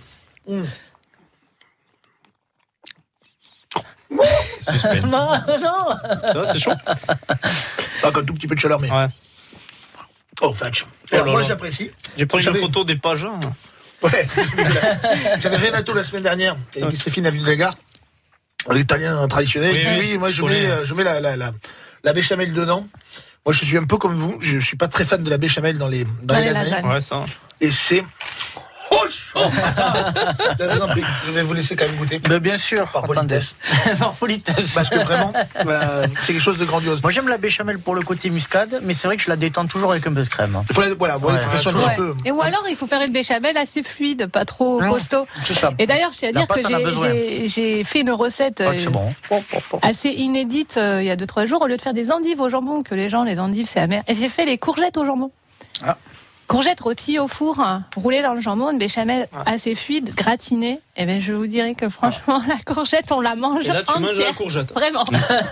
Suspense. Non, non. C'est chaud Avec un tout petit peu de chaleur, mais. Ouais. Oh, Fatch. Oh moi, j'apprécie. J'ai pris une photo des pages. hein. Ouais. J'avais Renato la semaine dernière, avec Stéphane Avenue de la Gare, l'italien traditionnel. Oui, et puis, oui, oui, moi je je mets, euh, je mets la, la, la, la béchamel dedans. Moi je suis un peu comme vous, je suis pas très fan de la béchamel dans les, dans Dans les les lasagnes. lasagnes. Ouais, ça. Et c'est. Oh chaud Je vais vous laisser quand même goûter. Ben, bien sûr. Par politesse. Par politesse. Parce que vraiment, euh, c'est quelque chose de grandiose. Moi j'aime la béchamel pour le côté muscade, mais c'est vrai que je la détends toujours avec un peu de crème. Voilà, voilà, Ouais, il faut qu'elle soit un Ouais. petit peu. Et ou alors, il faut faire une béchamel assez fluide, pas trop Non, costaud. C'est ça. Et d'ailleurs, je tiens à dire que j'ai- fait une recette Ah, euh, bon. assez inédite euh, il y a 2-3 jours. Au lieu de faire des endives au jambon, que les gens, les endives, c'est amer. Et j'ai fait les courgettes au jambon. Ah. Courgettes rôties au four, roulées dans le jambon, une béchamel assez fluide, gratinée. Et ben, je vous dirais que franchement, la courgette, on la mange Et là, tu manges entière. la courgette. Vraiment.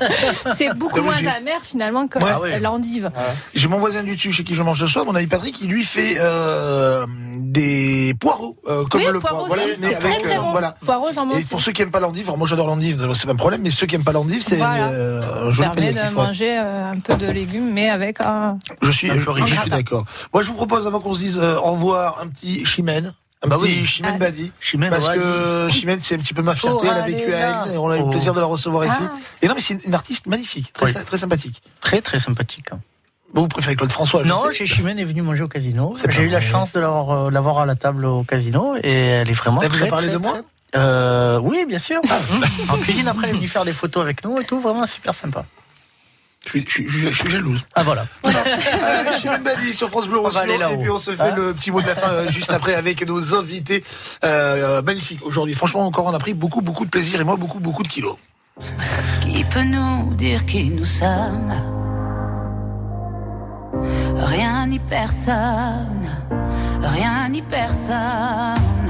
c'est beaucoup moins amer finalement que Ouais. Ah ouais. l'endive. J'ai mon voisin du dessus chez qui je mange ce soir, mon ami Patrick, qui lui fait euh, des poireaux, euh, comme oui, le poireaux poireau. aussi. mais très avec, très euh, bon. voilà. Poireaux, Et pour ceux qui aiment pas l'endive, alors moi j'adore l'endive, c'est pas un problème, mais ceux qui aiment pas l'endive, c'est Voilà. euh, un joli permet de manger euh, un peu de légumes, mais avec un. Je suis, je, je suis d'accord. Moi je vous propose avant qu'on se dise euh, au revoir un petit chimène. Un Bah petit oui. Chimène Ah. Badi. Chimène, Parce ouais, que Chimène, c'est un petit peu ma fierté. Oh, Elle a vécu à. Aisne et on a eu le Oh. plaisir de la recevoir ici. Ah. Et non, mais c'est une artiste magnifique, très, Oui. très sympathique. Très très sympathique. Bon, vous préférez Claude François je Non, sais. chez Chimène est venue manger au casino. J'ai eu la chance de l'avoir, euh, l'avoir à la table au casino et elle est vraiment. Elle vous a très, parlé très, de moi euh, Oui, bien sûr. en cuisine, après, elle est venue faire des photos avec nous et tout. Vraiment super sympa. Je suis, je, suis, je suis- je suis jalouse. Ah voilà. Euh, Chimène Badi sur France Bleu va là-haut. Et puis on se fait Hein le petit mot de la fin euh, juste après avec nos invités euh, magnifiques aujourd'hui. Franchement, encore on a pris beaucoup, beaucoup de plaisir et moi beaucoup, beaucoup de kilos. Qui peut nous dire qui nous sommes? Rien ni personne, rien ni personne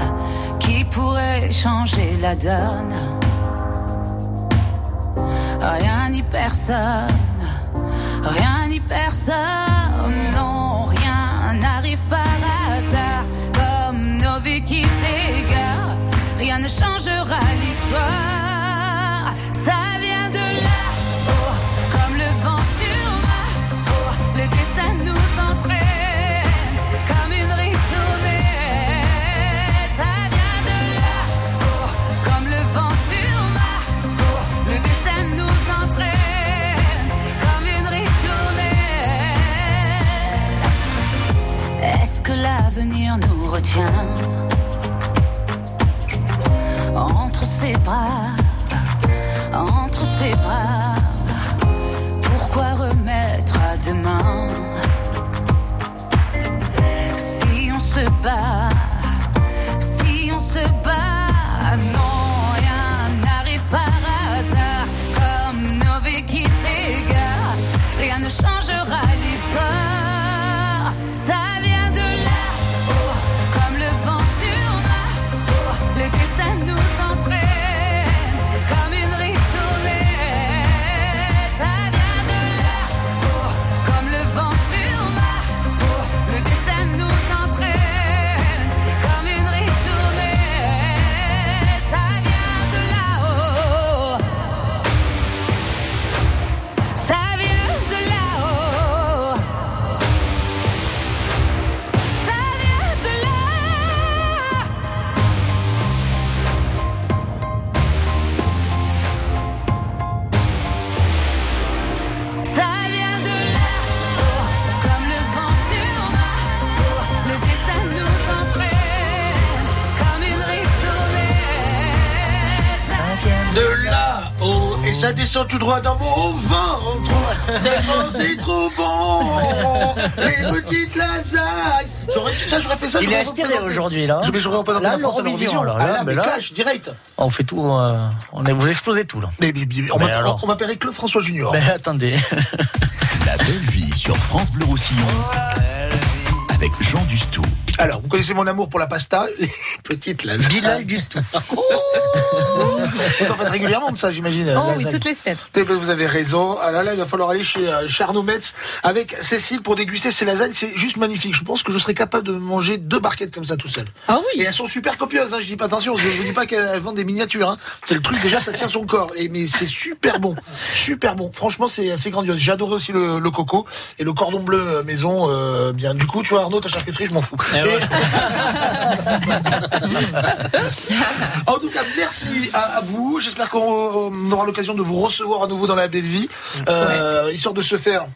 qui pourrait changer la donne. Rien ni personne, rien ni personne, non, rien n'arrive par hasard comme nos vies qui s'égarent. Rien ne changera l'histoire, entre ses bras, entre ses bras? Pourquoi remettre à demain? Si on se bat, Ça descend tout droit dans mon ventre. Tellement c'est trop bon. Les petites lasagnes. J'aurais ça, j'aurais fait ça. Il est inspiré représenté. aujourd'hui là. Mais j'aurais représenté Là, la France à l'Eurovision, alors, Ah là, là, mais là- cash, direct. On fait tout. euh, on est, vous explosez tout là. Mais, mais- mais on Mais m'appelle- alors on m'appellerait Claude François Junior. Mais attendez. La belle vie sur France Bleu Roussillon. Avec Jean Dustou. Alors, vous connaissez mon amour pour la pasta, les petites lasagnes. Bilal Dustou. Vous en faites régulièrement de ça, j'imagine. Oh oui, toutes les semaines. Eh ben, vous avez raison. Ah là là, il va falloir aller chez euh, chez Arnaud Metz avec Cécile pour déguster ces lasagnes. C'est juste magnifique. Je pense que je serais capable de manger deux barquettes comme ça tout seul. Ah oui. Et elles sont super copieuses. Hein. Je dis pas attention. Je vous dis pas qu'elles vendent des miniatures. Hein. C'est le truc déjà, ça tient son corps. Et mais c'est super bon, super bon. Franchement, c'est c'est grandiose. J'ai adoré aussi le, le coco et le cordon bleu euh, maison. euh, bien. Du coup, tu vois Arnaud, ta charcuterie, je m'en fous. Eh ouais. En tout cas, merci à, à vous. J'espère qu'on on aura l'occasion de vous recevoir à nouveau dans la belle vie, euh, histoire de se faire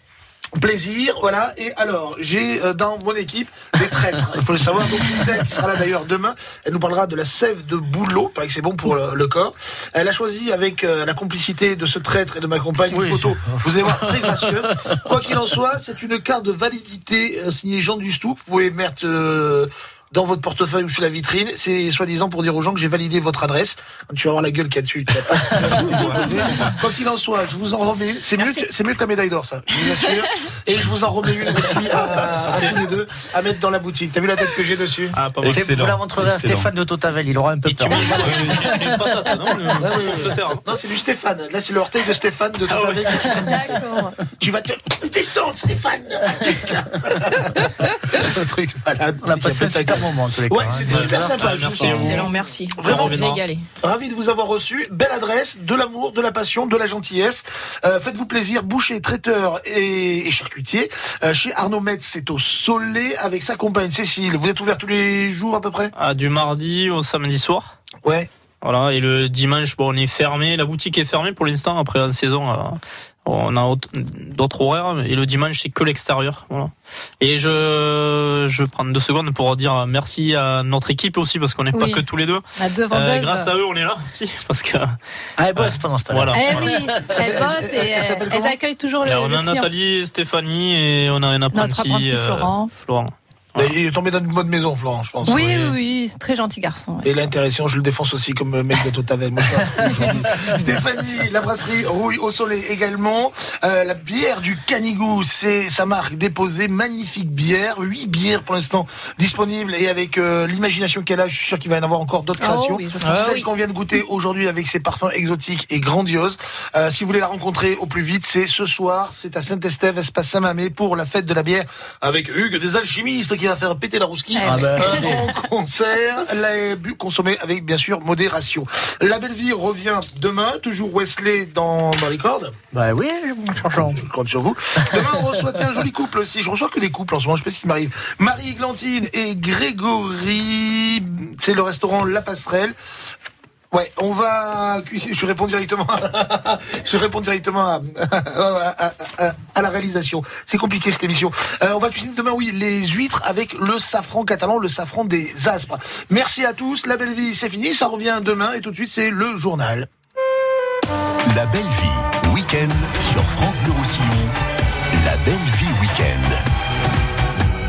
plaisir. Voilà. Et alors, j'ai euh, dans mon équipe des traîtres. Il faut le savoir. Donc Christelle, qui sera là d'ailleurs demain, elle nous parlera de la sève de bouleau. Paraît que c'est bon pour le, le corps. Elle a choisi avec euh, la complicité de ce traître et de ma compagne une photo. Vous allez voir très gracieuse. Quoi qu'il en soit, c'est une carte de validité euh, signée Jean Dustou. Vous pouvez mettre euh, dans votre portefeuille ou sur la vitrine. C'est soi-disant pour dire aux gens que j'ai validé votre adresse. Tu vas voir la gueule qu'il y a dessus. tu vas pas- Quoi qu'il en soit, je vous en remets une. C'est mieux, c'est mieux que la médaille d'or, ça. Je vous assure. Et je vous en remets une aussi à, à tous les deux à mettre dans la boutique. T'as vu la tête que j'ai dessus Ah, pas mal. C'est- Vous la montrerez à. Stéphane de Totavel. Il aura un peu peur. mets une patate, non. Non, c'est du Stéphane. Là, c'est le orteil de Stéphane de Ah ouais. avec. D'accord. Tu vas te détendre, Stéphane. un truc malade. On a passé un super moment en tous les cas. Ouais, hein. c'était super sympa. je. Excellent, merci. Vraiment, Vraiment régalé. Ravi de vous avoir reçu. Belle adresse, de l'amour, de la passion, de la gentillesse. Euh, Faites-vous plaisir, boucher, traiteur et, et charcutier. Euh, chez Arnaud Metz, c'est au Soleil avec sa compagne Cécile. Vous êtes ouvert tous les jours à peu près? Ah, du mardi au samedi soir. Ouais. Voilà, et le dimanche, bon, on est fermé. La boutique est fermée pour l'instant. Après la saison, euh, on a autre- d'autres horaires. Et le dimanche, c'est que l'extérieur. Voilà. Et je, je prends deux secondes pour dire merci à notre équipe aussi, parce qu'on n'est pas que tous les deux. Euh, grâce à eux, on est là aussi. Parce que, Ah, elle bosse pendant ce temps-là. voilà. Eh oui, elles bossent et Elle elles, s'appelle elles comment? accueillent toujours le, Alors, on a. Nathalie, Stéphanie et on a un apprenti, apprenti, euh, Florent. Il est tombé dans une bonne maison, Florent, je pense. Oui, oui, oui, c'est très gentil garçon. ouais. Et l'intéressant, je le défonce aussi comme le mec de Totavel. Moi, je suis un. Stéphanie, la brasserie Rouille au Soleil également. Euh, la bière du Canigou, c'est sa marque déposée. Magnifique bière. Huit bières pour l'instant disponibles. Et avec euh, l'imagination qu'elle a, je suis sûr qu'il va y en avoir encore d'autres Oh créations. oui. Celle qu'on vient de goûter aujourd'hui avec ses parfums exotiques et grandiose. Euh, si vous voulez la rencontrer au plus vite, c'est ce soir. C'est à Saint-Estève, espace Saint-Mamé pour la fête de la bière avec Hugues des alchimistes qui va faire péter la rousquille. Ah bah. Euh, en concert, les bu consommés avec bien sûr modération. La belle vie revient demain, toujours Wesley dans, dans les cordes. Bah oui, mon changeant. Je compte sur vous. Demain, on reçoit tiens, un joli couple aussi. Je reçois que des couples en ce moment, je sais pas ce qui m'arrive. Marie-Glantine et Grégory, c'est le restaurant La Passerelle. Ouais, on va cuisiner. Je réponds directement. je réponds directement à, à- à- à la réalisation. C'est compliqué cette émission. Euh, on va cuisiner demain, oui, les huîtres avec le safran catalan, le safran des aspres. Merci à tous. La belle vie, c'est fini. Ça revient demain et tout de suite, c'est le journal. La belle vie, week-end sur France Bleu Roussillon. La belle vie week-end.